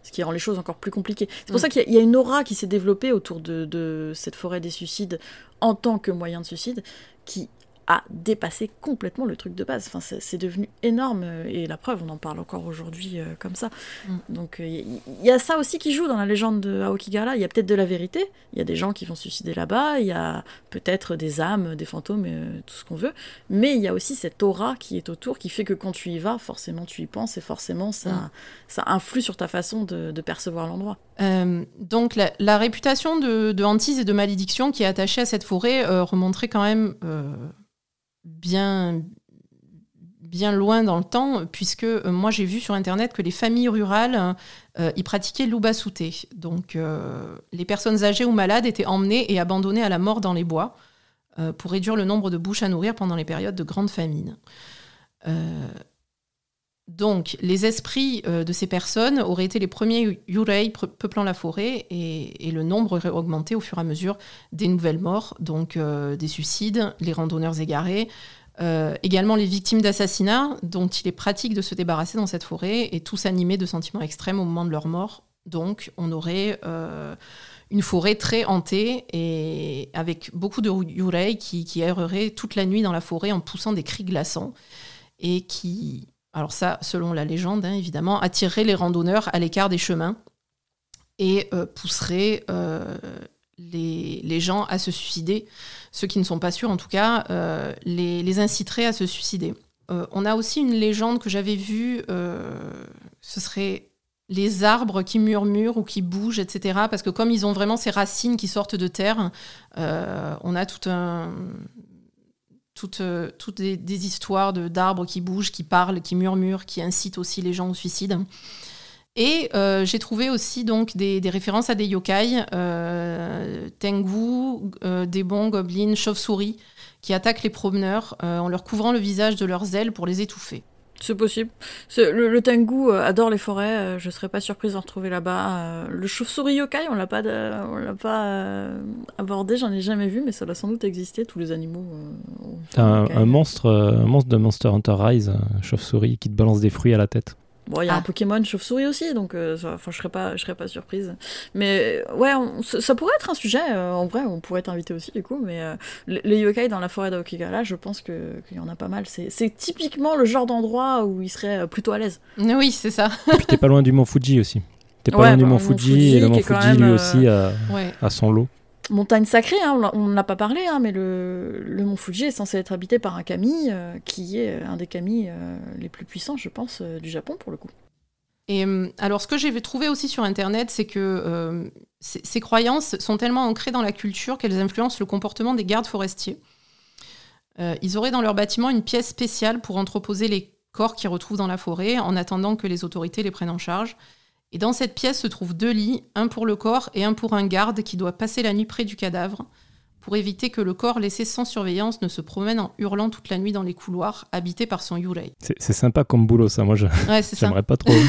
Ce qui rend les choses encore plus compliquées. C'est pour Mm. ça qu'il y, a- il y a une aura qui s'est développée autour de, de cette forêt des suicides en tant que moyen de suicide qui a dépassé complètement le truc de base. Enfin, c'est devenu énorme euh, et la preuve, on en parle encore aujourd'hui euh, comme ça. Mm. Donc euh, il y, il y a ça aussi qui joue dans la légende de Aokigahara. Il y a peut-être de la vérité. Il y a des gens qui vont se suicider là-bas. Il y a peut-être des âmes, des fantômes, euh, tout ce qu'on veut. Mais il y a aussi cette aura qui est autour qui fait que quand tu y vas, forcément tu y penses et forcément ça, Mm. ça influe sur ta façon de, de percevoir l'endroit. Euh, donc la, la réputation de, de hantise et de malédiction qui est attachée à cette forêt euh, remonterait quand même euh, bien, bien loin dans le temps, puisque euh, moi j'ai vu sur internet que les familles rurales euh, y pratiquaient l'ubasute. Donc euh, les personnes âgées ou malades étaient emmenées et abandonnées à la mort dans les bois pour réduire le nombre de bouches à nourrir pendant les périodes de grande famine. Donc, les esprits euh, de ces personnes auraient été les premiers yurei peuplant la forêt et, le nombre aurait augmenté au fur et à mesure des nouvelles morts, donc euh, des suicides, les randonneurs égarés, euh, également les victimes d'assassinats dont il est pratique de se débarrasser dans cette forêt et tous animés de sentiments extrêmes au moment de leur mort. Donc, on aurait une forêt très hantée et avec beaucoup de yurei qui erreraient toute la nuit dans la forêt en poussant des cris glaçants et qui alors ça, selon la légende, hein, évidemment, attirerait les randonneurs à l'écart des chemins et euh, pousserait euh, les, gens à se suicider. Ceux qui ne sont pas sûrs, en tout cas, euh, les, les inciterait à se suicider. On a aussi une légende que j'avais vue, ce serait les arbres qui murmurent ou qui bougent, etc. Parce que comme ils ont vraiment ces racines qui sortent de terre, on a tout un, toutes, euh, toutes des, des histoires de- d'arbres qui bougent, qui parlent, qui murmurent, qui incitent aussi les gens au suicide. Et euh, j'ai trouvé aussi donc des, des références à des yokai, euh, Tengu, euh, démons, gobelins, chauves-souris, qui attaquent les promeneurs en leur couvrant le visage de leurs ailes pour les étouffer. C'est possible. Le, le Tengu euh, adore les forêts, euh, je serais pas surprise d'en retrouver là-bas. Euh, le chauve-souris yokai, on l'a pas, de- on l'a pas abordé, j'en ai jamais vu, mais ça doit sans doute exister. Tous les animaux. euh, un, un monstre, un monstre de Monster Hunter Rise, chauve-souris qui te balance des fruits à la tête. Bon, il y a Ah. un Pokémon chauve-souris aussi, donc euh, ça- je serais pas, je serais pas surprise. Mais ouais, on- ça, ça pourrait être un sujet. euh, en vrai, on pourrait t'inviter aussi du coup. Mais euh, les, yokai dans la forêt d'Aokigahara, je pense que qu'il y en a pas mal. C'est typiquement le genre d'endroit où ils seraient euh, plutôt à l'aise. Oui, c'est ça. Puis t'es pas loin du mont Fuji aussi. T'es pas Ouais, loin du bah, mont Fuji, Fuji, et le mont Fuji lui euh, aussi a, Ouais. a son lot. Montagne sacrée, hein, on on n'a pas parlé, hein, mais le, mont Fuji est censé être habité par un kami, euh, qui est un des kami euh, les plus puissants, je pense, euh, du Japon pour le coup. Et euh, alors, ce que j'ai trouvé aussi sur Internet, c'est que euh, ces ces croyances sont tellement ancrées dans la culture qu'elles influencent le comportement des gardes forestiers. Euh, ils auraient dans leur bâtiment une pièce spéciale pour entreposer les corps qu'ils retrouvent dans la forêt en attendant que les autorités les prennent en charge. Et dans cette pièce se trouvent deux lits, un pour le corps et un pour un garde qui doit passer la nuit près du cadavre pour éviter que le corps laissé sans surveillance ne se promène en hurlant toute la nuit dans les couloirs habités par son yurei. C'est sympa comme boulot, ça. Moi, je- Ouais, c'est ça. j'aimerais pas trop.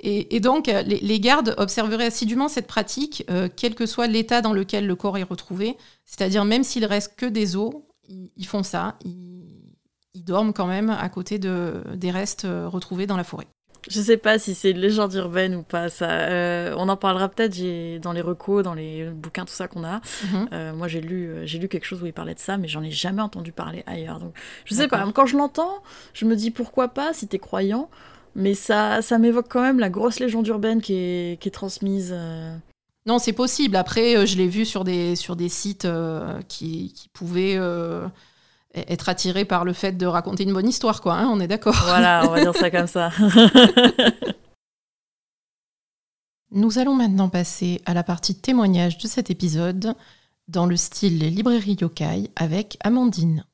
Et, et donc, les, les gardes observeraient assidûment cette pratique, euh, quel que soit l'état dans lequel le corps est retrouvé. C'est-à-dire, même s'il reste que des os, ils, ils font ça. Ils, ils dorment quand même à côté de, des restes euh, retrouvés dans la forêt. Je sais pas si c'est une légende urbaine ou pas. Ça, euh, on en parlera peut-être dans les recos, dans les bouquins, tout ça qu'on a. Mhm. Euh, moi, j'ai lu, euh, j'ai lu quelque chose où il parlait de ça, mais j'en ai jamais entendu parler ailleurs. Donc, je sais pas. Quand je l'entends, je me dis pourquoi pas si t'es croyant. Mais ça, ça m'évoque quand même la grosse légende urbaine qui est, qui est transmise. Non, c'est possible. Après, je l'ai vu sur des, sur des sites qui, qui, pouvaient être attiré par le fait de raconter une bonne histoire, quoi. Hein, on est d'accord. Voilà, on va dire ça comme ça. Nous allons maintenant passer à la partie témoignage de cet épisode dans le style librairie yokai avec Amandine.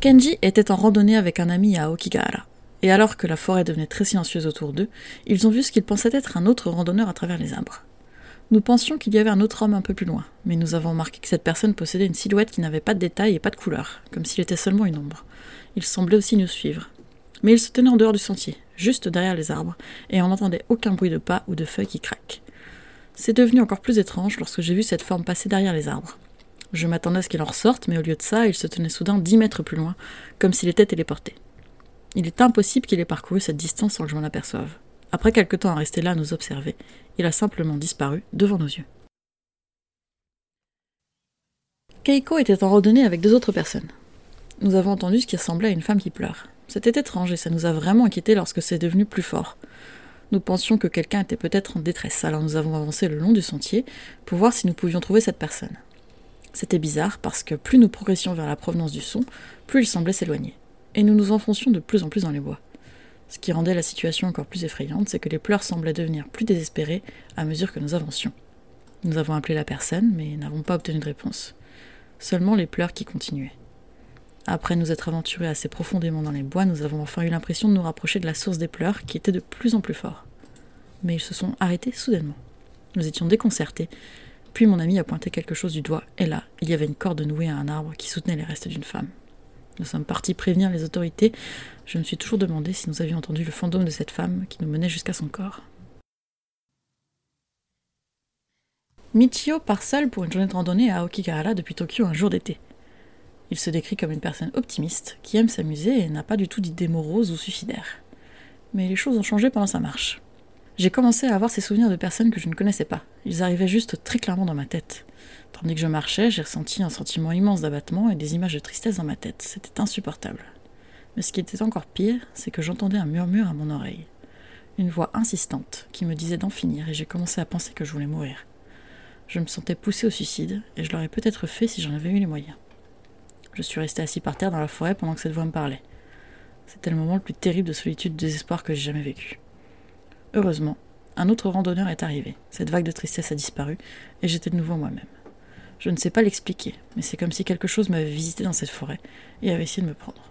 Kenji était en randonnée avec un ami à Okigahara. Et alors que la forêt devenait très silencieuse autour d'eux, ils ont vu ce qu'ils pensaient être un autre randonneur à travers les arbres. Nous pensions qu'il y avait un autre homme un peu plus loin, mais nous avons remarqué que cette personne possédait une silhouette qui n'avait pas de détails et pas de couleur, comme s'il était seulement une ombre. Il semblait aussi nous suivre. Mais il se tenait en dehors du sentier, juste derrière les arbres, et on n'entendait aucun bruit de pas ou de feuilles qui craquent. C'est devenu encore plus étrange lorsque j'ai vu cette forme passer derrière les arbres. Je m'attendais à ce qu'il en ressorte, mais au lieu de ça, il se tenait soudain dix mètres plus loin, comme s'il était téléporté. Il est impossible qu'il ait parcouru cette distance sans que je m'en aperçoive. Après quelque temps à rester là à nous observer, il a simplement disparu devant nos yeux. Keiko était en randonnée avec deux autres personnes. Nous avons entendu ce qui ressemblait à une femme qui pleure. C'était étrange et ça nous a vraiment inquiétés lorsque c'est devenu plus fort. Nous pensions que quelqu'un était peut-être en détresse, alors nous avons avancé le long du sentier pour voir si nous pouvions trouver cette personne. C'était bizarre parce que plus nous progressions vers la provenance du son, plus il semblait s'éloigner. Et nous nous enfoncions de plus en plus dans les bois. Ce qui rendait la situation encore plus effrayante, c'est que les pleurs semblaient devenir plus désespérés à mesure que nous avancions. Nous avons appelé la personne, mais n'avons pas obtenu de réponse. Seulement les pleurs qui continuaient. Après nous être aventurés assez profondément dans les bois, nous avons enfin eu l'impression de nous rapprocher de la source des pleurs qui était de plus en plus fort. Mais ils se sont arrêtés soudainement. Nous étions déconcertés, puis mon ami a pointé quelque chose du doigt, et là, il y avait une corde nouée à un arbre qui soutenait les restes d'une femme. Nous sommes partis prévenir les autorités. Je me suis toujours demandé si nous avions entendu le fantôme de cette femme qui nous menait jusqu'à son corps. Michio part seul pour une journée de randonnée à Okigahara depuis Tokyo un jour d'été. Il se décrit comme une personne optimiste, qui aime s'amuser et n'a pas du tout d'idées moroses ou suicidaires. Mais les choses ont changé pendant sa marche. J'ai commencé à avoir ces souvenirs de personnes que je ne connaissais pas. Ils arrivaient juste très clairement dans ma tête. Tandis que je marchais, j'ai ressenti un sentiment immense d'abattement et des images de tristesse dans ma tête. C'était insupportable. Mais ce qui était encore pire, c'est que j'entendais un murmure à mon oreille. Une voix insistante qui me disait d'en finir et j'ai commencé à penser que je voulais mourir. Je me sentais poussé au suicide et je l'aurais peut-être fait si j'en avais eu les moyens. Je suis resté assis par terre dans la forêt pendant que cette voix me parlait. C'était le moment le plus terrible de solitude et de désespoir que j'ai jamais vécu. Heureusement, un autre randonneur est arrivé. Cette vague de tristesse a disparu et j'étais de nouveau moi-même. Je ne sais pas l'expliquer, mais c'est comme si quelque chose m'avait visité dans cette forêt et avait essayé de me prendre.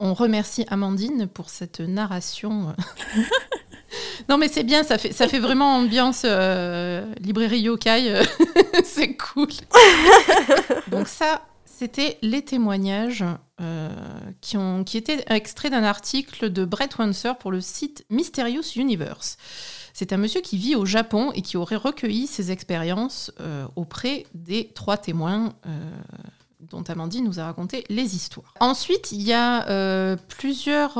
On remercie Amandine pour cette narration. non mais c'est bien, ça fait, ça fait vraiment ambiance euh, librairie yokai, c'est cool. Donc ça, c'était les témoignages euh, qui, ont, qui étaient extraits d'un article de Brett Wanser pour le site Mysterious Universe. C'est un monsieur qui vit au Japon et qui aurait recueilli ses expériences euh, auprès des trois témoins euh, dont Amandine nous a raconté les histoires. Ensuite, il y a euh, plusieurs,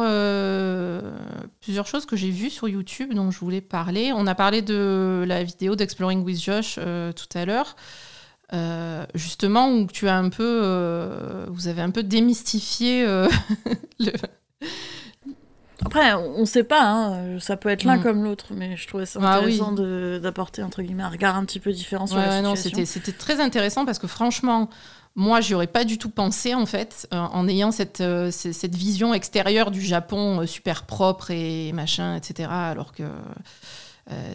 plusieurs choses que j'ai vues sur YouTube dont je voulais parler. On a parlé de la vidéo d'Exploring with Josh tout à l'heure. justement où tu as un peu, vous avez un peu démystifié le, après, on ne sait pas, hein. ça peut être l'un mm. comme l'autre, mais je trouvais ça ah intéressant d'apporter entre guillemets un regard un petit peu différent sur la situation. c'était très intéressant parce que franchement, moi, j'y aurais pas du tout pensé en fait, euh, en ayant cette, euh, cette vision extérieure du Japon euh, super propre et machin, etc. Alors que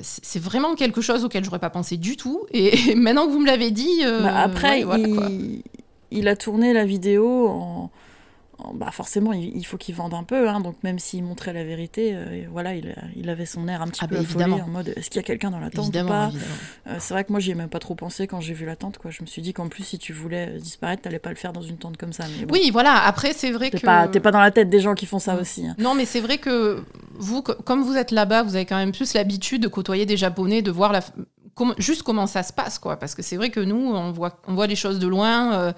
c'est vraiment quelque chose auquel j'aurais pas pensé du tout. Et, maintenant que vous me l'avez dit, bah, après, il, il, a tourné la vidéo en bah forcément, il, faut qu'il vende un peu. Hein, donc même s'il montrait la vérité, euh, voilà, il, il, avait son air un petit ah peu bah, affolé en mode est-ce qu'il y a quelqu'un dans la tente ou pas euh, C'est vrai que moi, j'y ai même pas trop pensé quand j'ai vu la tente. Quoi. Je me suis dit qu'en plus, si tu voulais disparaître, t'allais pas le faire dans une tente comme ça. Mais Oui, voilà. Après, c'est vrai que pas t'es pas dans la tête des gens qui font ça aussi. Hein. Non, mais c'est vrai que vous, comme vous êtes là-bas, vous avez quand même plus l'habitude de côtoyer des Japonais, de voir la juste comment ça se passe, quoi. Parce que c'est vrai que nous, on voit, on voit les choses de loin. Euh,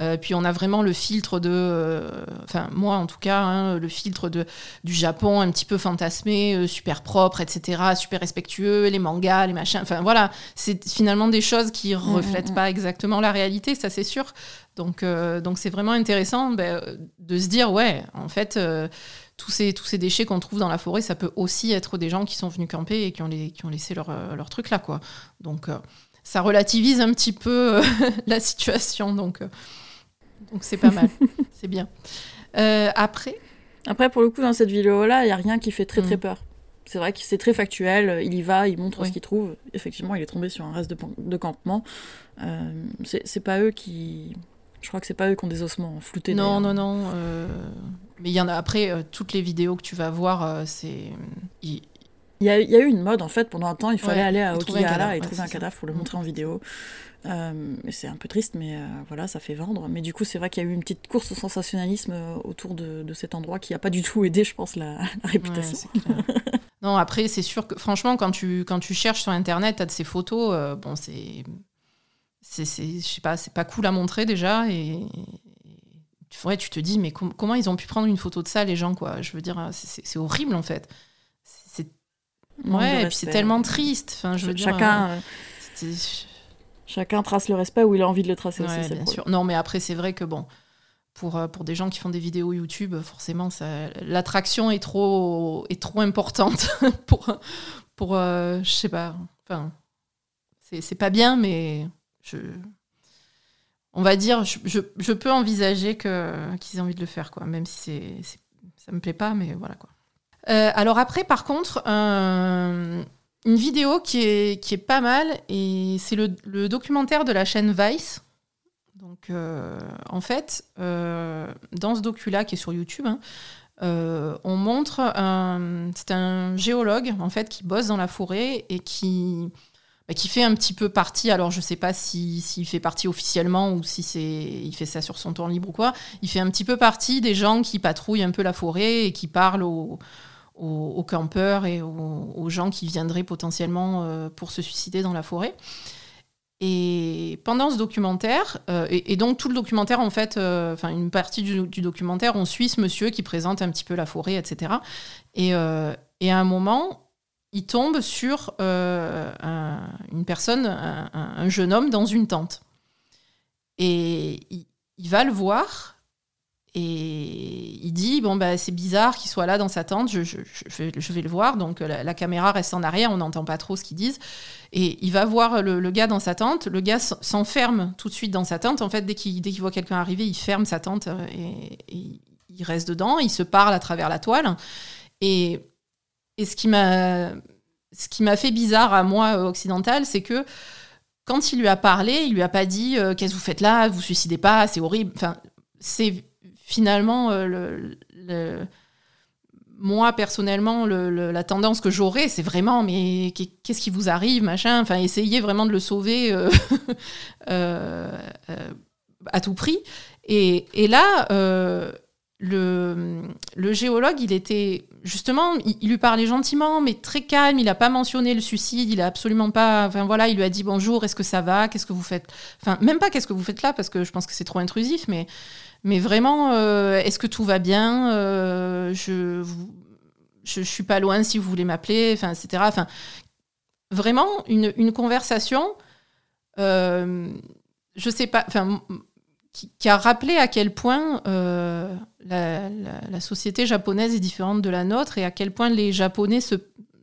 euh, puis on a vraiment le filtre de, euh, enfin moi en tout cas, hein, le filtre de, du Japon un petit peu fantasmé, super propre, etc., super respectueux, les mangas, les machins, enfin voilà, c'est finalement des choses qui mm, mm, reflètent mm. pas exactement la réalité, ça c'est sûr. Donc donc c'est vraiment intéressant ben, de se dire ouais, en fait tous ces, tous ces déchets qu'on trouve dans la forêt, ça peut aussi être des gens qui sont venus camper et qui ont, les, qui ont laissé leur, euh, leur truc là. Quoi. Donc euh, ça relativise un petit peu euh, la situation. Donc donc c'est pas mal. c'est bien. après Après, pour le coup, dans cette vidéo-là, il n'y a rien qui fait très très mm. peur. C'est vrai que c'est très factuel, il y va, il montre ce qu'il trouve. Effectivement, il est tombé sur un reste de, de campement. c'est pas eux qui, je crois que c'est pas eux qui ont des ossements floutés. Non, non, non. Euh, mais il y en a après, euh, toutes les vidéos que tu vas voir, euh, c'est. Il... y, a, eu une mode en fait pendant un temps, il fallait aller à Okigahara et trouver un cadavre pour le montrer en vidéo. c'est un peu triste, mais voilà, ça fait vendre. Mais du coup, c'est vrai qu'il y a eu une petite course au sensationnalisme autour de, cet endroit qui n'a pas du tout aidé, je pense, la, réputation. non, après, c'est sûr que franchement, quand tu, quand tu cherches sur Internet, tu as de ces photos, bon, c'est je sais pas, c'est pas cool à montrer déjà. Et, ouais, tu te dis, mais comment ils ont pu prendre une photo de ça, les gens, quoi? Je veux dire, c'est, horrible en fait. Ouais, et puis c'est tellement triste. Enfin, je veux chacun, chacun trace le respect où il a envie de le tracer aussi. Bien sûr. Non, mais après, c'est vrai que bon. Pour, euh, pour des gens qui font des vidéos YouTube, forcément, l'attraction est trop, est trop importante pour, pour euh, je sais pas, enfin, c'est, pas bien, mais je, on va dire, je, peux envisager que, qu'ils aient envie de le faire, quoi, même si c'est, ça me plaît pas, mais voilà. Quoi. Euh, alors après, par contre, une vidéo qui est, pas mal, et c'est le, documentaire de la chaîne Vice. Donc, euh, en fait, euh, dans ce docu-là qui est sur YouTube, hein, on montre, c'est un géologue en fait qui bosse dans la forêt et qui bah, qui fait un petit peu partie, alors je ne sais pas s'il si, fait partie officiellement ou si c'est il fait ça sur son temps libre ou quoi, il fait un petit peu partie des gens qui patrouillent un peu la forêt et qui parlent aux, aux, campeurs et aux, gens qui viendraient potentiellement euh, pour se suicider dans la forêt. Et pendant ce documentaire, euh, et, donc tout le documentaire, en fait, euh, enfin une partie du, documentaire, on suit ce monsieur qui présente un petit peu la forêt, etc. Et, à un moment, il tombe sur une personne, un, jeune homme dans une tente. Et il, va le voir et il dit bon bah c'est bizarre qu'il soit là dans sa tente, je, vais, le voir. Donc la, caméra reste en arrière, on n'entend pas trop ce qu'ils disent. Et il va voir le, gars dans sa tente. Le gars s'enferme tout de suite dans sa tente. En fait, dès qu'il voit quelqu'un arriver, il ferme sa tente euh, et, et il reste dedans. Il se parle à travers la toile. Et et ce qui m'a ce qui m'a fait bizarre à moi euh, occidental, c'est que quand il lui a parlé, il lui a pas dit euh, qu'est-ce que vous faites là, vous suicidez pas, c'est horrible. Enfin, c'est finalement euh, moi personnellement la tendance que j'aurais, c'est vraiment mais qu'est-ce qui vous arrive, machin? Enfin, essayer vraiment de le sauver à tout prix. Et, là, le, géologue, il était justement, il, lui parlait gentiment, mais très calme. Il n'a pas mentionné le suicide. Il a absolument pas. Enfin voilà, il lui a dit bonjour, est-ce que ça va? Qu'est-ce que vous faites Enfin, même pas qu'est-ce que vous faites là, parce que je pense que c'est trop intrusif, mais, mais vraiment, euh, est-ce que tout va bien euh, Je je, suis pas loin si vous voulez m'appeler, enfin, etc. Enfin, vraiment une, une conversation. Euh, je sais pas. Enfin, qui, a rappelé à quel point la, société japonaise est différente de la nôtre et à quel point les Japonais se,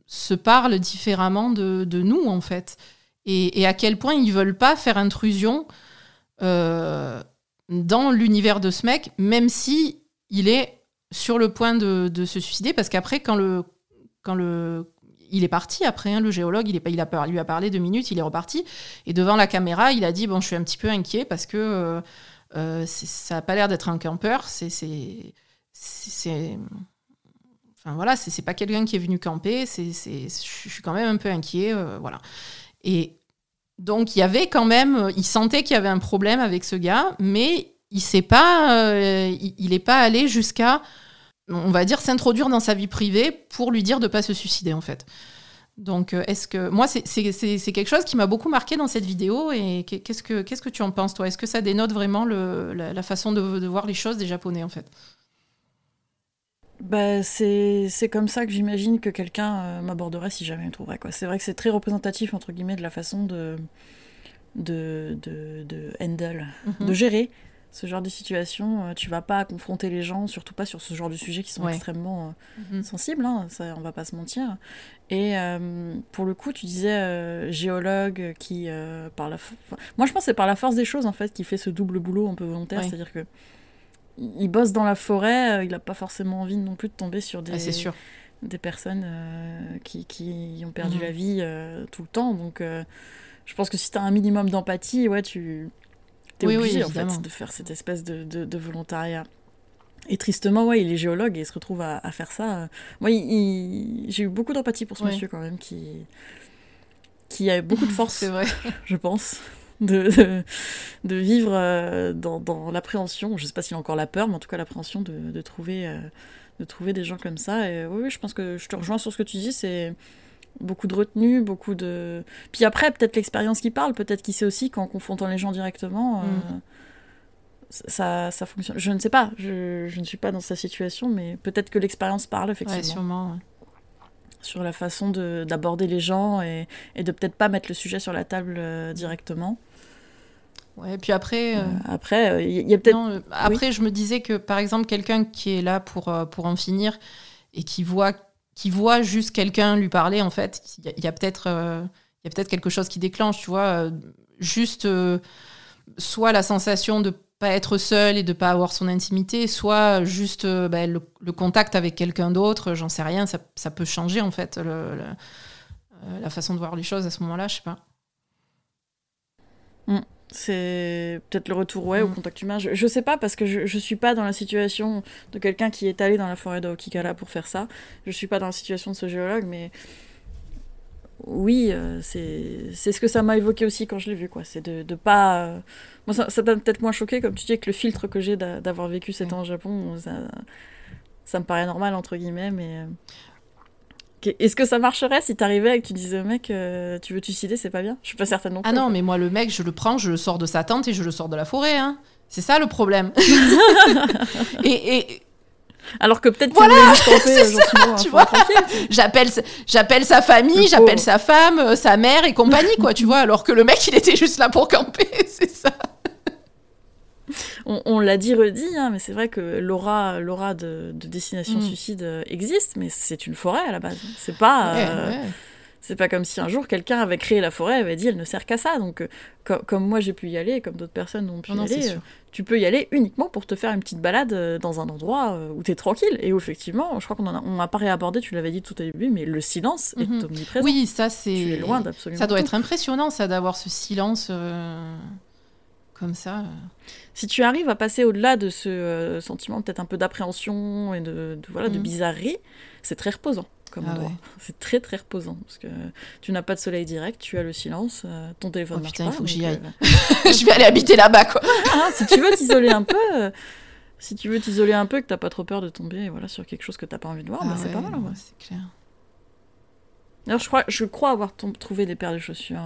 se parlent différemment de, de, nous, en fait. Et, à quel point ils veulent pas faire intrusion dans l'univers de ce mec, même si il est sur le point de, se suicider, parce qu'après, quand le, quand le il est parti après, hein, le géologue, il, est, il, a, lui a parlé deux minutes, il est reparti. Et devant la caméra, il a dit, bon, je suis un petit peu inquiet parce que euh, euh, ça n'a pas l'air d'être un campeur. C'est, enfin voilà, c'est, pas quelqu'un qui est venu camper. Je suis quand même un peu inquiet, euh, voilà. Et donc il y avait quand même, il sentait qu'il y avait un problème avec ce gars, mais il sait pas, euh, il n'est pas allé jusqu'à, on va dire, s'introduire dans sa vie privée pour lui dire de pas se suicider en fait. Donc, est-ce que moi, c'est quelque chose qui m'a beaucoup marqué dans cette vidéo et qu'est-ce que tu en penses toi? Est-ce que ça dénote vraiment la, façon de, de, voir les choses des Japonais en fait? Bah, c'est comme ça que j'imagine que quelqu'un m'aborderait si jamais il me trouverait. C'est vrai que c'est très représentatif, entre guillemets, de la façon de, de, de, de handle, mhm. de gérer ce genre de situation. Euh, tu vas pas confronter les gens, surtout pas sur ce genre de sujets qui sont extrêmement euh, mhm. sensibles, hein, ça, on va pas se mentir. Et euh, pour le coup, tu disais géologue qui, par la. Moi, je pense que c'est par la force des choses, en fait, qui fait ce double boulot un peu volontaire, c'est-à-dire que. Il bosse dans la forêt, il n'a pas forcément envie non plus de tomber sur des, sûr. des personnes qui, qui, ont perdu mhm. la vie tout le temps. Donc, je pense que si tu as un minimum d'empathie, ouais, tu es obligé en fait de faire cette espèce de, de, volontariat. Et tristement, ouais, il est géologue et il se retrouve à, faire ça. Moi, j'ai eu beaucoup d'empathie pour ce monsieur quand même qui qui a beaucoup de force, vrai. je pense, de, de, vivre euh, dans, dans l'appréhension. Je sais pas s'il a encore la peur, mais en tout cas l'appréhension de, de trouver euh, de trouver des gens comme ça. Et oui, oui, je pense que je te rejoins sur ce que tu dis. C'est beaucoup de retenue, beaucoup de. Puis après, peut-être l'expérience qui parle, peut-être qu'il sait aussi qu'en confrontant les gens directement, euh, mm. ça, ça fonctionne. Je ne sais pas, je, je, ne suis pas dans sa situation, mais peut-être que l'expérience parle, effectivement. Ouais, sûrement. Sur la façon d'aborder les gens et, et de peut-être pas mettre le sujet sur la table euh, directement. Ouais, puis après. Euh, après, il y a peut-être. après, je me disais que, par exemple, quelqu'un qui est là pour, pour en finir et qui voit qui voit juste quelqu'un lui parler, en fait, il y a, peut-être euh, il y a peut-être quelque chose qui déclenche, tu vois, euh, juste euh, soit la sensation de pas être seul et de pas avoir son intimité, soit juste bah, le, contact avec quelqu'un d'autre, j'en sais rien, ça, ça, peut changer en fait la façon de voir les choses à ce moment-là, je sais pas. Mm. C'est peut-être le retour ouais, au mm. contact humain. Je, je sais pas parce que je, je suis pas dans la situation de quelqu'un qui est allé dans la forêt de Okikala pour faire ça. Je suis pas dans la situation de ce géologue, mais oui, euh, c'est ce que ça m'a évoqué aussi quand je l'ai vu. quoi. C'est de, de pas. Euh, Moi, ça, ça m'a peut-être moins choqué, comme tu dis, avec le filtre que j'ai d'avoir vécu 7 ans au Japon. Ça, ça me paraît normal, entre guillemets, mais. Est-ce que ça marcherait si t'arrivais et que tu disais au mec, euh, tu veux te suicider, c'est pas bien? Je suis pas certaine non Ah non, mais moi, le mec, je le prends, je le sors de sa tente et je le sors de la forêt. Hein. C'est ça le problème. et, Alors que peut-être voilà, c'est ça, tu vois. J'appelle, j'appelle sa famille, j'appelle sa femme, euh, sa mère et compagnie, quoi, tu vois. Alors que le mec, il était juste là pour camper, c'est ça on, l'a dit, redit, hein, mais c'est vrai que l'aura, l'aura de, Destination mm. Suicide euh, existe, mais c'est une forêt à la base. C'est pas. Euh, c'est pas comme si un jour quelqu'un avait créé la forêt et avait dit elle ne sert qu'à ça. Donc, euh, comme moi j'ai pu y aller, comme d'autres personnes ont pu y aller, tu peux y aller uniquement pour te faire une petite balade dans un endroit où tu es tranquille et où effectivement, je crois qu'on a, on a pas réabordé, tu l'avais dit tout au début, mais le silence est mhm. omniprésent. Oui, ça c'est. loin d'absolument. Ça doit être impressionnant ça d'avoir ce silence comme ça. Si tu arrives à passer au-delà de ce euh, sentiment peut-être un peu d'appréhension et de, voilà de mm. bizarrerie, c'est très reposant comme ah endroit. C'est très très reposant parce que tu n'as pas de soleil direct, tu as le silence, euh, ton téléphone oh, marche putain, il faut que j'y aille. Euh, je vais aller habiter là-bas quoi. Ah, si tu veux t'isoler un peu, si tu veux t'isoler un peu que t'as pas trop peur de tomber voilà sur quelque chose que t'as pas envie de voir, bah, c'est pas mal. C'est clair. Alors je crois, je crois avoir trouvé des paires de chaussures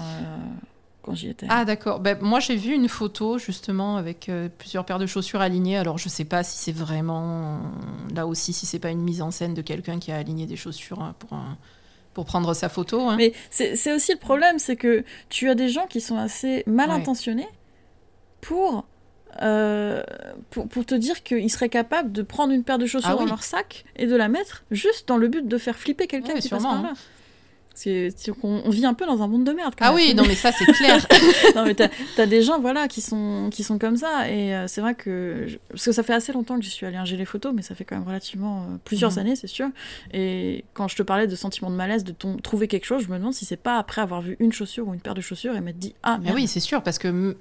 quand j'y étais. Ah d'accord. Ben, moi j'ai vu une photo justement avec euh, plusieurs paires de chaussures alignées. Alors je sais pas si c'est vraiment là aussi si c'est pas une mise en scène de quelqu'un qui a aligné des chaussures hein, pour pour prendre sa photo. Hein. Mais c'est aussi le problème, c'est que tu as des gens qui sont assez mal intentionnés pour, euh, pour, pour, te dire qu'ils seraient capables de prendre une paire de chaussures ah dans leur sac et de la mettre juste dans le but de faire flipper quelqu'un qui passe par là. Hein. On, vit un peu dans un monde de merde. ah oui, non mais ça c'est clair. non mais t'as as des gens voilà qui sont qui sont comme ça et euh, c'est vrai que parce que ça fait assez longtemps que j'y suis allée ingérer les photos, mais ça fait quand même relativement euh, plusieurs mhm. années c'est sûr. Et quand je te parlais de sentiment de malaise, de trouver quelque chose, je me demande si c'est pas après avoir vu une chaussure ou une paire de chaussures et m'être dit ah mais oui c'est sûr parce que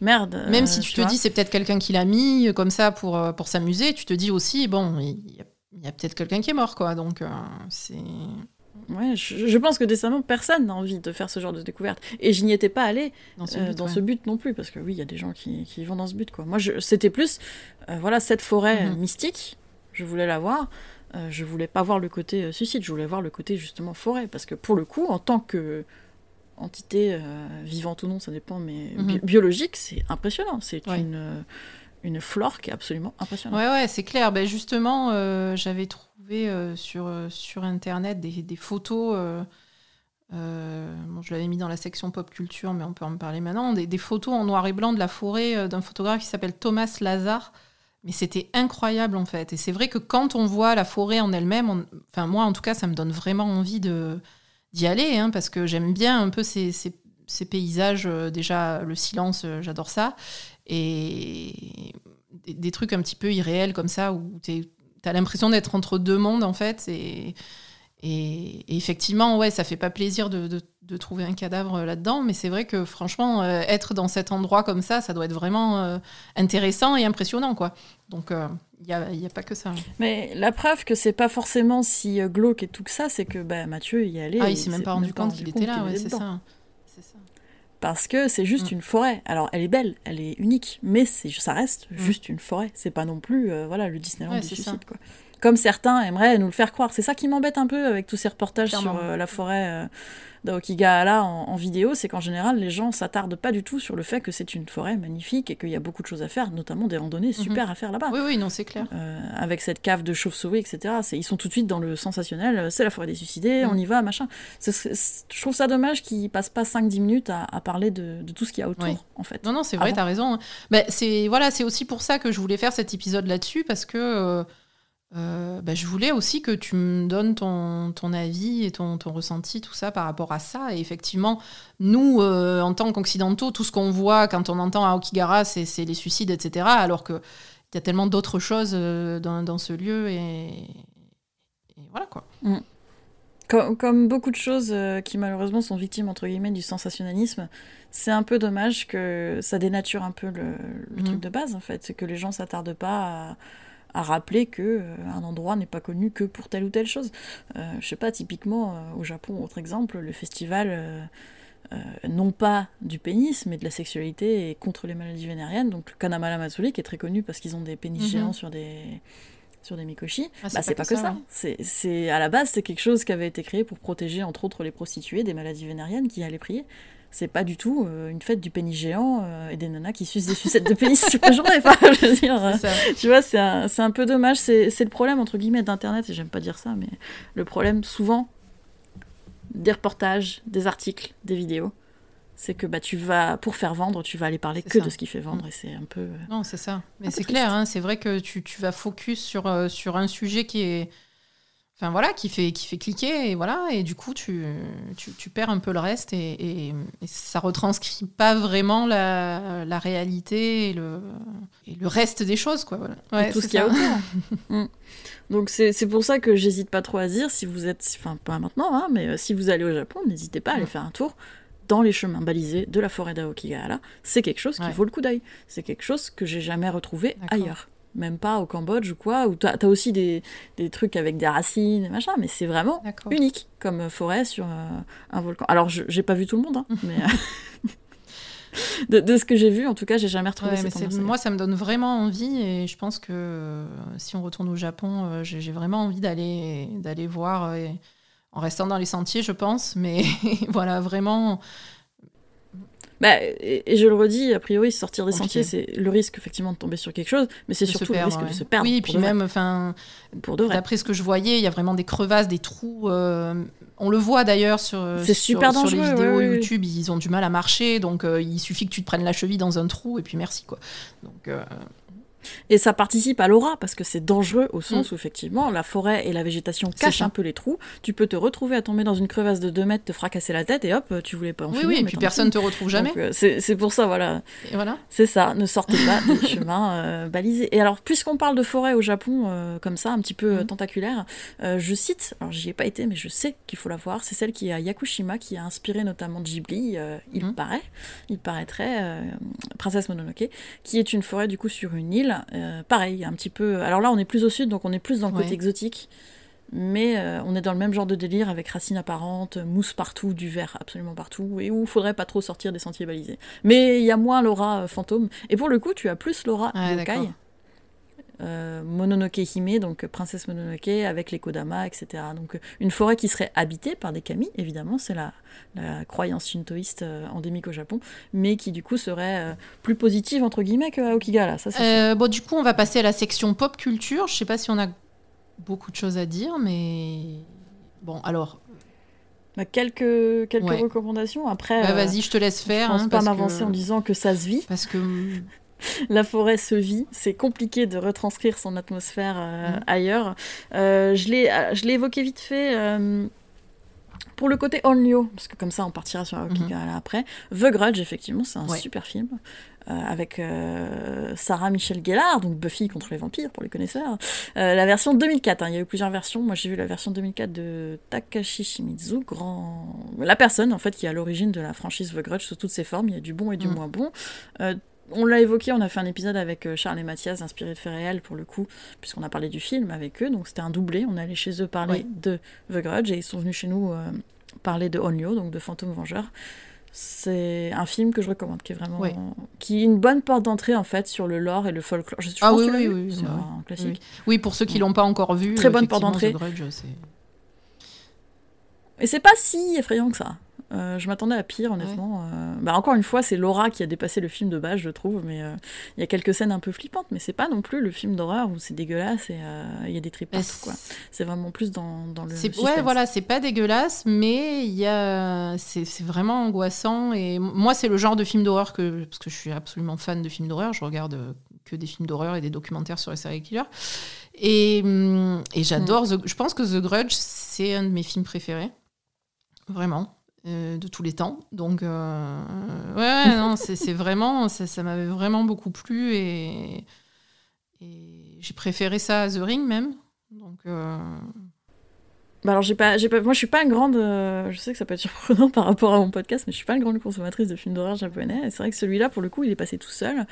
merde. Même si euh, tu, te dis c'est peut-être quelqu'un qui l'a mis comme ça pour pour s'amuser, tu te dis aussi bon il y a, peut-être quelqu'un qui est mort quoi donc c'est Ouais, je, pense que décemment, personne n'a envie de faire ce genre de découverte. Et je n'y étais pas allée dans, ce, euh, but, non plus, parce que oui, il y a des gens qui, qui, vont dans ce but. Quoi. Moi, c'était plus, euh, voilà, cette forêt mhm. mystique, je voulais la voir. Euh, je voulais pas voir le côté suicide, je voulais voir le côté justement forêt, parce que pour le coup, en tant que entité vivante ou non, ça dépend, mais Mhm. biologique, c'est impressionnant. C'est Ouais. une une flore qui est absolument impressionnante. Ouais, ouais, c'est clair. Ben justement, euh, j'avais trouvé euh, sur, euh, sur Internet des, des photos. euh, bon, je l'avais mis dans la section pop culture, mais on peut en parler maintenant. Des, des photos en noir et blanc de la forêt d'un photographe qui s'appelle Thomas Lazare. Mais c'était incroyable en fait. Et c'est vrai que quand on voit la forêt en elle-même, enfin moi en tout cas, ça me donne vraiment envie de d'y aller, hein, parce que j'aime bien un peu ces, ces- ces paysages. déjà, le silence, j'adore ça. Et des, des trucs un petit peu irréels comme ça, où tu as l'impression d'être entre deux mondes en fait. Et, et, et effectivement, ouais, ça fait pas plaisir de, de- de trouver un cadavre là-dedans, mais c'est vrai que franchement, euh, être dans cet endroit comme ça, ça doit être vraiment euh, intéressant et impressionnant, quoi. Donc, il n'y a, y a pas que ça. Mais la preuve que c'est pas forcément si euh, glauque et tout que ça, c'est que bah, Mathieu y est allé. Ah, il s'est même pas rendu compte qu'il était là, ouais. C'est ça. Parce que c'est juste Mm. une forêt. Alors, elle est belle, elle est unique, mais c'est, ça reste Mm. juste une forêt. C'est pas non plus euh, voilà, le Disneyland Ouais, du suicide. ça. Quoi. Comme certains aimeraient nous le faire croire. C'est ça qui m'embête un peu avec tous ces reportages Clairement. sur euh, la forêt euh, d'Aokigahara en, en vidéo, c'est qu'en général, les gens s'attardent pas du tout sur le fait que c'est une forêt magnifique et qu'il y a beaucoup de choses à faire, notamment des randonnées super à faire là-bas. Oui, oui, non, c'est clair. Euh, avec cette cave de chauve-souris, etc. Ils sont tout de suite dans le sensationnel, euh, c'est la forêt des suicidés, Mm. on y va, machin. Je trouve ça dommage qu'ils passent pas 5-10 minutes à, à parler de, de tout ce qu'il y a autour, Oui. en fait. Non, non, c'est vrai, Avant. t'as raison. Bah, c'est voilà, c'est aussi pour ça que je voulais faire cet épisode là-dessus parce que euh, euh, bah, je voulais aussi que tu me donnes ton, ton avis et ton, ton ressenti, tout ça par rapport à ça. Et effectivement, nous, euh, en tant qu'occidentaux, tout ce qu'on voit quand on entend à Okigara, c'est les suicides, etc. Alors que il y a tellement d'autres choses euh, dans, dans ce lieu et, et voilà quoi. Comme, comme beaucoup de choses qui malheureusement sont victimes entre guillemets du sensationnalisme, c'est un peu dommage que ça dénature un peu le, le Mhm. truc de base en fait, c'est que les gens s'attardent pas à, à rappeler que euh, un endroit n'est pas connu que pour telle ou telle chose. Euh, je sais pas, typiquement euh, au Japon, autre exemple, le festival euh, non pas du pénis mais de la sexualité et contre les maladies vénériennes, donc le Kanamara Matsuri qui est très connu parce qu'ils ont des pénis Mhm. géants sur des sur des mikoshi, Ah, bah, c'est pas que ça. ouais. C'est à la base, c'est quelque chose qui avait été créé pour protéger entre autres les prostituées des maladies vénériennes qui allaient prier. C'est pas du tout euh, une fête du pénis géant euh, et des nanas qui sucent des sucettes de pénis toute la journée. Enfin, je veux dire, euh, tu vois, c'est un, un peu dommage. C'est, le problème entre guillemets d'internet et j'aime pas dire ça, mais le problème souvent des reportages, des articles, des vidéos, c'est que bah tu vas pour faire vendre, tu vas aller parler que ça. de ce qui fait vendre et c'est un peu. Non, c'est ça. Mais c'est clair, hein, c'est vrai que tu, tu vas focus sur, sur un sujet qui est. Enfin voilà, qui fait, qui fait cliquer, et voilà, et du coup, tu, tu, tu perds un peu le reste, et, et, et ça retranscrit pas vraiment la, la réalité et le, et le reste des choses, quoi. Voilà. et tout ce qu'il y a autour. Mm. Donc c'est pour ça que j'hésite pas trop à dire, si vous êtes, enfin pas maintenant, hein, mais euh, si vous allez au Japon, n'hésitez pas à aller Mm. faire un tour dans les chemins balisés de la forêt d'Aokigahara. C'est quelque chose qui Ouais. vaut le coup d'œil. C'est quelque chose que j'ai jamais retrouvé ailleurs. Même pas au Cambodge ou quoi, où t'as as aussi des, des trucs avec des racines, machin, mais c'est vraiment unique comme forêt sur euh, un volcan. Alors je- j'ai pas vu tout le monde, hein, mais euh, de, de ce que j'ai vu, en tout cas, j'ai jamais retrouvé Ouais, cette moi, ça me donne vraiment envie et je pense que euh, si on retourne au Japon, j'ai vraiment envie d'aller d'aller voir en restant dans les sentiers, je pense. Mais voilà, vraiment, Bah, et, et je le redis, a priori, sortir des Compliqué. sentiers, c'est le risque effectivement de tomber sur quelque chose, mais c'est surtout perdre, le risque ouais. de se perdre. Oui, et puis même, enfin, pour de vrai. d'après ce que je voyais, il y a vraiment des crevasses, des trous. euh, on le voit d'ailleurs sur, C'est sur, super sur les vidéos ouais, ouais, YouTube. Ils ont du mal à marcher, donc euh, il suffit que tu te prennes la cheville dans un trou et puis merci quoi. Donc euh, Et ça participe à l'aura, parce que c'est dangereux au sens Mm. où, effectivement, la forêt et la végétation cachent un peu les trous. Tu peux te retrouver à tomber dans une crevasse de 2 mètres, te fracasser la tête, et hop, tu voulais pas en oui, finir, oui, et mais puis personne as te retrouve jamais. Euh, c'est pour ça, voilà. Et voilà. C'est ça, ne sortez pas des chemins euh, balisés. Et alors, puisqu'on parle de forêt au Japon, euh, comme ça, un petit peu euh, Mhm. tentaculaire, je cite, alors j'y ai pas été, mais je sais qu'il faut la voir, c'est celle qui est à Yakushima, qui a inspiré notamment Ghibli, il Mhm. paraît, il paraîtrait, Princesse Mononoke, qui est une forêt du coup sur une île, euh, pareil, un petit peu... Alors là, on est plus au sud, donc on est plus dans le côté exotique, mais euh, on est dans le même genre de délire avec racines apparentes, mousse partout, du verre absolument partout, et où il faudrait pas trop sortir des sentiers balisés. Mais il y a moins l'aura euh, fantôme. Et pour le coup, tu as plus l'aura yokai. D'accord. Mononoke Hime, donc princesse Mononoke, avec les Kodama, etc. Donc une forêt qui serait habitée par des kami, évidemment, c'est la, la, croyance shintoïste endémique au Japon, mais qui du coup serait plus positive entre guillemets que Aokigahara. Ça, bon, du coup, on va passer à la section pop culture. Je sais pas si on a beaucoup de choses à dire, mais bon, alors bah, quelques quelques recommandations. Après, bah, vas-y, je te laisse faire. Je pense hein, pas m'avancer en disant que ça se vit. Parce que la forêt se vit. C'est compliqué de retranscrire son atmosphère euh, mm. ailleurs. Euh, je l'ai euh, je l'ai évoqué vite fait. pour le côté Onryo, parce que comme ça on partira sur Aokigahara mm-hmm. après. The Grudge, effectivement, c'est un super film. Avec Sarah Michelle Gellar, donc Buffy contre les vampires pour les connaisseurs. La version 2004, hein, il y a eu plusieurs versions. Moi j'ai vu la version 2004 de Takashi Shimizu, grand... la personne en fait qui est à l'origine de la franchise The Grudge sous toutes ses formes. Il y a du bon et du mm. moins bon. On l'a évoqué, on a fait un épisode avec Charles et Mathias, inspiré de faits réels pour le coup, puisqu'on a parlé du film avec eux, donc c'était un doublé. On est allé chez eux parler de The Grudge et ils sont venus chez nous parler de Onyo, donc de Fantôme Vengeur c'est un film que je recommande, qui est vraiment, qui est une bonne porte d'entrée en fait sur le lore et le folklore. Je, ah oui, oui, oui, c'est un classique. Oui. pour ceux qui l'ont pas encore vu. Très bonne porte d'entrée. Et c'est pas si effrayant que ça. Euh, je m'attendais à pire, honnêtement. Euh, bah, encore une fois, c'est Laura qui a dépassé le film de base, je trouve. Mais euh, il y a quelques scènes un peu flippantes, mais c'est pas non plus le film d'horreur où c'est dégueulasse et il y a des tripes quoi. C'est vraiment plus dans, dans le. Ouais, voilà, c'est pas dégueulasse, mais il y a... c'est vraiment angoissant. Et moi, c'est le genre de film d'horreur que. Parce que je suis absolument fan de films d'horreur, je regarde que des films d'horreur et des documentaires sur les séries killers. Et, hum, et j'adore. Mm. Je pense que The Grudge, c'est un de mes films préférés. Vraiment. Euh, de tous les temps. Donc, euh, ouais, non, c'est vraiment, ça, ça m'avait vraiment beaucoup plu et, et j'ai préféré ça à The Ring même. Donc, euh, bah alors j'ai pas, j'ai pas, moi je suis pas une grande, euh, je sais que ça peut être surprenant par rapport à mon podcast, mais je suis pas une grande consommatrice de films d'horreur japonais. Et c'est vrai que celui-là, pour le coup, il est passé tout seul.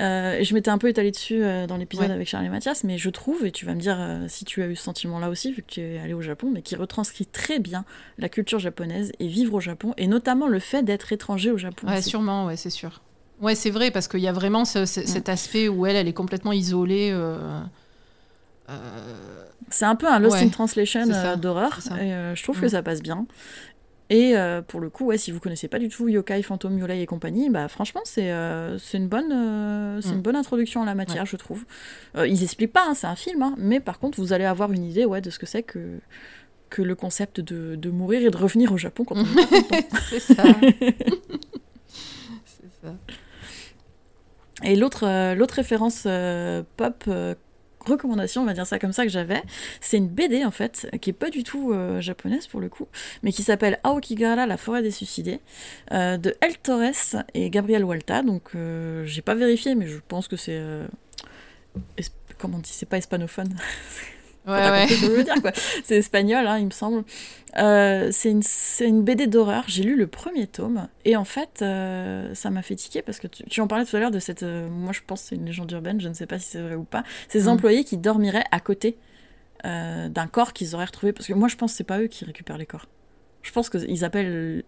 Euh, et je m'étais un peu étalée dessus euh, dans l'épisode avec Charlie Mathias, mais je trouve, et tu vas me dire si tu as eu ce sentiment-là aussi, vu que tu es allé au Japon, mais qui retranscrit très bien la culture japonaise et vivre au Japon, et notamment le fait d'être étranger au Japon. Ouais, sûrement, ouais, c'est sûr. Ouais, c'est vrai, parce qu'il y a vraiment cet aspect où elle, elle est complètement isolée. C'est un peu un Lost in Translation euh, d'horreur. Et euh, je trouve que mm. ça passe bien. Et euh, pour le coup, ouais, si vous connaissez pas du tout Yokai, Phantom, Yolei et compagnie, bah franchement, c'est c'est une, bonne c'est une mm. bonne introduction à la matière, je trouve. ils expliquent pas, hein, c'est un film, hein, mais par contre, vous allez avoir une idée ouais, de ce que c'est que, que le concept de, de mourir et de revenir au Japon quand on est C'est ça. c'est ça. Et l'autre l'autre référence pop recommandation, on va dire ça comme ça, que j'avais. C'est une BD en fait, qui est pas du tout euh, japonaise pour le coup, mais qui s'appelle Aokigahara, la forêt des suicidés, euh, de El Torres et Gabriel Walta. Donc euh, j'ai pas vérifié, mais je pense que c'est. comment on dit C'est pas hispanophone. Ouais, ouais. C'est espagnol, hein, il me semble. Euh, c'est une, une, BD d'horreur. J'ai lu le premier tome. Et en fait, euh, ça m'a fait tiquer parce que tu, en parlais tout à l'heure de cette. Euh, moi, je pense que c'est une légende urbaine, je ne sais pas si c'est vrai ou pas. Ces mm. employés qui dormiraient à côté d'un corps qu'ils auraient retrouvé. Parce que moi, je pense que c'est pas eux qui récupèrent les corps. Je pense qu'ils appellent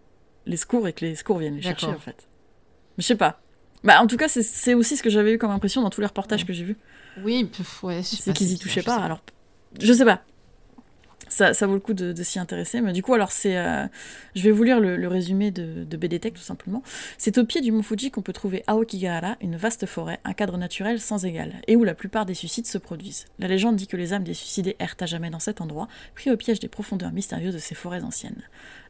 les secours et que les secours viennent les chercher, en fait. Mais je sais pas. Bah, en tout cas, c'est aussi ce que j'avais eu comme impression dans tous les reportages que j'ai vus. Oui, ouais. C'est qu'ils y touchaient pas. Alors je sais pas. Ça, ça, vaut le coup de, s'y intéresser. Mais du coup, alors c'est, euh, je vais vous lire le, résumé de, de tout simplement. C'est au pied du mont Fuji qu'on peut trouver Aokigahara, une vaste forêt, un cadre naturel sans égal, et où la plupart des suicides se produisent. La légende dit que les âmes des suicidés errent à jamais dans cet endroit, pris au piège des profondeurs mystérieuses de ces forêts anciennes.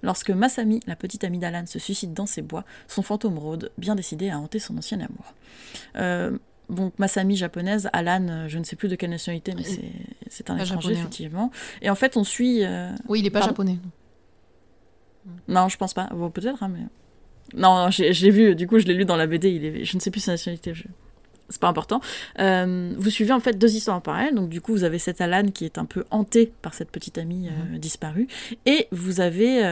Lorsque Masami, la petite amie d'Alan, se suicide dans ces bois, son fantôme rôde, bien décidé à hanter son ancien amour. Euh, donc Masami japonaise, Alan, euh, je ne sais plus de quelle nationalité, mais c'est un étranger, hein. effectivement. Et en fait, on suit. Euh, oui, il n'est pas japonais. Non, je pense pas. Bon, peut-être, hein, mais. Non, je l'ai vu, du coup, je l'ai lu dans la BD. Il est... Je ne sais plus sa nationalité. C'est pas important. Euh, vous suivez en fait deux histoires parallèles. Donc, du coup, vous avez cet Alan qui est un peu hanté par cette petite amie mhm. disparue. Et vous avez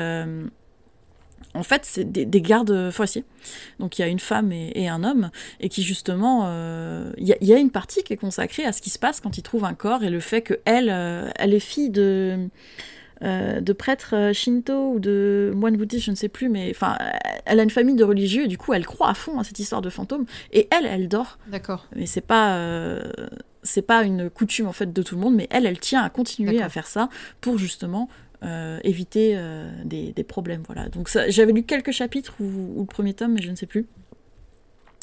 en fait, c'est des, gardes forestiers. Donc il y a une femme et, un homme, et qui justement, euh, il y, a une partie qui est consacrée à ce qui se passe quand ils trouvent un corps et le fait qu'elle, euh, elle est fille de, euh, de prêtre shinto ou de moine bouddhiste, je ne sais plus, mais enfin, elle a une famille de religieux et du coup, elle croit à fond à cette histoire de fantôme. Et elle, elle dort. D'accord. Mais c'est pas c'est pas une coutume en fait de tout le monde, mais elle, elle tient à continuer à faire ça pour justement euh, éviter euh, des, problèmes. Voilà. Donc j'avais lu quelques chapitres ou, le premier tome, mais je ne sais plus.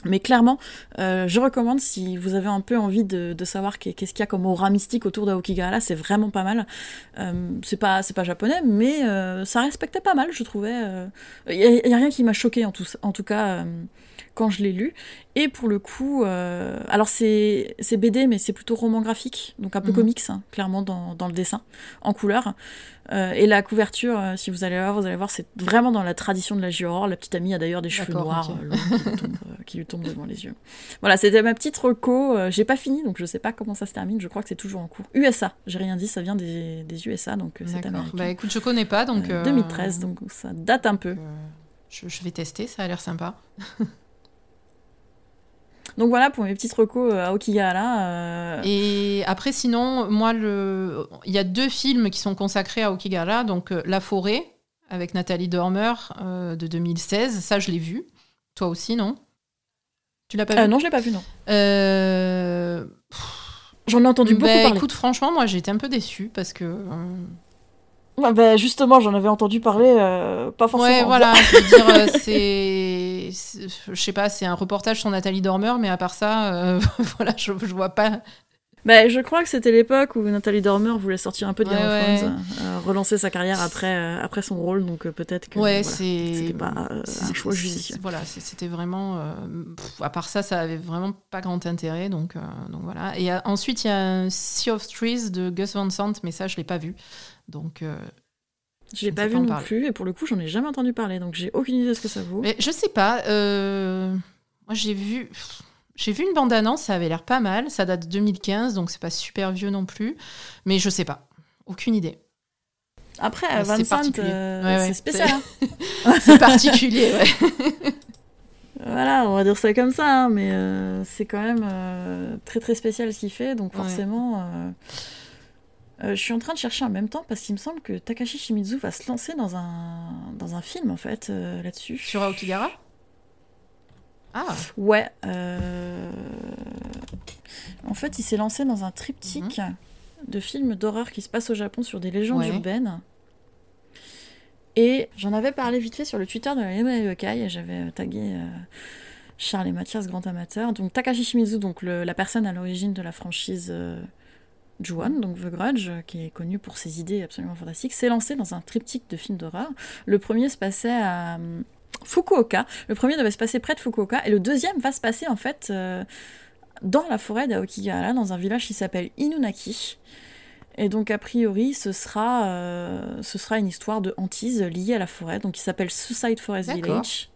Mais clairement, euh, je recommande si vous avez un peu envie de, savoir qu'est-ce qu'il y a comme aura mystique autour d'Aokigahara, c'est vraiment pas mal. c'est pas c'est pas japonais, mais ça respectait pas mal, je trouvais. Il n'y a, rien qui m'a choqué en tout, en tout cas quand je l'ai lu. Et pour le coup, euh, alors c'est BD, mais c'est plutôt roman graphique, donc un peu mhm. comics, hein, clairement dans, dans, le dessin, en couleur. Euh, et la couverture, euh, si vous allez voir, vous allez voir, c'est vraiment dans la tradition de la J-Horror. La petite amie a d'ailleurs des cheveux noirs qui, lui tombent, devant les yeux. Voilà, c'était ma petite reco. J'ai pas fini, donc je sais pas comment ça se termine. Je crois que c'est toujours en cours. USA, j'ai rien dit, ça vient des, des USA, donc c'est américain. Bah écoute, je connais pas, donc. 2013, donc ça date un peu. Je, je vais tester, ça a l'air sympa. Donc voilà pour mes petites recos euh, à Okigahara. Euh. Et après, sinon, moi, le... il y a deux films qui sont consacrés à Okigahara. Donc euh, La forêt, avec Nathalie Dormer, de 2016. Ça, je l'ai vu. Toi aussi, non? Tu l'as pas vu? Non, je l'ai pas vu, non. J'en ai entendu beaucoup bah, parler. Écoute, franchement, moi, j'ai été un peu déçue parce que bah, justement, j'en avais entendu parler, euh, pas forcément. Ouais, voilà, je veux dire, euh, c'est. Je sais pas, c'est un reportage sur Nathalie Dormer, mais à part ça, euh, voilà, je, je vois pas. Bah, je crois que c'était l'époque où Nathalie Dormer voulait sortir un peu de Game of Thrones, relancer sa carrière après, après son rôle, donc peut-être que ouais, c'était pas un choix judicieux. Voilà, c'était vraiment. à part ça, ça avait vraiment pas grand intérêt, donc, donc voilà. Et ensuite, il y a Sea of Trees de Gus Van Sant, mais ça, je l'ai pas vu. Donc. Euh, je l'ai pas vu non plus, et pour le coup, j'en ai jamais entendu parler, donc j'ai aucune idée de ce que ça vaut. Mais je sais pas. Euh, moi, j'ai vu. J'ai vu une bande-annonce, ça avait l'air pas mal. Ça date de 2015, donc c'est pas super vieux non plus. Mais je sais pas. Aucune idée. Après, Vincent, euh, c'est spécial. C'est hein. particulier, ouais. voilà, on va dire ça comme ça, hein, mais c'est quand même très très spécial ce qu'il fait, donc forcément. Euh, je suis en train de chercher en même temps parce qu'il me semble que Takashi Shimizu va se lancer dans un, dans un film en fait euh, là-dessus. Sur Aokigara Ah Ouais. Euh, en fait, il s'est lancé dans un triptyque mhm. de films d'horreur qui se passent au Japon sur des légendes urbaines. Et j'en avais parlé vite fait sur le Twitter de la Yokai, j'avais tagué Charles et Mathias, grand amateur. Donc Takashi Shimizu, donc la personne à l'origine de la franchise Juan, donc The Grudge, qui est connu pour ses idées absolument fantastiques, s'est lancé dans un triptyque de films d'horreur. Le premier se passait à hum, Fukuoka. Le premier devait se passer près de Fukuoka, et le deuxième va se passer en fait euh, dans la forêt d'Aokigahara, dans un village qui s'appelle Inunaki. Et donc, a priori, ce sera, euh, ce sera une histoire de hantise liée à la forêt, donc qui s'appelle Suicide Forest Village.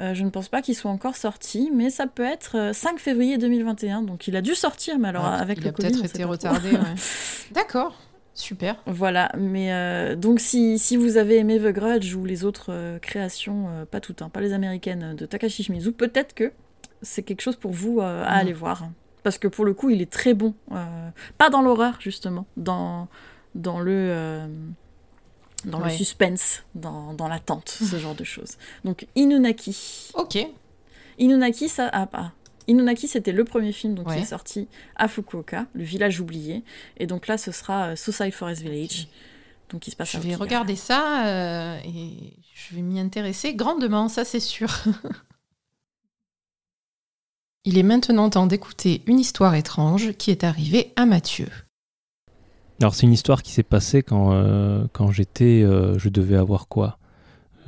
Euh, je ne pense pas qu'il soit encore sorti, mais ça peut être 5 euh, février 2021. Donc il a dû sortir, mais alors avec il le a peut-être été retardé. D'accord. Super. Voilà, mais euh, donc si, si, vous avez aimé The Grudge ou les autres créations, pas toutes, hein, pas les américaines de Takashi Shimizu, peut-être que c'est quelque chose pour vous à mm. aller voir. Parce que pour le coup, il est très bon. pas dans l'horreur, justement, dans, dans le dans le suspense, dans, dans l'attente, ce genre de choses. Donc Inunaki. Ok. Inunaki, ça. Ah, pas. Inunaki, c'était le premier film donc, qui est sorti à Fukuoka, le village oublié. Et donc là, ce sera euh, Suicide Forest Village. Donc, il se passe je vais regarder ça euh, et je vais m'y intéresser grandement, ça c'est sûr. il est maintenant temps d'écouter une histoire étrange qui est arrivée à Mathieu. Alors c'est une histoire qui s'est passée quand, euh, j'étais, euh, je devais avoir quoi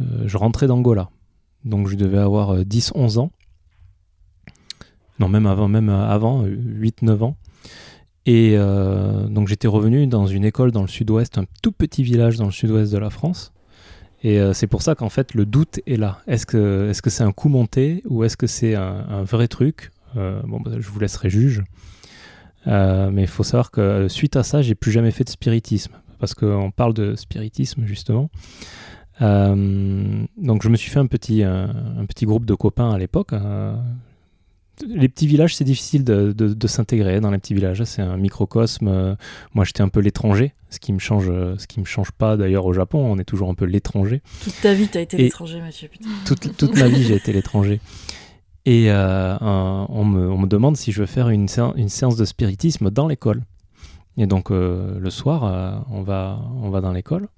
euh, Je rentrais d'Angola, donc je devais avoir 10-11 ans. Non, même avant, même avant 8-9 ans. Et donc j'étais revenu dans une école dans le sud-ouest, un tout petit village dans le sud-ouest de la France. Et c'est pour ça qu'en fait le doute est là. Est-ce que c'est -ce c'est un coup monté ou est-ce que c'est un, un, vrai truc? Bon, bah, je vous laisserai juge. Euh, mais il faut savoir que euh, suite à ça, j'ai plus jamais fait de spiritisme. Parce qu'on parle de spiritisme, justement. Euh, donc je me suis fait un petit, un, petit groupe de copains à l'époque. les petits villages, c'est difficile de, de, s'intégrer dans les petits villages. C'est un microcosme. Moi, j'étais un peu l'étranger, ce qui me change, ce qui me change pas d'ailleurs au Japon. On est toujours un peu l'étranger. Toute ta vie, tu as été l'étranger, Mathieu. Toute, toute ma vie, j'ai été l'étranger. Et on me, on, me, demande si je veux faire une, séance de spiritisme dans l'école. Et donc le soir, on, va, on va dans l'école.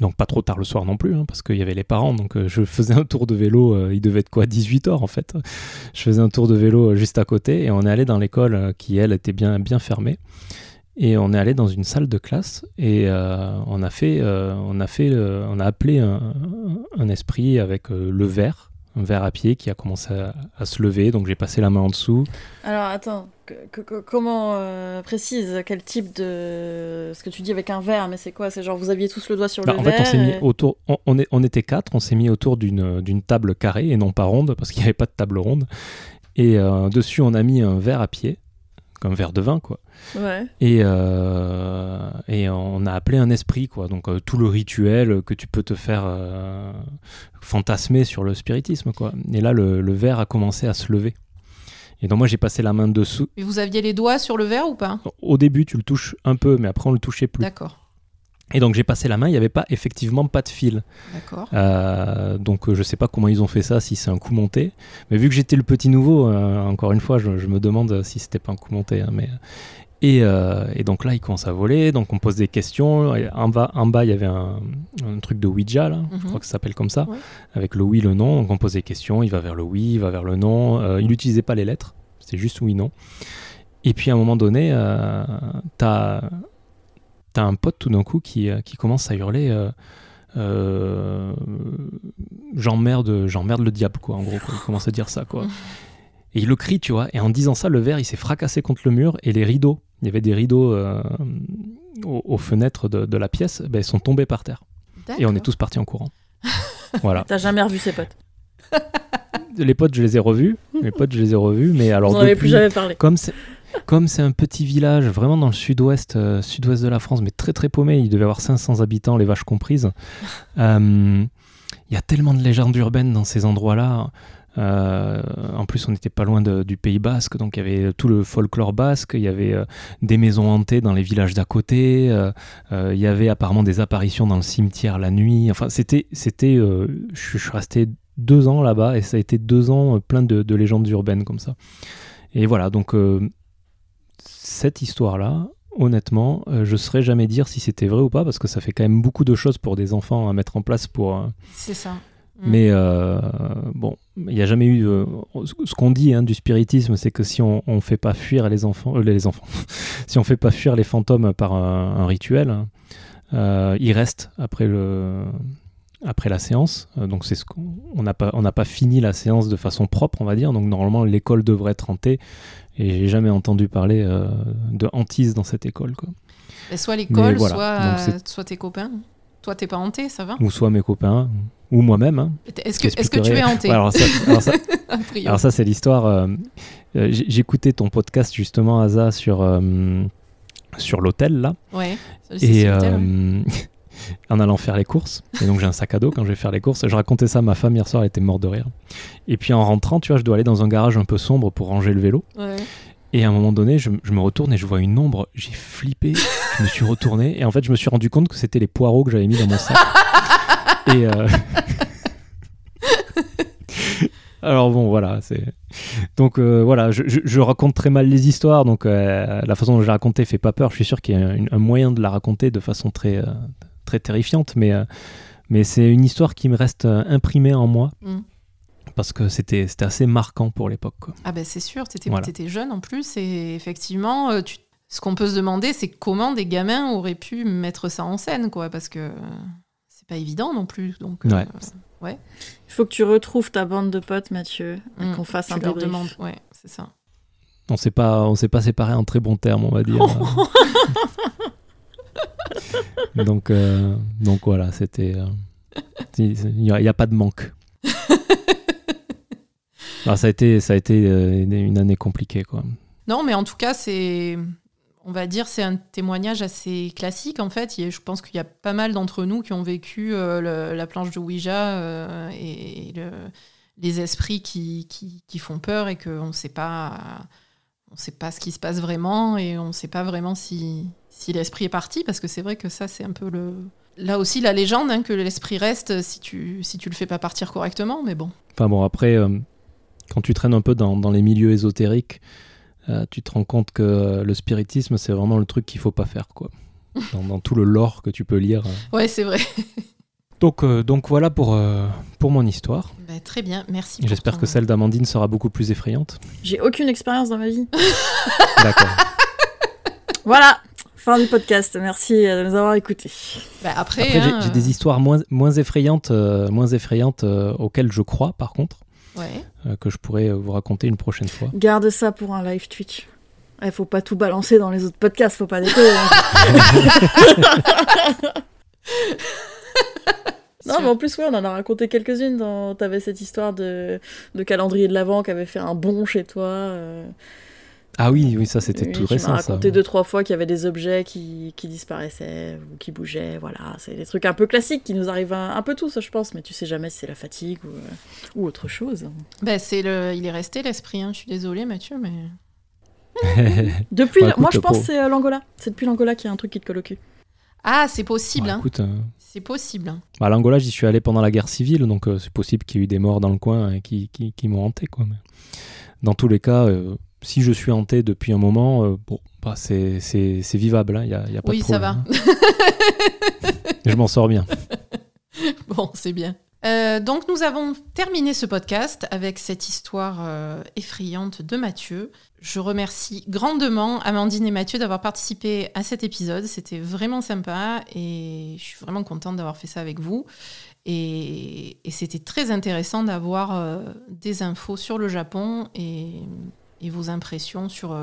Donc pas trop tard le soir non plus, hein, parce qu'il y avait les parents. Donc euh, je faisais un tour de vélo, euh, il devait être quoi 18 heures en fait. Je faisais un tour de vélo euh, juste à côté et on est allé dans l'école qui elle était bien, bien fermée. Et on est allé dans une salle de classe et on a fait, on a fait, on a appelé un esprit avec le verre un verre à pied qui a commencé à, se lever, donc j'ai passé la main en dessous. Alors attends, comment euh, précise quel type de... Ce que tu dis avec un verre, mais c'est quoi? C'est genre vous aviez tous le doigt sur le verre En fait, on s'est mis autour... On, est, on était quatre, on s'est mis autour d'une table carrée et non pas ronde, parce qu'il n'y avait pas de table ronde. Et euh, dessus, on a mis un verre à pied, comme un verre de vin, quoi. Et, euh, et on a appelé un esprit, quoi. Donc euh, tout le rituel que tu peux te faire euh, fantasmer sur le spiritisme, quoi. Et là, le, le verre a commencé à se lever. Et donc moi j'ai passé la main dessous. Et vous aviez les doigts sur le verre ou pas? Au début tu le touches un peu, mais après on le touchait plus. D'accord. Et donc j'ai passé la main, il n'y avait pas effectivement pas de fil. D'accord. Euh, donc je sais pas comment ils ont fait ça, si c'est un coup monté. Mais vu que j'étais le petit nouveau, encore une fois, je, me demande si c'était pas un coup monté. Hein, mais euh, et, donc là, il commence à voler, donc on pose des questions. En bas, en bas il y avait un, truc de Ouija, là, je mhm. crois que ça s'appelle comme ça, avec le oui, le non. Donc on pose des questions, il va vers le oui, il va vers le non. Euh, il n'utilisait pas les lettres, c'était juste oui, non. Et puis à un moment donné, euh, t'as as un pote tout d'un coup qui, qui, commence à hurler j'emmerde, j'emmerde le diable, quoi, en gros. Il commence à dire ça, quoi. Et il le crie, tu vois. Et en disant ça, le verre, il s'est fracassé contre le mur et les rideaux il y avait des rideaux euh, aux, fenêtres de, la pièce, ben, ils sont tombés par terre. Et on est tous partis en courant. voilà. T'as jamais revu ces potes? Les potes, je les ai revus. Les potes, je les ai revus. Mais alors, on plus jamais parlé. Comme c'est comme c'est un petit village, vraiment dans le sud-ouest, euh, sud-ouest de la France, mais très très paumé, il devait avoir 500 habitants, les vaches comprises. Euh, il y a tellement de légendes urbaines dans ces endroits-là. Euh, en plus, on n'était pas loin du Pays Basque, donc il y avait tout le folklore basque, il y avait euh, des maisons hantées dans les villages d'à côté, euh, il y avait apparemment des apparitions dans le cimetière la nuit. Enfin, c'était, c'était, je suis resté deux ans là-bas et ça a été deux ans plein de, légendes urbaines comme ça. Et voilà, donc cette histoire-là, honnêtement, je ne saurais jamais dire si c'était vrai ou pas, parce que ça fait quand même beaucoup de choses pour des enfants à mettre en place pour. C'est ça. Mm. Mais euh, bon, il n'y a jamais eu. Euh, ce qu'on dit hein, du spiritisme, c'est que si on ne fait pas fuir les enfants, euh, les enfants, si on fait pas fuir les fantômes par un, rituel, hein, ils restent après le après la séance. donc c'est ce qu'on n'a pas on n'a pas fini la séance de façon propre, on va dire. Donc normalement l'école devrait être hantée. Et j'ai jamais entendu parler de hantise dans cette école, quoi. soit l'école, soit, soit tes copains. Toi, t'es pas hanté, ça va Ou soit mes copains, ou moi-même. Hein. Est-ce que, est que tu es hanté alors ça, c'est l'histoire. Euh, euh, j'écoutais ton podcast justement, Asa, sur, euh, sur l'hôtel là. Ouais. Et en allant faire les courses. Et donc j'ai un sac à dos quand je vais faire les courses. Je racontais ça à ma femme hier soir, elle était morte de rire. Et puis en rentrant, tu vois, je dois aller dans un garage un peu sombre pour ranger le vélo. Ouais. Et à un moment donné, je, me retourne et je vois une ombre. J'ai flippé. je me suis retourné et en fait, je me suis rendu compte que c'était les poireaux que j'avais mis dans mon sac. et euh, alors bon, voilà. C'est donc euh, voilà. Je, raconte très mal les histoires, donc euh, la façon dont je la racontais fait pas peur. Je suis sûr qu'il y a un, moyen de la raconter de façon très très terrifiante, mais mais c'est une histoire qui me reste imprimée en moi. Mm parce que c'était assez marquant pour l'époque. Ah ben c'est sûr, tu étais, jeune en plus et effectivement, euh, ce qu'on peut se demander, c'est comment des gamins auraient pu mettre ça en scène, quoi, parce que c'est pas évident non plus. Donc, euh, ouais. Il faut que tu retrouves ta bande de potes, Mathieu, et mm. qu'on fasse un débrief. Demande. Ouais, c'est ça. On s'est pas, on s'est pas séparés en très bons termes, on va dire. donc, euh, donc voilà, c'était. Il n'y a, a, pas de manque. ça a été, ça a été euh, une année compliquée, quoi. Non, mais en tout cas, c'est, on va dire, c'est un témoignage assez classique en fait. Je pense qu'il y a pas mal d'entre nous qui ont vécu euh, la planche de Ouija euh, et les esprits qui, qui, font peur et qu'on ne sait pas, on sait pas ce qui se passe vraiment et on ne sait pas vraiment si, si l'esprit est parti parce que c'est vrai que ça c'est un peu le là aussi la légende hein, que l'esprit reste si tu si tu le fais pas partir correctement mais bon enfin bon après quand tu traînes un peu dans, dans les milieux ésotériques, euh, tu te rends compte que le spiritisme, c'est vraiment le truc qu'il faut pas faire, quoi. Dans, dans tout le lore que tu peux lire. Ouais, c'est vrai. Donc, euh, donc voilà pour, euh, pour mon histoire. Bah, très bien, merci. J'espère ton- que celle d'Amandine sera beaucoup plus effrayante. J'ai aucune expérience dans ma vie. D'accord. Voilà, fin du podcast. Merci de nous avoir écoutés. Bah, après, Après, j'ai hein, j'ai des histoires moins, moins effrayantes, euh, moins effrayantes euh, auxquelles je crois, par contre, Ouais. euh, que je pourrais euh, vous raconter une prochaine fois. Garde ça pour un live Twitch. Il faut pas tout balancer dans les autres podcasts, faut pas déconner. hein. non, mais en plus, ouais, on en a raconté quelques-unes. Dans... T'avais cette histoire de... de calendrier de l'Avent qui avait fait un bon chez toi. euh. Ah oui, oui, ça c'était Oui, tout tu récent. m'as ça. raconté deux, trois fois qu'il y avait des objets qui, qui disparaissaient ou qui bougeaient. Voilà, c'est des trucs un peu classiques qui nous arrivent un, un peu tous, je pense. Mais tu sais jamais si c'est la fatigue ou, euh, ou autre chose. Bah, c'est le... Il est resté l'esprit, hein. je suis désolée Mathieu, mais... Depuis, Bah, écoute, moi je pense que c'est euh, l'Angola. C'est depuis l'Angola qu'il y a un truc qui te colle au cul. Ah, c'est possible, Bah, hein. écoute, euh, c'est possible. hein. bah, à l'Angola, j'y suis allé pendant la guerre civile, donc euh, c'est possible qu'il y ait eu des morts dans le coin et qui, qui, qui m'ont hanté. Quoi. Mais dans tous les cas, euh, si je suis hanté depuis un moment, euh, bon, bah, c'est c'est- c'est vivable, il n'y a, y a pas Oui, de ça problème. hein. je m'en sors bien. Bon, c'est bien. Euh, donc nous avons terminé ce podcast avec cette histoire euh, effrayante de Mathieu. Je remercie grandement Amandine et Mathieu d'avoir participé à cet épisode. C'était vraiment sympa et je suis vraiment contente d'avoir fait ça avec vous. Et, c'était très intéressant d'avoir euh, des infos sur le Japon et, vos impressions sur,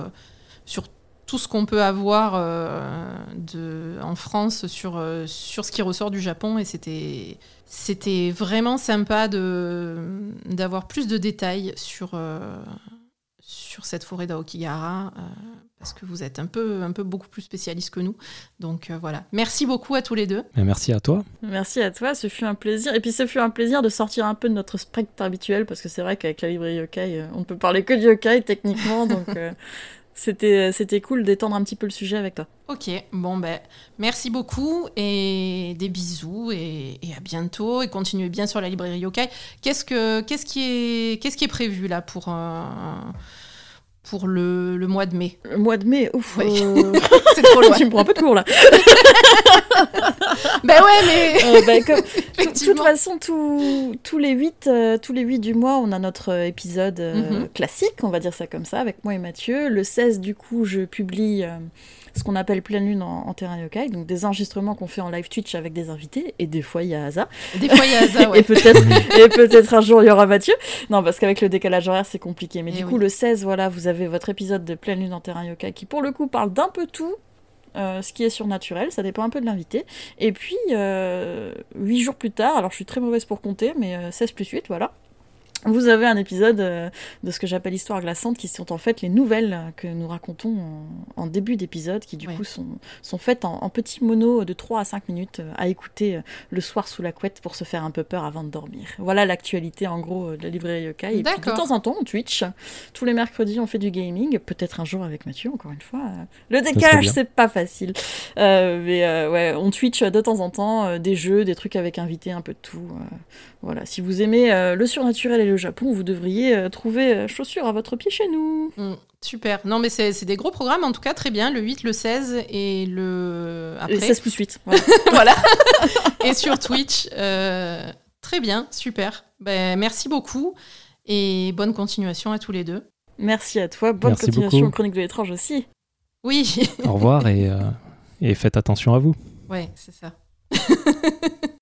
sur tout ce qu'on peut avoir euh, de, en France sur, euh, sur ce qui ressort du Japon. Et c'était c'était vraiment sympa de d'avoir plus de détails sur, euh, sur cette forêt d'Aokigahara, euh, parce que vous êtes un peu, un peu beaucoup plus spécialiste que nous. Donc euh, voilà. Merci beaucoup à tous les deux. Et merci à toi. Merci à toi, ce fut un plaisir. Et puis ce fut un plaisir de sortir un peu de notre spectre habituel, parce que c'est vrai qu'avec la librairie yokai, on ne peut parler que de yokai techniquement, donc euh, c'était c'était cool d'étendre un petit peu le sujet avec toi. Ok, bon ben merci beaucoup et des bisous et, à bientôt et continuez bien sur la librairie yokai. Qu'est-ce que qu'est-ce qui est qu'est-ce qui est prévu là pour euh, pour le, le mois de mai Le mois de mai, ouf, Oui. euh, C'est trop loin. tu me prends un peu de cours là. ben ouais mais Euh, bah, comme- De toute façon, tous- tous les 8 tous les huit du mois, on a notre euh, épisode euh, Mhm. classique, on va dire ça comme ça, avec moi et Mathieu. Le 16, du coup, je publie euh, ce qu'on appelle pleine lune en, en terrain yokai, donc des enregistrements qu'on fait en live Twitch avec des invités, et des fois il y a Asa, Des fois il y a ça et ouais. peut-être et peut-être un jour il y aura Mathieu. Non, parce qu'avec le décalage horaire, c'est compliqué. Mais Eh du oui. coup, le 16, voilà, vous avez votre épisode de pleine lune en terrain yokai qui, pour le coup, parle d'un peu tout. euh, ce qui est surnaturel, ça dépend un peu de l'invité. Et puis, euh, 8 jours plus tard, alors je suis très mauvaise pour compter, mais euh, 16 plus 8, voilà. Vous avez un épisode euh, de ce que j'appelle Histoire glaçante, qui sont en fait les nouvelles que nous racontons en, en début d'épisode, qui du Ouais. coup sont, sont faites en, en petits monos de 3 à 5 minutes euh, à écouter euh, le soir sous la couette pour se faire un peu peur avant de dormir. Voilà l'actualité en gros euh, de la librairie Yokai. Et puis de temps en temps, on Twitch. Tous les mercredis, on fait du gaming. Peut-être un jour avec Mathieu, encore une fois. Euh, Le décalage, c'est pas facile. Euh, mais euh, ouais, on Twitch de temps en temps euh, des jeux, des trucs avec invités, un peu de tout. Voilà, si vous aimez euh, le surnaturel et le Japon, vous devriez euh, trouver euh, chaussures à votre pied chez nous. Mm, super. Non mais c'est des gros programmes en tout cas très bien le 8, le 16 et le après Et 16 plus 8. Voilà. voilà. et sur Twitch. euh, très bien, super. Ben, merci beaucoup et bonne continuation à tous les deux. Merci à toi. Bonne Merci continuation beaucoup. aux Chroniques de l'étrange aussi. Oui, Au revoir et, euh, et faites attention à vous. ouais, c'est ça.